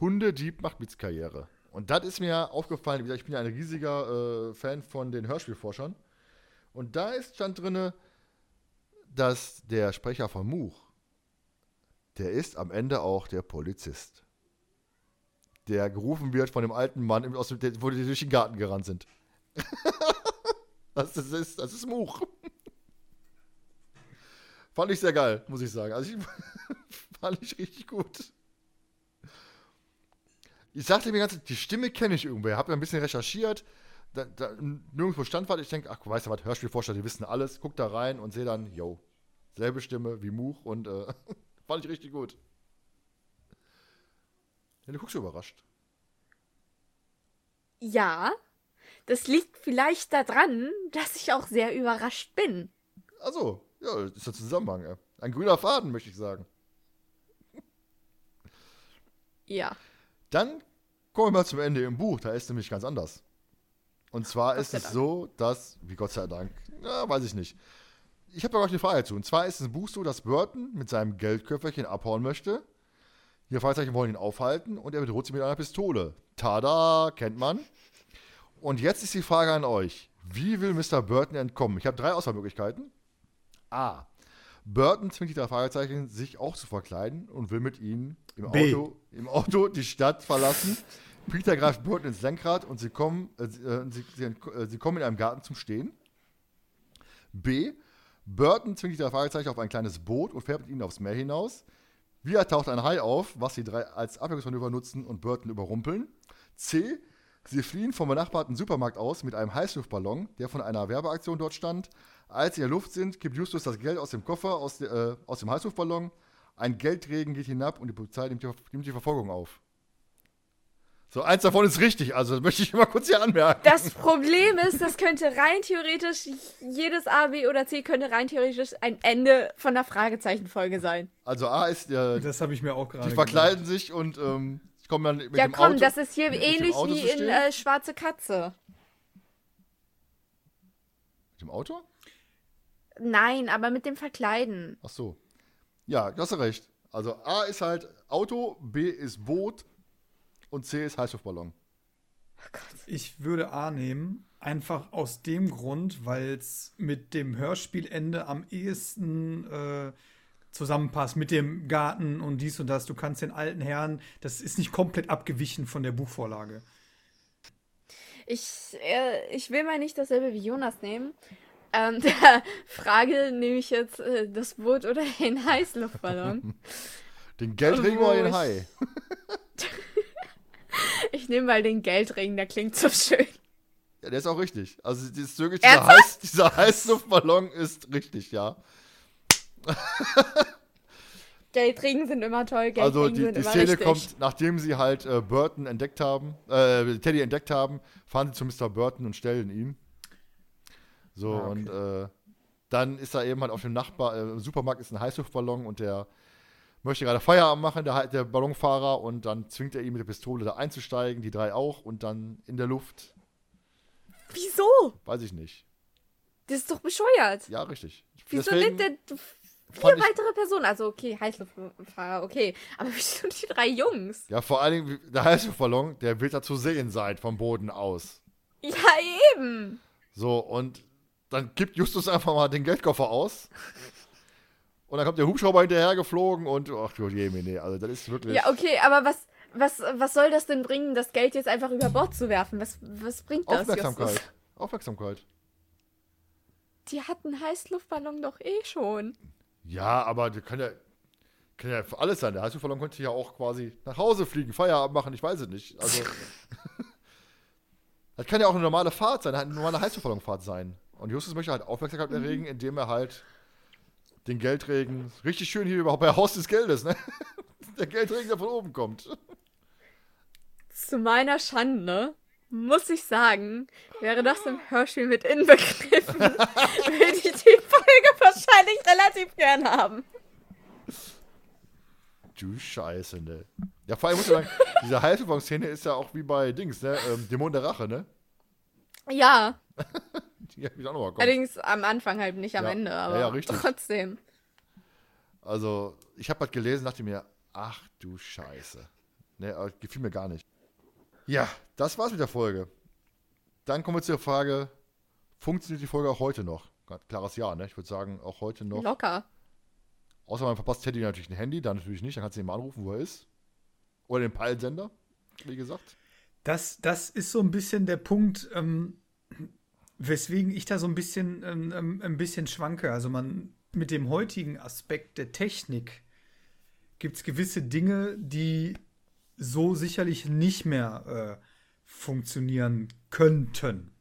Hundedieb macht Karriere. Und das ist mir aufgefallen. Wie gesagt, ich bin ja ein riesiger äh, Fan von den Hörspielforschern. Und da ist stand drin, dass der Sprecher von Much der ist am Ende auch der Polizist. Der gerufen wird von dem alten Mann, aus dem, wo die durch den Garten gerannt sind. das, ist, das ist Much. Fand ich sehr geil, muss ich sagen. Also ich fand ich richtig gut. Ich sagte mir ganz, die Stimme kenne ich irgendwer. Hab mir ein bisschen recherchiert. Da, da, nirgendwo stand was. Ich denke, ach, weißt du was, Hörspielforscher, die wissen alles. Guck da rein und sehe dann, yo, selbe Stimme wie Much und äh, Fand ich richtig gut. Ja, du guckst überrascht. Ja, das liegt vielleicht daran, dass ich auch sehr überrascht bin. Also, ja, das ist der Zusammenhang. Ja. Ein grüner Faden, möchte ich sagen. Ja. Dann kommen wir mal zum Ende im Buch. Da ist nämlich ganz anders. Und zwar Gott ist es Dank. so, dass, wie Gott sei Dank, ja, weiß ich nicht, ich habe da euch eine Frage zu. Und zwar ist es ein Buch so, dass Burton mit seinem Geldköfferchen abhauen möchte. Die Fragezeichen wollen ihn aufhalten und er bedroht sie mit einer Pistole. Tada, kennt man. Und jetzt ist die Frage an euch. Wie will Mr. Burton entkommen? Ich habe drei Auswahlmöglichkeiten. A. Burton zwingt die drei Fragezeichen, sich auch zu verkleiden und will mit ihnen im Auto, im Auto die Stadt verlassen. Peter greift Burton ins Lenkrad und sie kommen, äh, sie, sie, äh, sie kommen in einem Garten zum Stehen. B. Burton zwingt die drei Fragezeichen auf ein kleines Boot und fährt mit ihnen aufs Meer hinaus. Wieder taucht ein Hai auf, was die drei als Ablenkungsmanöver nutzen und Burton überrumpeln. C. Sie fliehen vom benachbarten Supermarkt aus mit einem Heißluftballon, der von einer Werbeaktion dort stand. Als sie in der Luft sind, kippt Justus das Geld aus dem Koffer aus, äh, aus dem Heißluftballon. Ein Geldregen geht hinab und die Polizei nimmt die, nimmt die Verfolgung auf. So, eins davon ist richtig, also das möchte ich mal kurz hier anmerken. Das Problem ist, das könnte rein theoretisch, jedes A, B oder C könnte rein theoretisch ein Ende von der Fragezeichenfolge sein. Also A ist ja. Das habe ich mir auch gerade Die verkleiden gedacht. sich und ähm, kommen dann mit ja, dem komm, Auto. Ja komm, das ist hier ähnlich wie in äh, Schwarze Katze. Mit dem Auto? Nein, aber mit dem Verkleiden. Ach so. Ja, du hast recht. Also A ist halt Auto, B ist Boot, und C ist Heißluftballon. Oh. Ich würde A nehmen, einfach aus dem Grund, weil es mit dem Hörspielende am ehesten äh, zusammenpasst, mit dem Garten und dies und das. Du kannst den alten Herrn, das ist nicht komplett abgewichen von der Buchvorlage. Ich, äh, ich will mal nicht dasselbe wie Jonas nehmen. Ähm, der Frage nehme ich jetzt äh, das Boot oder den Heißluftballon. Den Geldring oder den Hai? ich nehme mal den Geldring, der klingt so schön. Ja, der ist auch richtig. Also dieses, wirklich, dieser, Heiß, dieser Heißluftballon ist richtig, ja. Geldringen sind immer toll. Geldringen also die, sind die immer Szene richtig. kommt, nachdem sie halt äh, Burton entdeckt haben, äh, Teddy entdeckt haben, fahren sie zu Mr. Burton und stellen ihn. So, Ah, okay. und äh, dann ist da eben halt auf dem Nachbar, äh, im Supermarkt ist ein Heißluftballon und der möchte gerade Feierabend machen, der, der Ballonfahrer, und dann zwingt er ihn mit der Pistole da einzusteigen, die drei auch, und dann in der Luft, Wieso? weiß ich nicht. Das ist doch bescheuert. Ja, richtig. Wieso Deswegen nicht der, vier weitere Personen? Also, okay, Heißluftfahrer, okay. Aber wieso die drei Jungs? Ja, vor allen Dingen, der Heißluftballon, der wird da zu sehen sein vom Boden aus. Ja, eben. So, und dann kippt Justus einfach mal den Geldkoffer aus. Und dann kommt der Hubschrauber hinterher geflogen und, ach du Jemine, also das ist wirklich. Ja, okay, aber was, was, was soll das denn bringen, das Geld jetzt einfach über Bord zu werfen? Was, was bringt das? Aufmerksamkeit. Justus? Aufmerksamkeit. Die hatten Heißluftballon doch eh schon. Ja, aber das kann ja, kann ja für alles sein. Der Heißluftballon könnte ja auch quasi nach Hause fliegen, Feierabend machen, ich weiß es nicht. Also. das kann ja auch eine normale Fahrt sein, eine normale Heißluftballonfahrt sein. Und Justus möchte halt Aufmerksamkeit erregen, indem er halt den Geldregen, richtig schön hier überhaupt bei Haus des Geldes, ne? Der Geldregen, der von oben kommt. Zu meiner Schande muss ich sagen, wäre das im Hörspiel mit inbegriffen, würde ich die Folge wahrscheinlich relativ gern haben. Du Scheiße, ne? Ja, vor allem muss ich sagen, diese Heißluftballon-Szene ist ja auch wie bei Dings, ne? Ähm, Dämon der Rache, ne? Ja, Die hab ich auch noch mal kommen. allerdings am Anfang halt nicht am Ja. Ende, Ja, aber ja, richtig. trotzdem. Also, ich habe halt gelesen, dachte mir, ach du Scheiße. Ne, aber gefiel mir gar nicht. Ja, das war's mit der Folge. Dann kommen wir zur Frage, funktioniert die Folge auch heute noch? Klares Ja, ne? Ich würde sagen, auch heute noch. Locker. Außer man verpasst Teddy natürlich ein Handy, dann natürlich nicht, dann kannst du ihn mal anrufen, wo er ist. Oder den Peilsender, wie gesagt. Das, das ist so ein bisschen der Punkt, ähm, weswegen ich da so ein bisschen, ähm, ähm, ein bisschen schwanke. Also man mit dem heutigen Aspekt der Technik gibt es gewisse Dinge, die so sicherlich nicht mehr äh, funktionieren könnten.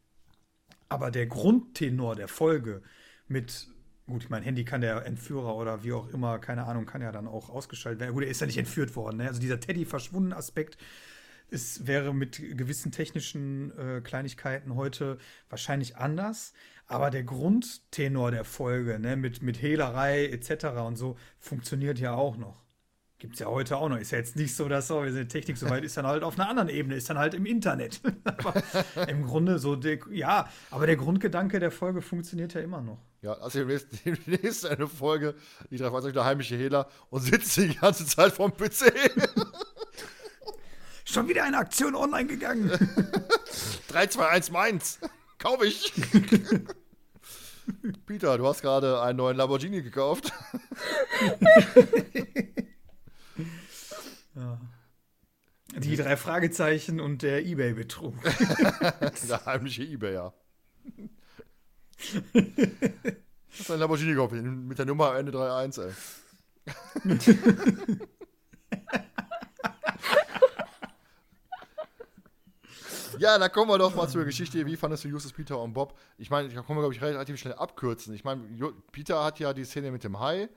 Aber der Grundtenor der Folge mit, gut, ich mein Handy kann der Entführer oder wie auch immer, keine Ahnung, kann ja dann auch ausgeschaltet werden. Gut, er ist ja nicht entführt worden. Ne? Also dieser Teddy verschwunden Aspekt es wäre mit gewissen technischen äh, Kleinigkeiten heute wahrscheinlich anders. Aber der Grundtenor der Folge, ne, mit, mit Hehlerei etc. und so, funktioniert ja auch noch. Gibt es ja heute auch noch. Ist ja jetzt nicht so, dass so, wir sind Technik soweit ist dann halt auf einer anderen Ebene, ist dann halt im Internet. aber im Grunde so, der, ja, aber der Grundgedanke der Folge funktioniert ja immer noch. Ja, also demnächst, demnächst eine Folge, die drei Fahrzeuge der heimische Hehler und sitzt die ganze Zeit vorm PC. Schon wieder eine Aktion online gegangen. 3, 2, 1, meins. Kauf ich. Peter, du hast gerade einen neuen Lamborghini gekauft. Die drei Fragezeichen und der Ebay-Betrug. Der heimliche Ebayer. Hast du einen Lamborghini gekauft mit der Nummer am Ende 3-1, ey. Ja, dann kommen wir doch mal zur Geschichte. Wie fandest du Justus, Peter und Bob? Ich meine, da können wir, glaube ich, relativ schnell abkürzen. Ich meine, Peter hat ja die Szene mit dem Hai.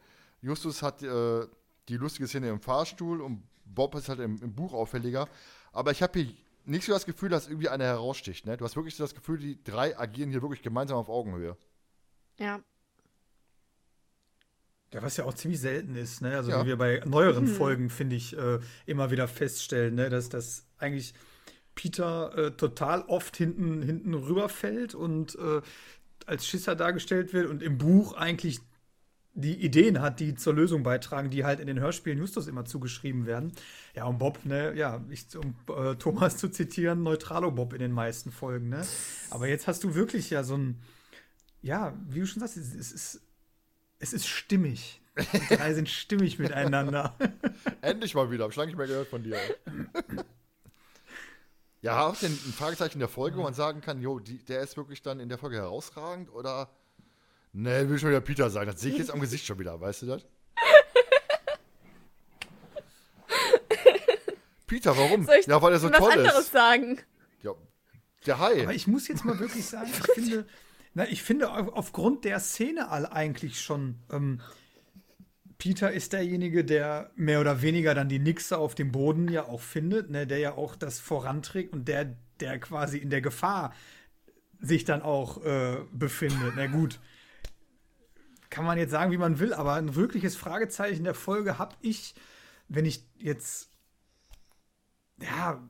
Justus hat äh, die lustige Szene im Fahrstuhl und Bob ist halt im, im Buch auffälliger. Aber ich habe hier nicht so das Gefühl, dass irgendwie einer heraussticht. Ne? Du hast wirklich so das Gefühl, die drei agieren hier wirklich gemeinsam auf Augenhöhe. Ja. Ja, was ja auch ziemlich selten ist, ne? Also Ja. wie wir bei neueren Folgen, finde ich, äh, immer wieder feststellen, ne? dass das eigentlich Peter äh, total oft hinten, hinten rüberfällt und äh, als Schisser dargestellt wird und im Buch eigentlich die Ideen hat, die zur Lösung beitragen, die halt in den Hörspielen Justus immer zugeschrieben werden. Ja, und Bob, ne, ja, ich, um äh, Thomas zu zitieren, Neutralo Bob in den meisten Folgen, ne? Aber jetzt hast du wirklich ja so ein, ja, wie du schon sagst, es, es ist, es ist stimmig. Die drei sind stimmig miteinander. Endlich mal wieder, hab schon lange nicht mehr gehört von dir. ja, auch den ein Fragezeichen der Folge, wo man sagen kann, jo, die, der ist wirklich dann in der Folge herausragend oder Ne, will schon wieder Peter sagen. Das sehe ich jetzt am Gesicht schon wieder, weißt du das? Peter, warum? Soll ich ja, weil er so was toll anderes ist. sagen? Ja, der Hai. Aber ich muss jetzt mal wirklich sagen, ich finde, na, ich finde aufgrund der Szene all eigentlich schon, ähm, Peter ist derjenige, der mehr oder weniger dann die Nixe auf dem Boden ja auch findet, ne, der ja auch das voranträgt und der, der quasi in der Gefahr sich dann auch äh, befindet. Na gut, kann man jetzt sagen, wie man will, aber ein wirkliches Fragezeichen der Folge habe ich, wenn ich jetzt, ja,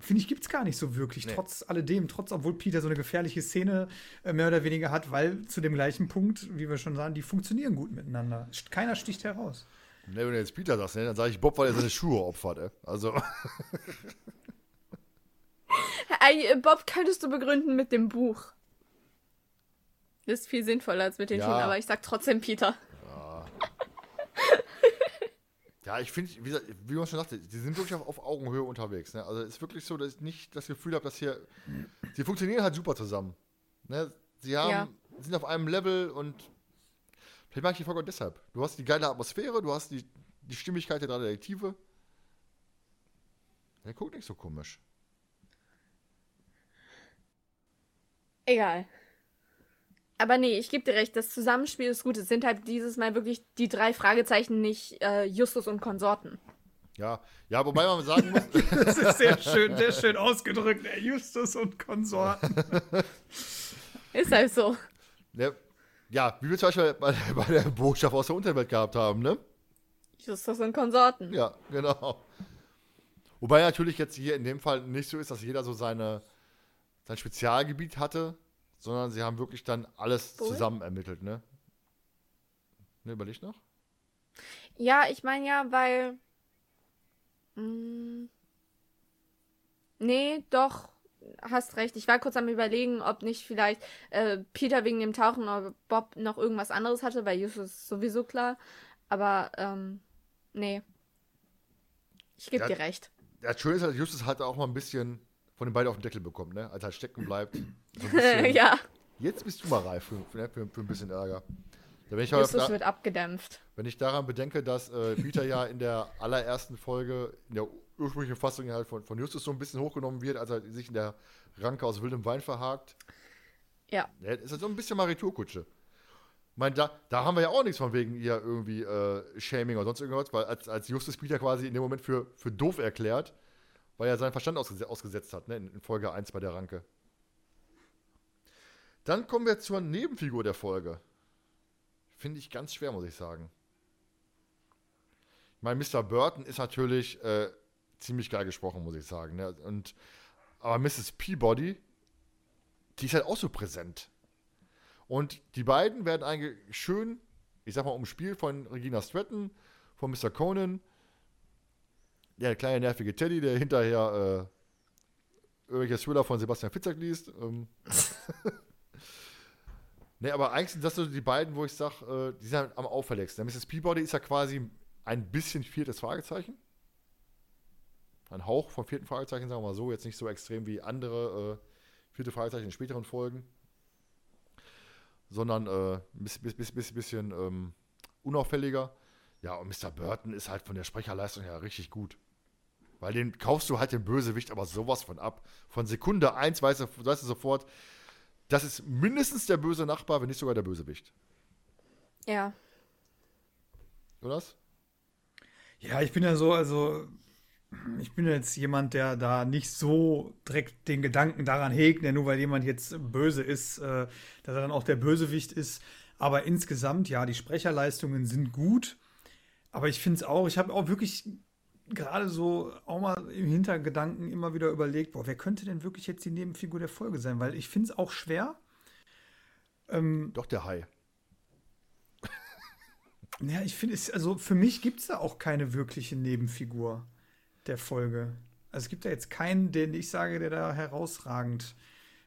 finde ich, gibt es gar nicht so wirklich, nee. trotz alledem, trotz, obwohl Peter so eine gefährliche Szene äh, mehr oder weniger hat, weil zu dem gleichen Punkt, wie wir schon sagen, die funktionieren gut miteinander. Keiner sticht heraus. Ne, wenn du jetzt Peter sagst, ne, dann sage ich Bob, weil er seine Schuhe opfert, ey. Also. Hey, Bob, könntest du begründen mit dem Buch? Ist viel sinnvoller als mit den ja. Tieren, aber ich sag trotzdem Peter. Ja, ja ich finde, wie, wie, man schon sagte, die sind wirklich auf, auf Augenhöhe unterwegs. Ne? Also es ist wirklich so, dass ich nicht das Gefühl habe, dass hier. Sie funktionieren halt super zusammen. Ne? Sie haben, ja. sind auf einem Level und vielleicht mag ich die Folge deshalb. Du hast die geile Atmosphäre, du hast die, die Stimmigkeit der drei Detektive. Der guckt nicht so komisch. Egal. Aber nee, ich gebe dir recht, das Zusammenspiel ist gut. Es sind halt dieses Mal wirklich die drei Fragezeichen, nicht äh, Justus und Konsorten. Ja, ja, wobei man sagen muss. das ist sehr schön, sehr schön ausgedrückt, der Justus und Konsorten. ist halt so. Ja, ja, wie wir zum Beispiel bei, bei der Botschaft aus der Unterwelt gehabt haben, ne? Justus und Konsorten. Ja, genau. Wobei natürlich jetzt hier in dem Fall nicht so ist, dass jeder so seine, sein Spezialgebiet hatte sondern sie haben wirklich dann alles Wohl? zusammen ermittelt, ne? Ne, überleg noch? Ja, ich meine ja, weil. Mh, mm, nee, doch, hast recht. Ich war kurz am überlegen, ob nicht vielleicht äh, Peter wegen dem Tauchen oder Bob noch irgendwas anderes hatte, weil Justus ist sowieso klar. Aber, ähm, nee. Ich gebe dir recht. Ja, schön ist halt, Justus hat auch mal ein bisschen von den beiden auf den Deckel bekommt, ne? Als er stecken bleibt. So bisschen, ja. Jetzt bist du mal reif für, für, für ein bisschen Ärger. Ja, Justus da, wird abgedämpft. Wenn ich daran bedenke, dass äh, Peter ja in der allerersten Folge, in der ursprünglichen Fassung halt von, von Justus so ein bisschen hochgenommen wird, als er sich in der Ranke aus wildem Wein verhakt. Ja. ja ist halt so ein bisschen Mariturkutsche. Ich meine, da, da haben wir ja auch nichts von wegen ihr irgendwie äh, Shaming oder sonst irgendwas, weil als, als Justus Peter quasi in dem Moment für, für doof erklärt, weil er seinen Verstand ausges ausgesetzt hat, ne, in, Folge 1 bei der Ranke. Dann kommen wir zur Nebenfigur der Folge. Finde ich ganz schwer, muss ich sagen. Ich meine, Mr. Burton ist natürlich äh, ziemlich geil gesprochen, muss ich sagen. Ne? Und, aber Mrs. Peabody, die ist halt auch so präsent. Und die beiden werden eigentlich schön, ich sag mal, umspielt von Regina Stratton, von Mr. Conan der kleine nervige Teddy, der hinterher äh, irgendwelche Thriller von Sebastian Fitzek liest. Ähm. ne, aber eigentlich sind das so die beiden, wo ich sage, äh, die sind am auffälligsten. Mrs. Peabody ist ja quasi ein bisschen viertes Fragezeichen. Ein Hauch vom vierten Fragezeichen, sagen wir mal so, jetzt nicht so extrem wie andere äh, vierte Fragezeichen in späteren Folgen. Sondern äh, ein bisschen, bisschen, bisschen, bisschen ähm, unauffälliger. Ja, und Mr. Burton ist halt von der Sprecherleistung her richtig gut. Weil den kaufst du halt den Bösewicht aber sowas von ab. Von Sekunde eins weißt du, weißt du sofort, das ist mindestens der böse Nachbar, wenn nicht sogar der Bösewicht. Ja. Oder? Ja, ich bin ja so, also ich bin jetzt jemand, der da nicht so direkt den Gedanken daran hegt, nur weil jemand jetzt böse ist, äh, dass er dann auch der Bösewicht ist. Aber insgesamt, ja, die Sprecherleistungen sind gut. Aber ich finde es auch, ich habe auch wirklich gerade so auch mal im Hintergedanken immer wieder überlegt, boah, wer könnte denn wirklich jetzt die Nebenfigur der Folge sein? Weil ich finde es auch schwer. Ähm, Doch der Hai. Ja, ich finde es, also für mich gibt es da auch keine wirkliche Nebenfigur der Folge. Also es gibt da jetzt keinen, den ich sage, der da herausragend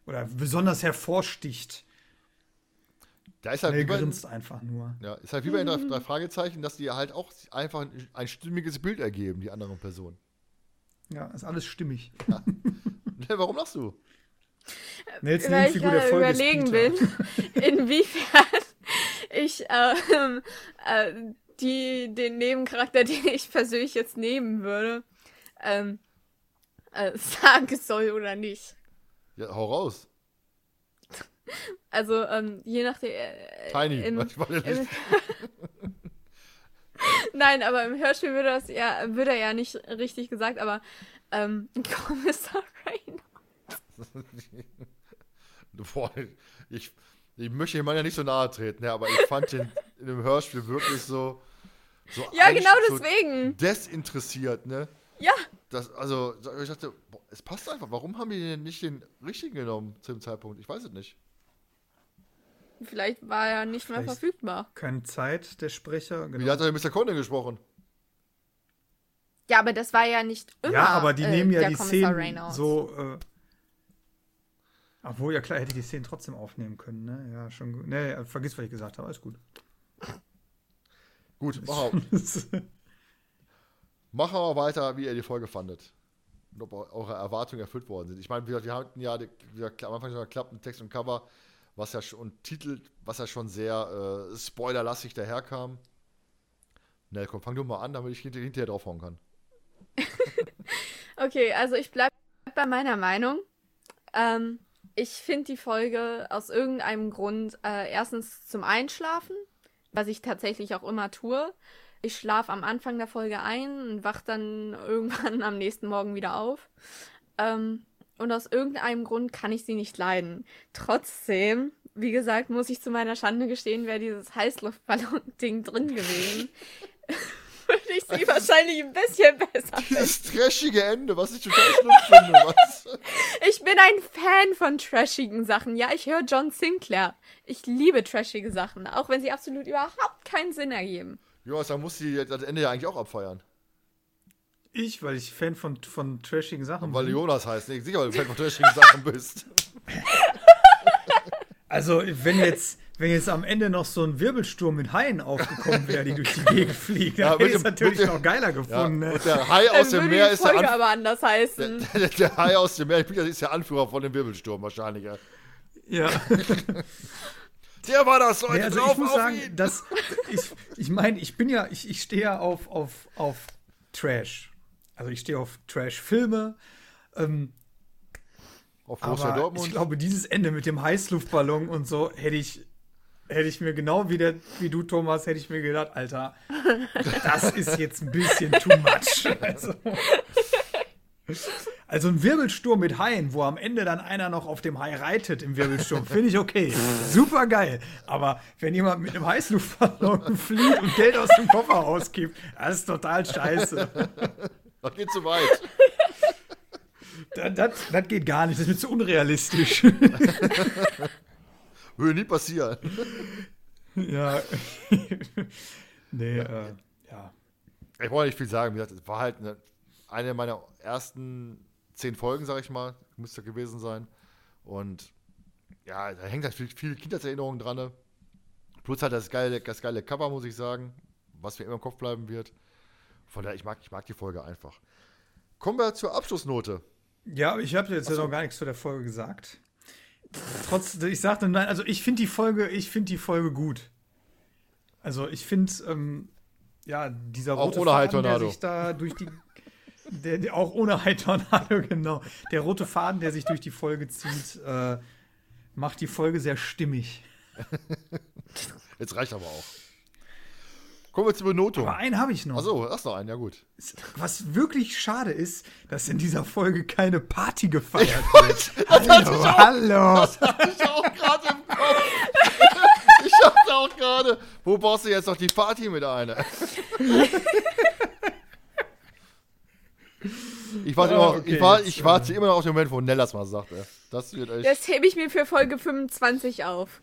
oder besonders hervorsticht. Da ist halt Der grinst einfach nur. Ja, ist halt wie bei den drei Fragezeichen, dass die halt auch einfach ein, ein stimmiges Bild ergeben, die anderen Personen. Ja, ist alles stimmig. Ja. Warum lachst du? Weil ich gerade überlegen bin, inwiefern ich ähm, äh, die, den Nebencharakter, den ich persönlich jetzt nehmen würde, ähm, äh, sagen soll oder nicht. Ja, hau raus. Also ähm, je nachdem. Äh, Tiny. im- der im- nicht? Nein, aber im Hörspiel würde das ja, würde er ja nicht richtig gesagt, aber ähm, Kommissar Rain. Boah, ich, ich möchte dem Mann ja nicht so nahe treten, ja, aber ich fand den in dem Hörspiel wirklich so. so Ja, genau so deswegen. Desinteressiert, ne? Ja, Das, also, ich dachte, boah, es passt einfach. Warum haben die denn nicht den richtigen genommen zu dem Zeitpunkt? Ich weiß es nicht. Vielleicht war er nicht mehr verfügbar. Keine Zeit, der Sprecher. Wie Genau. hat er denn Mr. Condon gesprochen? Ja, aber das war ja nicht immer. Ja, aber die äh, nehmen ja die Kommissar Szenen Reynolds. so. Äh, obwohl, ja klar, hätte die Szenen trotzdem aufnehmen können, ne? Ja, schon gut. Nee, vergiss, was ich gesagt habe, alles gut. Gut, mach, mach aber weiter, wie ihr die Folge fandet. Und ob eu- eure Erwartungen erfüllt worden sind. Ich meine, wir, wir hatten ja die, wie gesagt, am Anfang schon geklappt mit Text und Cover, was ja schon, und was ja schon sehr äh, spoilerlastig daherkam. Ne, komm, fang du mal an, damit ich hinter, hinterher draufhauen kann. Okay, also ich bleib bei meiner Meinung. Ähm, ich finde die Folge aus irgendeinem Grund äh, erstens zum Einschlafen, was ich tatsächlich auch immer tue. Ich schlafe am Anfang der Folge ein und wach dann irgendwann am nächsten Morgen wieder auf. Ähm, und aus irgendeinem Grund kann ich sie nicht leiden. Trotzdem, wie gesagt, muss ich zu meiner Schande gestehen, wäre dieses Heißluftballon-Ding drin gewesen. Würde ich sie wahrscheinlich ein bisschen besser Dieses trashige Ende, was ich total schlimm finde. Was? Ich bin ein Fan von trashigen Sachen. Ja, ich höre John Sinclair. Ich liebe trashige Sachen, auch wenn sie absolut überhaupt keinen Sinn ergeben. Jonas, da muss sie das Ende ja eigentlich auch abfeiern. Ich, weil ich Fan von, von trashigen Sachen Weil bin. Jonas heißt. Nee, sicher, weil du Fan von trashigen Sachen bist. Also, wenn jetzt, wenn jetzt am Ende noch so ein Wirbelsturm mit Haien aufgekommen wäre, die durch die Gegend fliegen, Ja, dann hätte mit ich es natürlich dem- noch geiler Ja, gefunden. ne? und der Hai aus Dann dem Meer ist der, aber anders heißen. der, der Hai aus dem Meer ist der Anführer von dem Wirbelsturm wahrscheinlich. Ja. Ja. Der war das, Leute, Nee, also ich muss auf sagen, ihn. dass ich, ich meine, ich bin ja, ich, ich stehe ja auf, auf, auf Trash. Also ich stehe auf Trash-Filme. Ähm, Auf Borussia aber Dortmund. ich glaube, dieses Ende mit dem Heißluftballon und so hätte ich, hätte ich mir genau wie, der, wie du, Thomas, hätte ich mir gedacht, Alter, das ist jetzt ein bisschen too much. Also, also ein Wirbelsturm mit Haien, wo am Ende dann einer noch auf dem Hai reitet im Wirbelsturm, finde ich okay. Super geil. Aber wenn jemand mit einem Heißluftballon fliegt und Geld aus dem Koffer ausgibt, das ist total scheiße. Das geht zu weit. Das, das, das geht gar nicht, das ist mir zu unrealistisch. Würde nie passieren. Ja. nee, äh, ja. Ich brauche nicht viel sagen. Wie gesagt, es war halt eine, eine meiner ersten zehn Folgen, sag ich mal. Müsste gewesen sein. Und ja, da hängt halt viel, viel Kindheitserinnerungen dran. ne? Plus halt das geile, das geile Cover, muss ich sagen. Was mir immer im Kopf bleiben wird. Von daher, ich mag, ich mag die Folge einfach. Kommen wir zur Abschlussnote. Ja, ich habe jetzt ja noch gar nichts zu der Folge gesagt. Trotz, ich sagte nein, also ich finde die Folge, ich finde die Folge gut. Also ich finde, ähm, ja, dieser Auch rote ohne Faden, der sich da durch die, der, der, auch ohne High-Tornado, genau. Der rote Faden, der sich durch die Folge zieht, äh, macht die Folge sehr stimmig. Jetzt reicht aber auch. Kommen wir zur Benotung. Aber einen habe ich noch. Achso, hast noch einen, ja gut. Was wirklich schade ist, dass in dieser Folge keine Party gefeiert wird. hallo, hallo. Das hatte ich auch gerade im Kopf. Ich dachte auch gerade, wo baust du jetzt noch die Party mit ein? Ich warte, immer, okay, ich, war, jetzt, ich warte immer noch auf den Moment, wo Nell das mal sagt. Das wird echt. Das hebe ich mir für Folge 25 auf.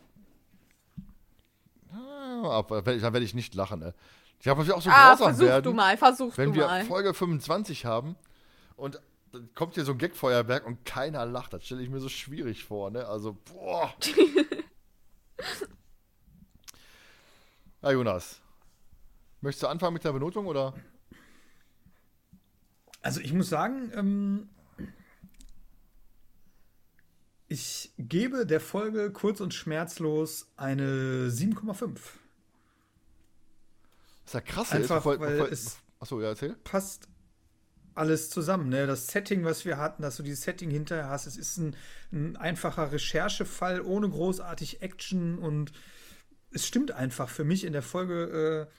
Aber dann werde ich nicht lachen, ey. Ich habe natürlich auch so ah, grausam versuch werden, du mal, versuch wenn du wir mal. Folge 25 haben und dann kommt hier so ein Gagfeuerwerk und keiner lacht. Das stelle ich mir so schwierig vor, ne? Also, boah. ja, Jonas. Möchtest du anfangen mit der Benotung oder? Also ich muss sagen, ähm, ich gebe der Folge kurz und schmerzlos eine 7,5. Das ist ja krass. Einfach, ist, bevor, weil bevor, es achso, ja, erzähl. passt alles zusammen. Ne? Das Setting, was wir hatten, dass du dieses Setting hinterher hast, es ist ein, ein einfacher Recherchefall ohne großartig Action und es stimmt einfach für mich in der Folge äh,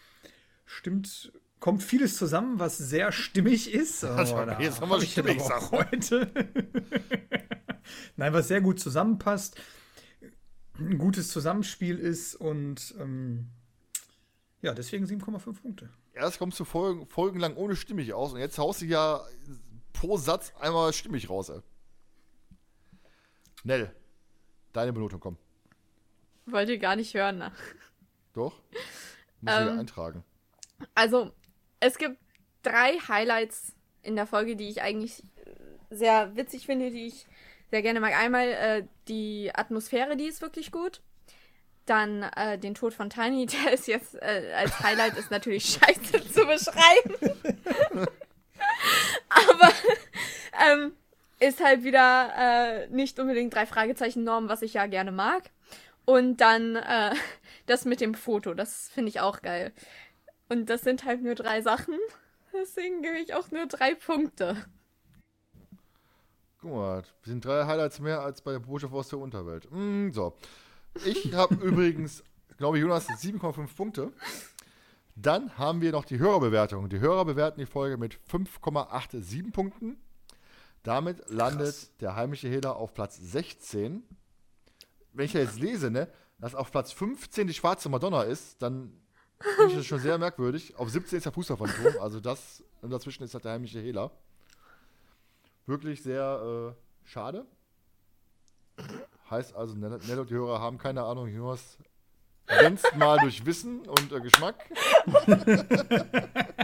stimmt kommt vieles zusammen, was sehr stimmig ist. Oh, Das war- jetzt haben wir hab stimmig, auch heute. Nein, was sehr gut zusammenpasst, ein gutes Zusammenspiel ist und ähm, ja, deswegen 7,5 Punkte. Erst kommst du Folgen, folgenlang ohne stimmig aus und jetzt haust du ja pro Satz einmal stimmig raus, ey. Nell, deine Benotung, komm. Wollt ihr gar nicht hören, ne? Doch? Muss ich Ähm. hier eintragen. Also, es gibt drei Highlights in der Folge, die ich eigentlich sehr witzig finde, die ich sehr gerne mag. Einmal äh, die Atmosphäre, die ist wirklich gut. Dann äh, den Tod von Tiny, der ist jetzt äh, als Highlight ist natürlich scheiße zu beschreiben. Aber ähm, ist halt wieder äh, nicht unbedingt drei Fragezeichen Norm, was ich ja gerne mag. Und dann äh, das mit dem Foto, das finde ich auch geil. Und das sind halt nur drei Sachen. Deswegen gebe ich auch nur drei Punkte. Guck mal, sind drei Highlights mehr als bei der Botschaft aus der Unterwelt. Mm, so. Ich habe übrigens, glaube ich, Jonas 7,5 Punkte. Dann haben wir noch die Hörerbewertung. Die Hörer bewerten die Folge mit 5,87 Punkten. Damit landet der heimliche Hehler auf Platz 16. Wenn ich ja jetzt lese, ne, dass auf Platz 15 die schwarze Madonna ist, dann finde ich das schon sehr merkwürdig. Auf 17 ist der Fußballphantom, also das, und dazwischen ist halt der heimliche Hehler. Wirklich sehr äh, schade. Heißt also, Nell und die Hörer haben keine Ahnung, Jonas glänzt mal durch Wissen und äh, Geschmack.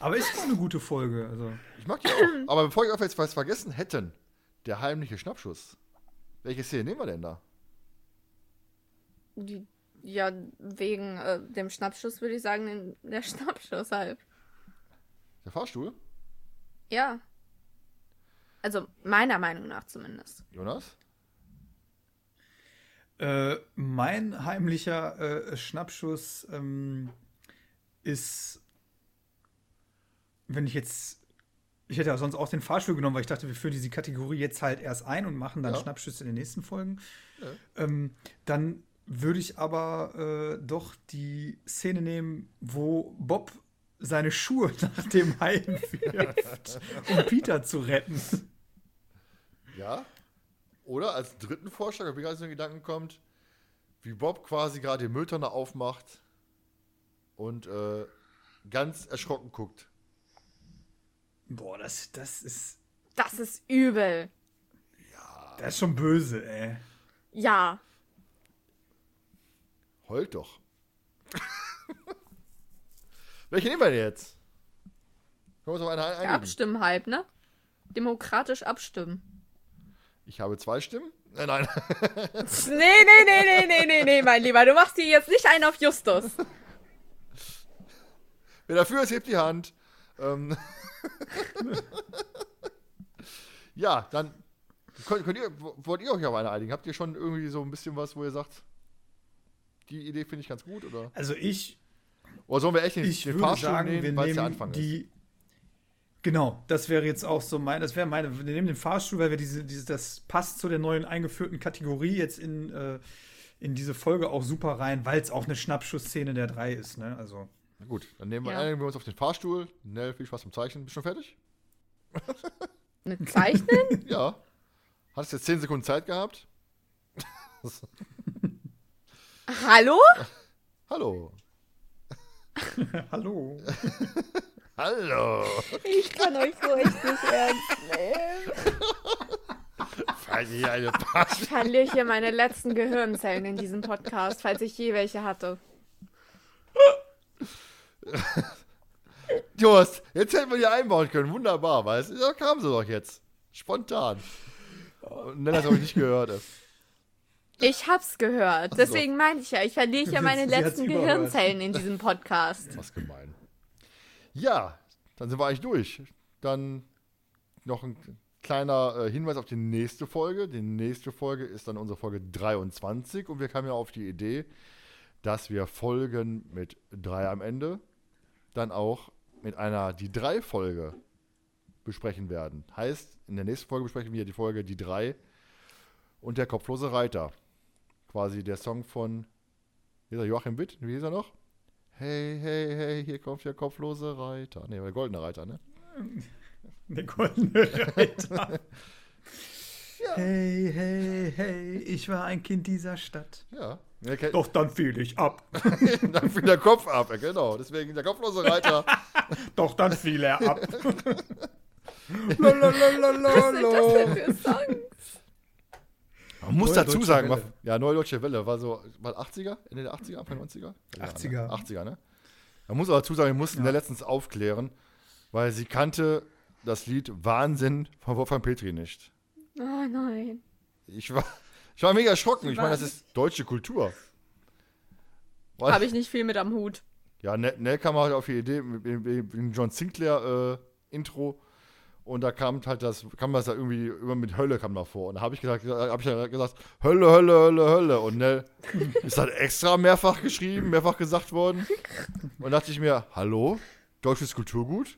Aber ist eine gute Folge. Also. Ich mag die auch. Aber bevor ich auf jetzt was vergessen hätten, der heimliche Schnappschuss. Welche Szene nehmen wir denn da? Die, ja, wegen äh, dem Schnappschuss würde ich sagen, den, der Schnappschuss halt. Der Fahrstuhl? Ja. Also meiner Meinung nach zumindest. Jonas? Äh, mein heimlicher äh, Schnappschuss ähm, ist, wenn ich jetzt, ich hätte ja sonst auch den Fahrstuhl genommen, weil ich dachte, wir führen diese Kategorie jetzt halt erst ein und machen dann Ja. Schnappschüsse in den nächsten Folgen. Ja. Ähm, dann würde ich aber äh, doch die Szene nehmen, wo Bob seine Schuhe nach dem Hai wirft, um Peter zu retten. Ja. Oder als dritten Vorschlag, ob mir gerade so ein Gedanken kommt, wie Bob quasi gerade die Mülltonne aufmacht und äh, ganz erschrocken guckt. Boah, das, das ist, Das ist übel. das ist schon böse, ey. Ja. Heult doch. Welche nehmen wir denn jetzt? Können wir uns auf eine einigen? Abstimmen halb, ne? Demokratisch abstimmen. Ich habe zwei Stimmen. Nein, nein. Nee, nee, nee, nee, nee, nee, nee, mein Lieber. Du machst hier jetzt nicht einen auf Justus. Wer dafür ist, hebt die Hand. Ähm ja, dann könnt, könnt ihr, wollt ihr euch auf eine einigen? Habt ihr schon irgendwie so ein bisschen was, wo ihr sagt, die Idee finde ich ganz gut? Oder, Also ich, oder sollen wir echt den, ich den würde Fahrstuhl sagen, wir nehmen, weil es der Anfang ist? Genau, das wäre jetzt auch so mein, das wäre meine, wir nehmen den Fahrstuhl, weil wir diese, diese, das passt zu der neuen eingeführten Kategorie jetzt in, äh, in diese Folge auch super rein, weil es auch eine Schnappschussszene der drei ist, ne? Also. Na gut, dann nehmen wir, Ja. einigen wir uns auf den Fahrstuhl. Nell, viel Spaß beim Zeichnen. Bist du schon fertig? Mit Zeichnen? Ja. Hattest jetzt 10 Sekunden Zeit gehabt? Hallo? Hallo. Hallo. Hallo. Ich kann euch so echt nicht ernst nehmen. ich verliere hier meine letzten Gehirnzellen in diesem Podcast, falls ich je welche hatte. Jost, jetzt hätten wir die einbauen können. Wunderbar, weißt du? Da kam sie doch jetzt. Spontan. Und Nell hat es nicht gehört. Ich hab's gehört. Deswegen meinte ich ja, ich verliere ja meine letzten Gehirnzellen in diesem Podcast. Was gemein. Ja, dann sind wir eigentlich durch. Dann noch ein kleiner äh, Hinweis auf die nächste Folge. Die nächste Folge ist dann unsere Folge 23 und wir kamen ja auf die Idee, dass wir Folgen mit drei am Ende dann auch mit einer die drei Folge besprechen werden. Heißt, in der nächsten Folge besprechen wir die Folge die drei und der kopflose Reiter. Quasi der Song von Joachim Witt, wie hieß er noch? Hey, hey, hey, hier kommt der kopflose Reiter. Ne, der goldene Reiter, ne? Der goldene Reiter. ja. Hey, hey, hey, ich war ein Kind dieser Stadt. Ja. Doch dann fiel ich ab. dann fiel der Kopf ab, genau. Deswegen der kopflose Reiter. Doch dann fiel er ab. Man muss Neue dazu sagen, war, ja, Neue Deutsche Welle war so, war 80er, Ende der 80er, Anfang 90er? 80er. Ja, ne? 80er, ne? Man muss aber dazu sagen, wir mussten ja. letztens aufklären, weil sie kannte das Lied Wahnsinn von Wolfgang Petri nicht. Oh nein. Ich war, ich war mega erschrocken. Ich meine, das ist deutsche Kultur. Habe ich nicht viel mit am Hut. Ja, Nell kam halt auf die Idee mit dem John Sinclair äh, Intro und da kam halt das, kam das da irgendwie immer mit Hölle kam da vor. Und da habe ich gesagt, habe ich ja gesagt, Hölle, Hölle, Hölle, Hölle. Und Nell ist halt extra mehrfach geschrieben, mehrfach gesagt worden. Und dachte ich mir, hallo, deutsches Kulturgut?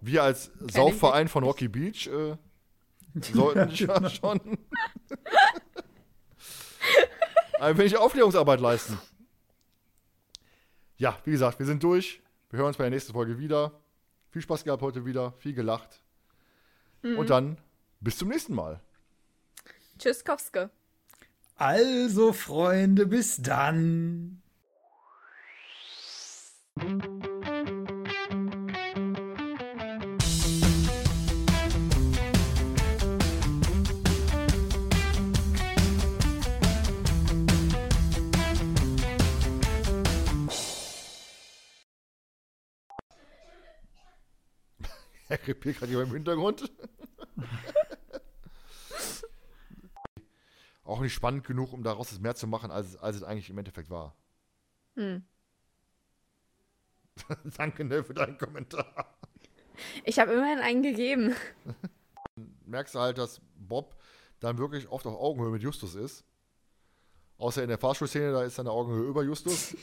Wir als Saufverein von Rocky Beach äh, sollten ja schon ein wenig Aufklärungsarbeit leisten. Ja, wie gesagt, wir sind durch. Wir hören uns bei der nächsten Folge wieder. Viel Spaß gehabt heute wieder, viel gelacht. Mhm. Und dann bis zum nächsten Mal. Tschüss, Kowske. Also, Freunde, bis dann. Er krepiert gerade hier im Hintergrund. Auch nicht spannend genug, um daraus das mehr zu machen, als, als es eigentlich im Endeffekt war. Hm. Danke, Nell, für deinen Kommentar. Ich habe immerhin einen gegeben. Merkst du halt, dass Bob dann wirklich oft auf Augenhöhe mit Justus ist. Außer in der Fahrschulszene, da ist seine Augenhöhe über Justus.